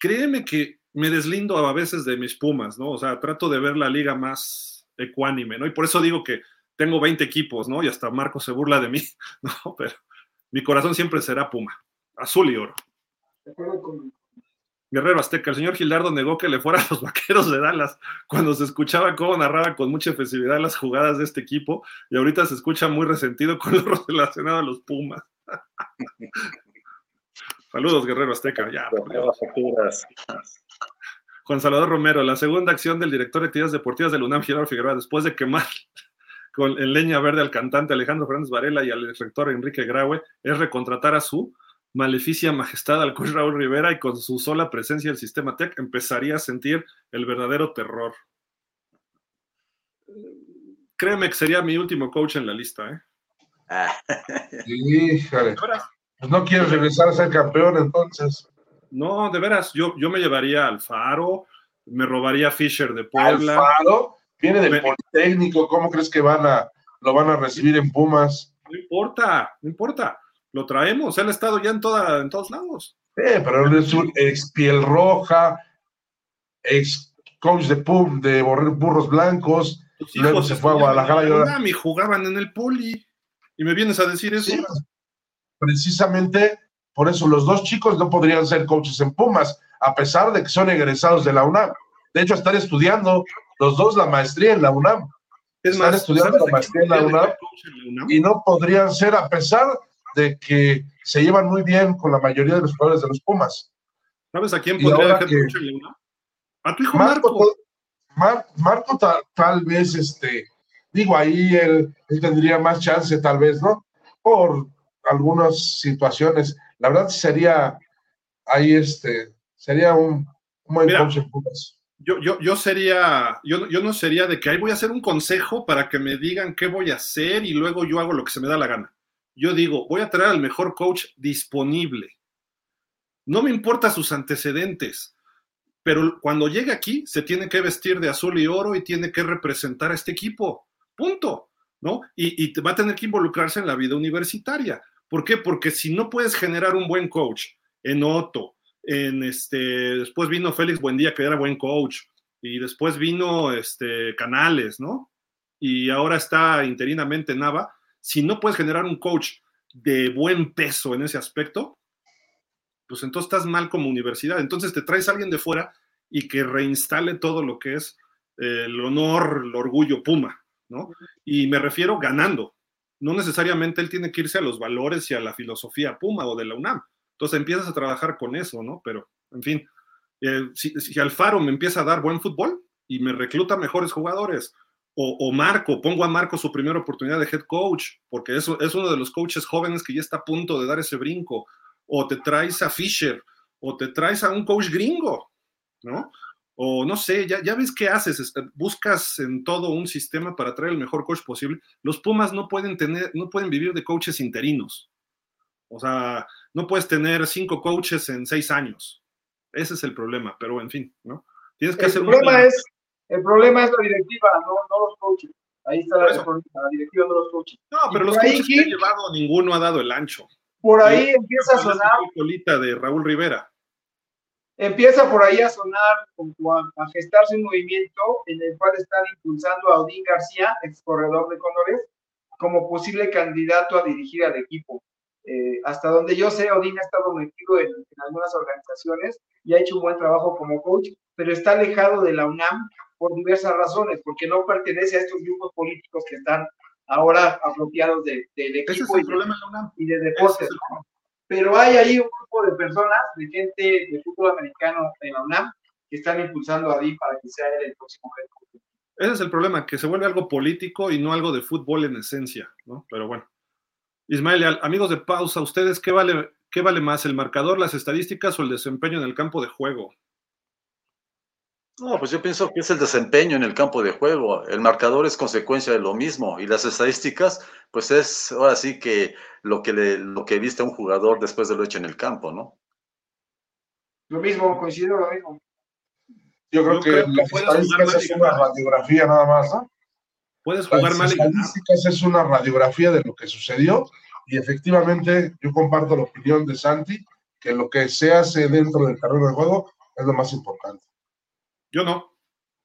créeme que me deslindo a veces de mis Pumas, ¿no? O sea, trato de ver la liga más ecuánime, ¿no? Y por eso digo que tengo 20 equipos, ¿no? Y hasta Marco se burla de mí, ¿no? Pero mi corazón siempre será Puma, azul y oro. Guerrero Azteca, el señor Gildardo negó que le fuera a los vaqueros de Dallas cuando se escuchaba cómo narraba con mucha efectividad las jugadas de este equipo y ahorita se escucha muy resentido con lo relacionado a los Pumas. Saludos, Guerrero Azteca. Ya, Juan Salvador Romero, la segunda acción del director de actividades deportivas del UNAM, Gerardo Figueroa, después de quemar con, en leña verde al cantante Alejandro Fernández Varela y al rector Enrique Graue, es recontratar a su maleficia majestad al coach Raúl Rivera y con su sola presencia el sistema TEC empezaría a sentir el verdadero terror. Créeme que sería mi último coach en la lista, ¿eh? Híjole. Pues no quieres regresar a ser campeón entonces. No, de veras, yo, yo me llevaría al Faro, me robaría Fisher de Puebla. Faro? Viene del Politécnico, ¿cómo crees que van a, lo van a recibir en Pumas? No importa, no importa. Lo traemos, él ha estado ya en, toda, en todos lados. Eh, pero él es un ex piel roja, ex coach de Pum, de burros blancos, y luego se fue a Guadalajara y jugaban en el poli. Y me vienes a decir eso precisamente por eso los dos chicos no podrían ser coaches en Pumas, a pesar de que son egresados de la UNAM. De hecho, están estudiando los dos la maestría en la UNAM. están estudiando la maestría en la UNAM, y no podrían ser, a pesar de que se llevan muy bien con la mayoría de los jugadores de los Pumas. ¿Sabes a quién podría dejar coach en la UNAM? A tu hijo Marco. Marco, tal, vez, este, digo, ahí él, él tendría más chance, tal vez, ¿no? Por algunas situaciones. La verdad sería ahí este, sería un, buen Yo, yo, yo sería, yo, yo no sería de que ahí voy a hacer un consejo para que me digan qué voy a hacer y luego yo hago lo que se me da la gana. Yo digo, voy a traer al mejor coach disponible. No me importa sus antecedentes, pero cuando llegue aquí se tiene que vestir de azul y oro y tiene que representar a este equipo. Punto. ¿no? Y, va a tener que involucrarse en la vida universitaria. ¿Por qué? Porque si no puedes generar un buen coach en Otto, en este, después vino Félix Buendía, que era buen coach, y después vino este, Canales, ¿no? Y ahora está interinamente Nava. Si no puedes generar un coach de buen peso en ese aspecto, pues entonces estás mal como universidad. Entonces te traes a alguien de fuera y que reinstale todo lo que es eh, el honor, el orgullo Puma, ¿no? Y me refiero ganando. No necesariamente él tiene que irse a los valores y a la filosofía Puma o de la UNAM. Entonces empiezas a trabajar con eso, ¿no? Pero, en fin, eh, si, si, Alfaro me empieza a dar buen fútbol y me recluta mejores jugadores, o, o, Marco, pongo a Marco su primera oportunidad de head coach, porque eso es uno de los coaches jóvenes que ya está a punto de dar ese brinco, o te traes a Fisher, o te traes a un coach gringo, ¿no? O no sé, ya, ya ves qué haces, este, buscas en todo un sistema para traer el mejor coach posible. Los Pumas no pueden tener, no pueden vivir de coaches interinos. O sea, no puedes tener cinco coaches en seis años. Ese es el problema, pero en fin, ¿no? Tienes que el hacer problema un... es El problema es la directiva, no, no los coaches. Ahí está la, la directiva, no los coaches. No, pero los coaches que han llevado, ninguno ha dado el ancho. Por ahí ¿Sí? empieza a sonar. colita de Raúl Rivera. Empieza por ahí a sonar, a, gestarse un movimiento en el cual están impulsando a Odín García, ex corredor de Condores, como posible candidato a dirigir al equipo. Eh, hasta donde yo sé, Odín ha estado metido en, en, algunas organizaciones y ha hecho un buen trabajo como coach, pero está alejado de la UNAM por diversas razones, porque no pertenece a estos grupos políticos que están ahora apropiados del de, de equipo Ese es el y, problema y de deportes. ¿no? Pero hay ahí un grupo de personas, de gente de fútbol americano en la UNAM, que están impulsando a Odín para que sea él el próximo head. Ese es el problema, que se vuelve algo político y no algo de fútbol en esencia, ¿no? Pero bueno. Ismael, amigos de pausa, ¿ustedes qué vale, qué vale más, el marcador, las estadísticas o el desempeño en el campo de juego? No, pues yo pienso que es el desempeño en el campo de juego. El marcador es consecuencia de lo mismo y las estadísticas, pues es ahora sí que lo que, le, lo que viste a un jugador después de lo hecho en el campo, ¿no? Lo mismo, coincido lo mismo. Yo creo, yo que, creo que las estadísticas es una radiografía nada más, ¿no? Puedes jugar las mal y ganar. estadísticas es una radiografía de lo que sucedió y efectivamente yo comparto la opinión de Santi que lo que se hace dentro del terreno de juego es lo más importante. Yo no.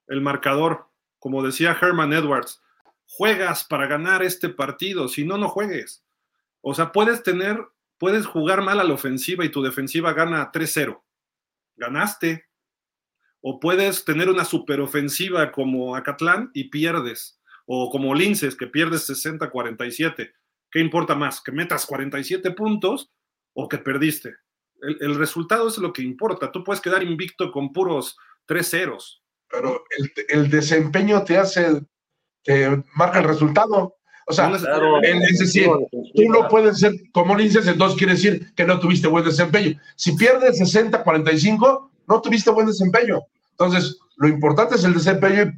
El marcador, como decía Herman Edwards, juegas para ganar este partido, si no, no juegues. O sea, puedes tener, puedes jugar mal a la ofensiva y tu defensiva gana 3-0. Ganaste. O puedes tener una superofensiva como Acatlán y pierdes. O como Linces, que pierdes 60-47. ¿Qué importa más? ¿Que metas 47 puntos o que perdiste? El, el, resultado es lo que importa. Tú puedes quedar invicto con puros tres ceros. Pero el, el, desempeño te hace, te marca el resultado. O sea, claro, es decir, tú no puedes ser como Linces, entonces quiere decir que no tuviste buen desempeño. Si pierdes 60-45, no tuviste buen desempeño. Entonces, lo importante es el desempeño y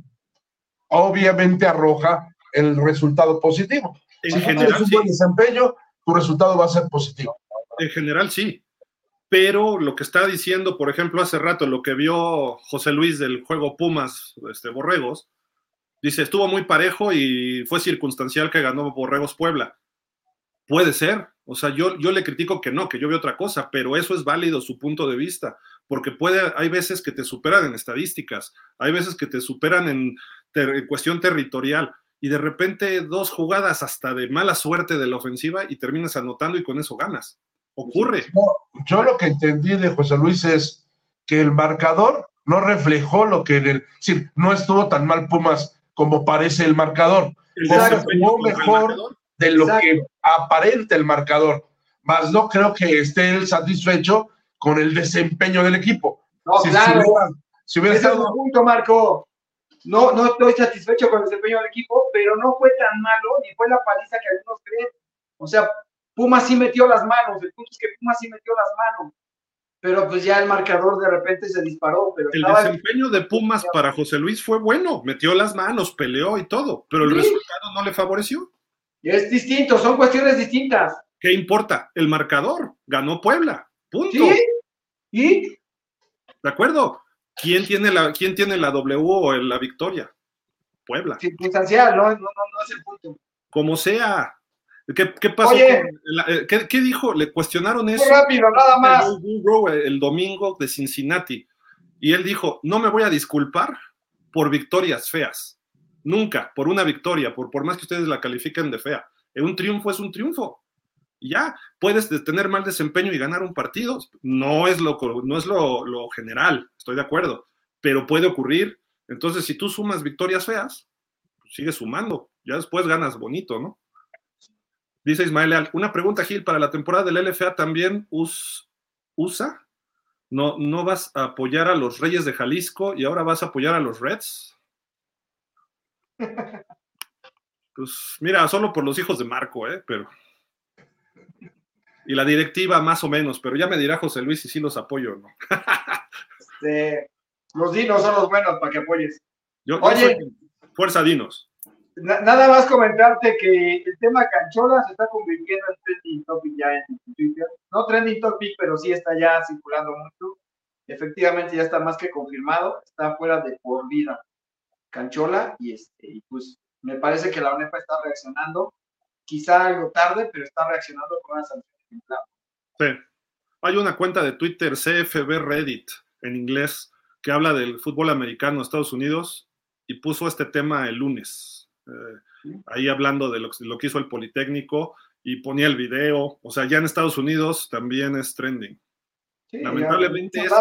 obviamente arroja el resultado positivo. En si general, tienes un sí. buen desempeño, tu resultado va a ser positivo. En general, sí. Pero lo que está diciendo, por ejemplo, hace rato, lo que vio José Luis del juego Pumas, este, Borregos, dice, estuvo muy parejo y fue circunstancial que ganó Borregos Puebla. Puede ser. O sea, yo, yo le critico que no, que yo veo otra cosa, pero eso es válido su punto de vista, porque puede, hay veces que te superan en estadísticas, hay veces que te superan en, cuestión territorial, y de repente dos jugadas hasta de mala suerte de la ofensiva y terminas anotando y con eso ganas. Ocurre. No, yo lo que entendí de José Luis es que el marcador no reflejó lo que en el, es decir, no estuvo tan mal Pumas como parece el marcador. Exacto, jugó mejor de lo Exacto. que aparenta el marcador. Más no creo que esté él satisfecho con el desempeño del equipo. No, si, claro. si hubiera, si hubiera Ese estado... es un punto, Marco. No, no estoy satisfecho con el desempeño del equipo, pero no fue tan malo ni fue la paliza que algunos creen. O sea, Pumas sí metió las manos, el punto es que Pumas sí metió las manos, pero pues ya el marcador de repente se disparó. Pero el desempeño de Pumas para José Luis fue bueno, metió las manos, peleó y todo, pero el sí. resultado no le favoreció. Es distinto, son cuestiones distintas. ¿Qué importa? El marcador, ganó Puebla, punto. ¿Sí? ¿Y? ¿De acuerdo? ¿Quién tiene la, quién tiene la W o la victoria? Puebla. Circunstancial, no, no, no, no es el punto. como sea. ¿Qué, qué pasó? Oye. eh, ¿qué, qué dijo? Le cuestionaron Muy eso rápido, nada más. Burrow el domingo de Cincinnati. Y él dijo, no me voy a disculpar por victorias feas. Nunca, por una victoria, por, por más que ustedes la califiquen de fea. Eh, Un triunfo es un triunfo. Y ya, puedes de- tener mal desempeño y ganar un partido. No es, lo, no es lo, lo general, estoy de acuerdo, pero puede ocurrir. Entonces, si tú sumas victorias feas, pues sigues sumando. Ya después ganas bonito, ¿no? Dice Ismael Leal, una pregunta, Gil, para la temporada del LFA también us- usa. ¿No, ¿No vas a apoyar a los Reyes de Jalisco y ahora vas a apoyar a los Reds? Pues mira, solo por los hijos de Marco, ¿eh? Pero. Y la directiva más o menos, pero ya me dirá José Luis si sí los apoyo o no. Este, los dinos son los buenos para que apoyes. Yo, yo Oye. soy fuerza Dinos. Na- nada más comentarte que el tema Canchola se está convirtiendo en trending topic ya en Twitter. No trending topic, pero sí está ya circulando mucho. Efectivamente ya está más que confirmado, está fuera de por vida Canchola y este y pues me parece que la UNEFA está reaccionando, quizá algo tarde, pero está reaccionando con una sanción ejemplar. Sí. Hay una cuenta de Twitter, CFB Reddit, en inglés, que habla del fútbol americano de Estados Unidos y puso este tema el lunes. Eh, ahí hablando de lo, lo que hizo el Politécnico y ponía el video. O sea, ya en Estados Unidos también es trending. Sí, Lamentablemente es-.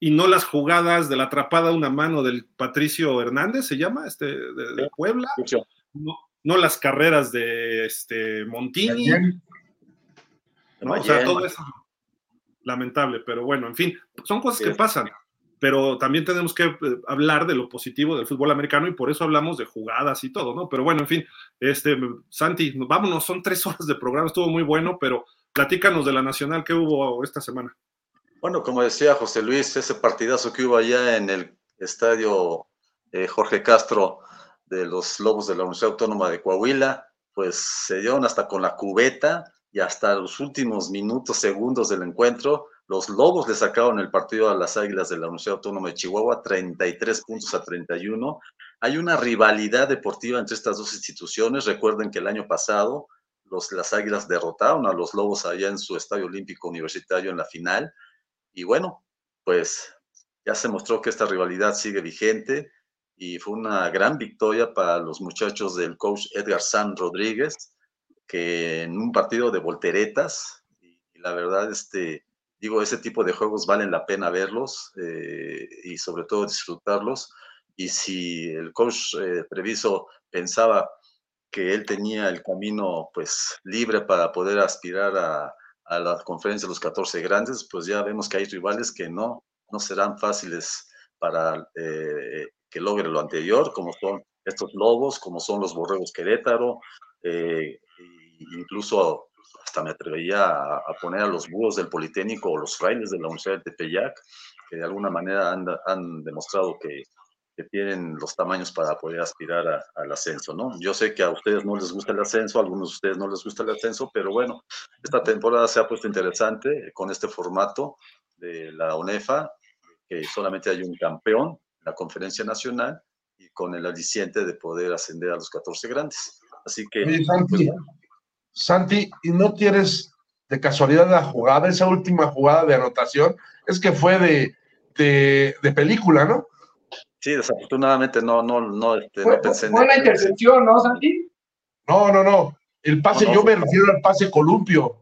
Y no las jugadas de la atrapada a una mano del Patricio Hernández, se llama, este, de, de Puebla. No, no las carreras de este, Montini. O sea, todo eso lamentable, pero bueno, en fin, son cosas que pasan, pero también tenemos que eh, hablar de lo positivo del fútbol americano y por eso hablamos de jugadas y todo, ¿no? Pero bueno, en fin, este, Santi, vámonos, son tres horas de programa, estuvo muy bueno, pero platícanos de la Nacional que hubo esta semana. Bueno, como decía José Luis, ese partidazo que hubo allá en el estadio eh, Jorge Castro de los Lobos de la Universidad Autónoma de Coahuila, pues se dieron hasta con la cubeta y hasta los últimos minutos, segundos del encuentro, los Lobos le sacaron el partido a las Águilas de la Universidad Autónoma de Chihuahua, 33 puntos a 31. Hay una rivalidad deportiva entre estas dos instituciones. Recuerden que el año pasado los, las Águilas derrotaron a los Lobos allá en su estadio olímpico universitario en la final. Y bueno, pues ya se mostró que esta rivalidad sigue vigente y fue una gran victoria para los muchachos del coach Edgar San Rodríguez, que en un partido de volteretas, y, la verdad, este, digo, ese tipo de juegos valen la pena verlos eh, y sobre todo disfrutarlos. Y si el coach eh, Previso pensaba que él tenía el camino pues libre para poder aspirar a, a la conferencia de los 14 grandes, pues ya vemos que hay rivales que no, no serán fáciles para eh, que logre lo anterior, como son estos lobos, como son los borregos Querétaro, eh, incluso hasta me atrevería a, a, poner a los búhos del Politécnico o los frailes de la Universidad de Tepeyac, que de alguna manera han, han demostrado que, que, tienen los tamaños para poder aspirar a, al ascenso, ¿no? Yo sé que a ustedes no les gusta el ascenso, a algunos de ustedes no les gusta el ascenso, pero bueno, esta temporada se ha puesto interesante con este formato de la UNEFA, que solamente hay un campeón en la conferencia nacional y con el aliciente de poder ascender a los 14 grandes. Así que... Oye, Santi, pues, Santi, ¿y no tienes de casualidad la jugada, esa última jugada de anotación? Es que fue de, de, de película, ¿no? Sí, desafortunadamente no, no, no, este, fue, no pensé fue en la intercepción, ¿no, Santi? No, no, no. El pase, no, no, yo me refiero al pase columpio.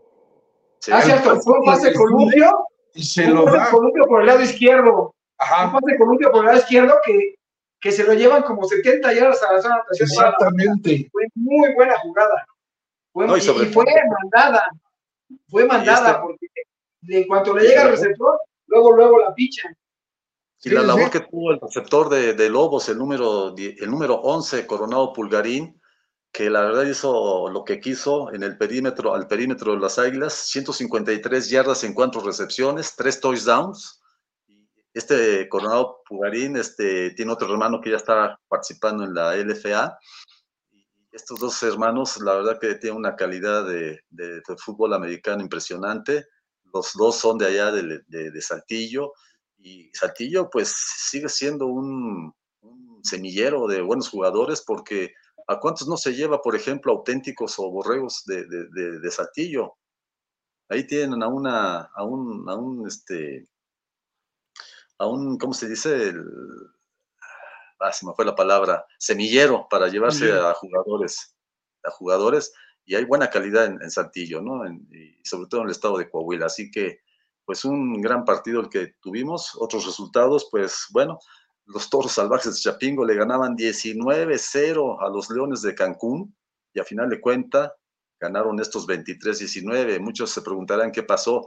Sí, ah, cierto, fue un pase columpio. Y se lo da. columpio por el lado izquierdo. Ajá. Un pase columpio por el lado izquierdo que, que se lo llevan como 70 yardas a la zona de Exactamente. Fue muy buena jugada. Fue, no, y, y, fue mandada. Fue mandada este... porque en cuanto le llega al receptor, luego, luego la picha. Y sí, la labor sí. que tuvo el receptor de, de, Lobos, el número, el número 11, Coronado Pulgarín, que la verdad hizo lo que quiso en el perímetro, al perímetro de las Águilas, 153 yardas en cuatro recepciones, tres touchdowns. Este Coronado Pulgarín este, tiene otro hermano que ya está participando en la LFA. Estos dos hermanos, la verdad que tienen una calidad de, fútbol americano impresionante. Los dos son de allá de, Saltillo y Saltillo pues sigue siendo un, semillero de buenos jugadores porque ¿A cuántos no se lleva, por ejemplo, auténticos o borregos de, Saltillo? Ahí tienen a una, a un, a un, este, a un, ¿cómo se dice? El, ah, se me fue la palabra, semillero para llevarse a jugadores, a jugadores, y hay buena calidad en, Saltillo, ¿no? y sobre todo en el estado de Coahuila. Así que, pues un gran partido el que tuvimos. Otros resultados, pues bueno, los toros salvajes de Chapingo le ganaban 19-0 a los leones de Cancún y a final de cuenta ganaron estos 23-19. Muchos se preguntarán qué pasó.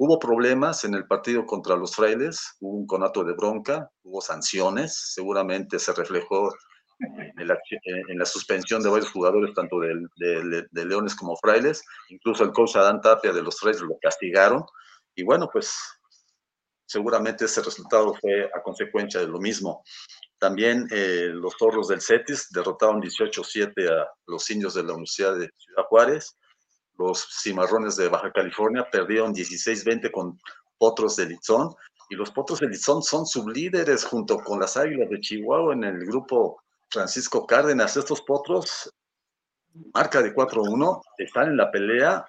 Hubo problemas en el partido contra los frailes, hubo un conato de bronca, hubo sanciones, seguramente se reflejó en la, suspensión de varios jugadores, tanto de, Leones como Frailes. Incluso el coach Adán Tapia de los Frailes lo castigaron. Y bueno, pues seguramente ese resultado fue a consecuencia de lo mismo. También eh, los Torros del Cetis derrotaron 18-7 a los indios de la Universidad de Ciudad Juárez. Los Cimarrones de Baja California perdieron 16-20 con Potros de Litzón. Y los Potros de Litzón son sublíderes junto con las Águilas de Chihuahua en el grupo Francisco Cárdenas. Estos Potros, marca de 4-1, están en la pelea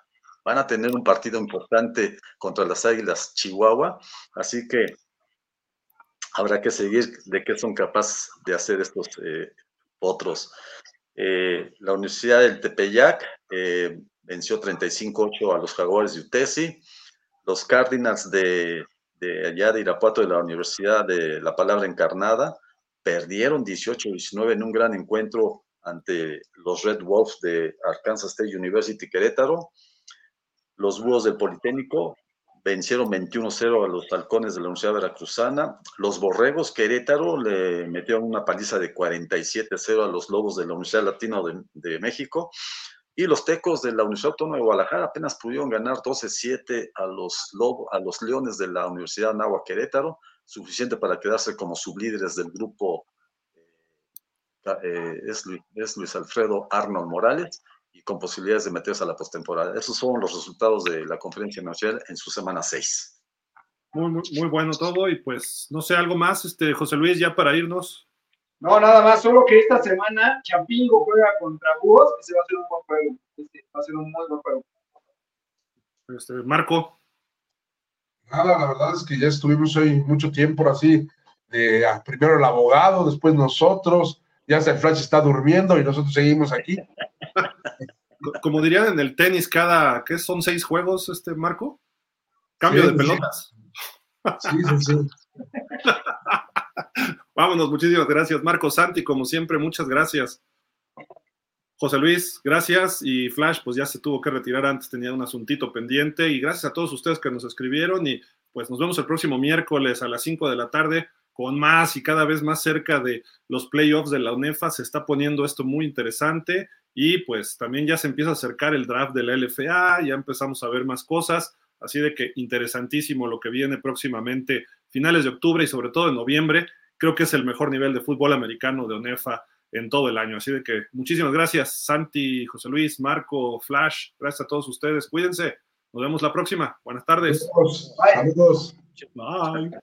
van a tener un partido importante contra las Águilas Chihuahua, así que habrá que seguir de qué son capaces de hacer estos eh, otros. Eh, la Universidad del Tepeyac eh, venció 35-8 a los Jaguares de Utesi. Los Cardinals de, de, allá de Irapuato de la Universidad de la Palabra Encarnada perdieron 18-19 en un gran encuentro ante los Red Wolves de Arkansas State University Querétaro. Los Búhos del Politécnico vencieron 21-0 a los Halcones de la Universidad Veracruzana. Los Borregos Querétaro le metieron una paliza de 47-0 a los Lobos de la Universidad Latina de, México. Y los Tecos de la Universidad Autónoma de Guadalajara apenas pudieron ganar 12-7 a los, a los Leones de la Universidad Nahua Querétaro, suficiente para quedarse como sublíderes del grupo. Eh, eh, es, Luis Alfredo Arnold Morales y con posibilidades de meterse a la postemporada. Esos son los resultados de la conferencia nacional en su semana 6. Muy, muy, bueno todo y pues no sé, algo más, este José Luis, ya para irnos. No, nada más, solo que esta semana Chapingo juega contra Búhos, ese va a ser un buen juego, este va a ser un muy buen juego. Este, Marco. Nada, la verdad es que ya estuvimos hoy mucho tiempo así, de ah, primero el abogado, después nosotros, ya el Flash está durmiendo y nosotros seguimos aquí. Como dirían en el tenis, cada, ¿qué son seis juegos, este Marco? Cambio de pelotas. Sí, sí, sí. Vámonos, muchísimas gracias. Marco Santi, como siempre, muchas gracias. José Luis, gracias. Y Flash, pues ya se tuvo que retirar antes, tenía un asuntito pendiente. Y gracias a todos ustedes que nos escribieron. Y pues nos vemos el próximo miércoles a las 5 de la tarde con más y cada vez más cerca de los playoffs de la UNEFA. Se está poniendo esto muy interesante. Y pues también ya se empieza a acercar el draft de la LFA, ya empezamos a ver más cosas, así de que interesantísimo lo que viene próximamente, finales de octubre y sobre todo en noviembre. Creo que es el mejor nivel de fútbol americano de ONEFA en todo el año. Así de que muchísimas gracias, Santi, José Luis, Marco, Flash. Gracias a todos ustedes. Cuídense. Nos vemos la próxima. Buenas tardes. Bye. Bye.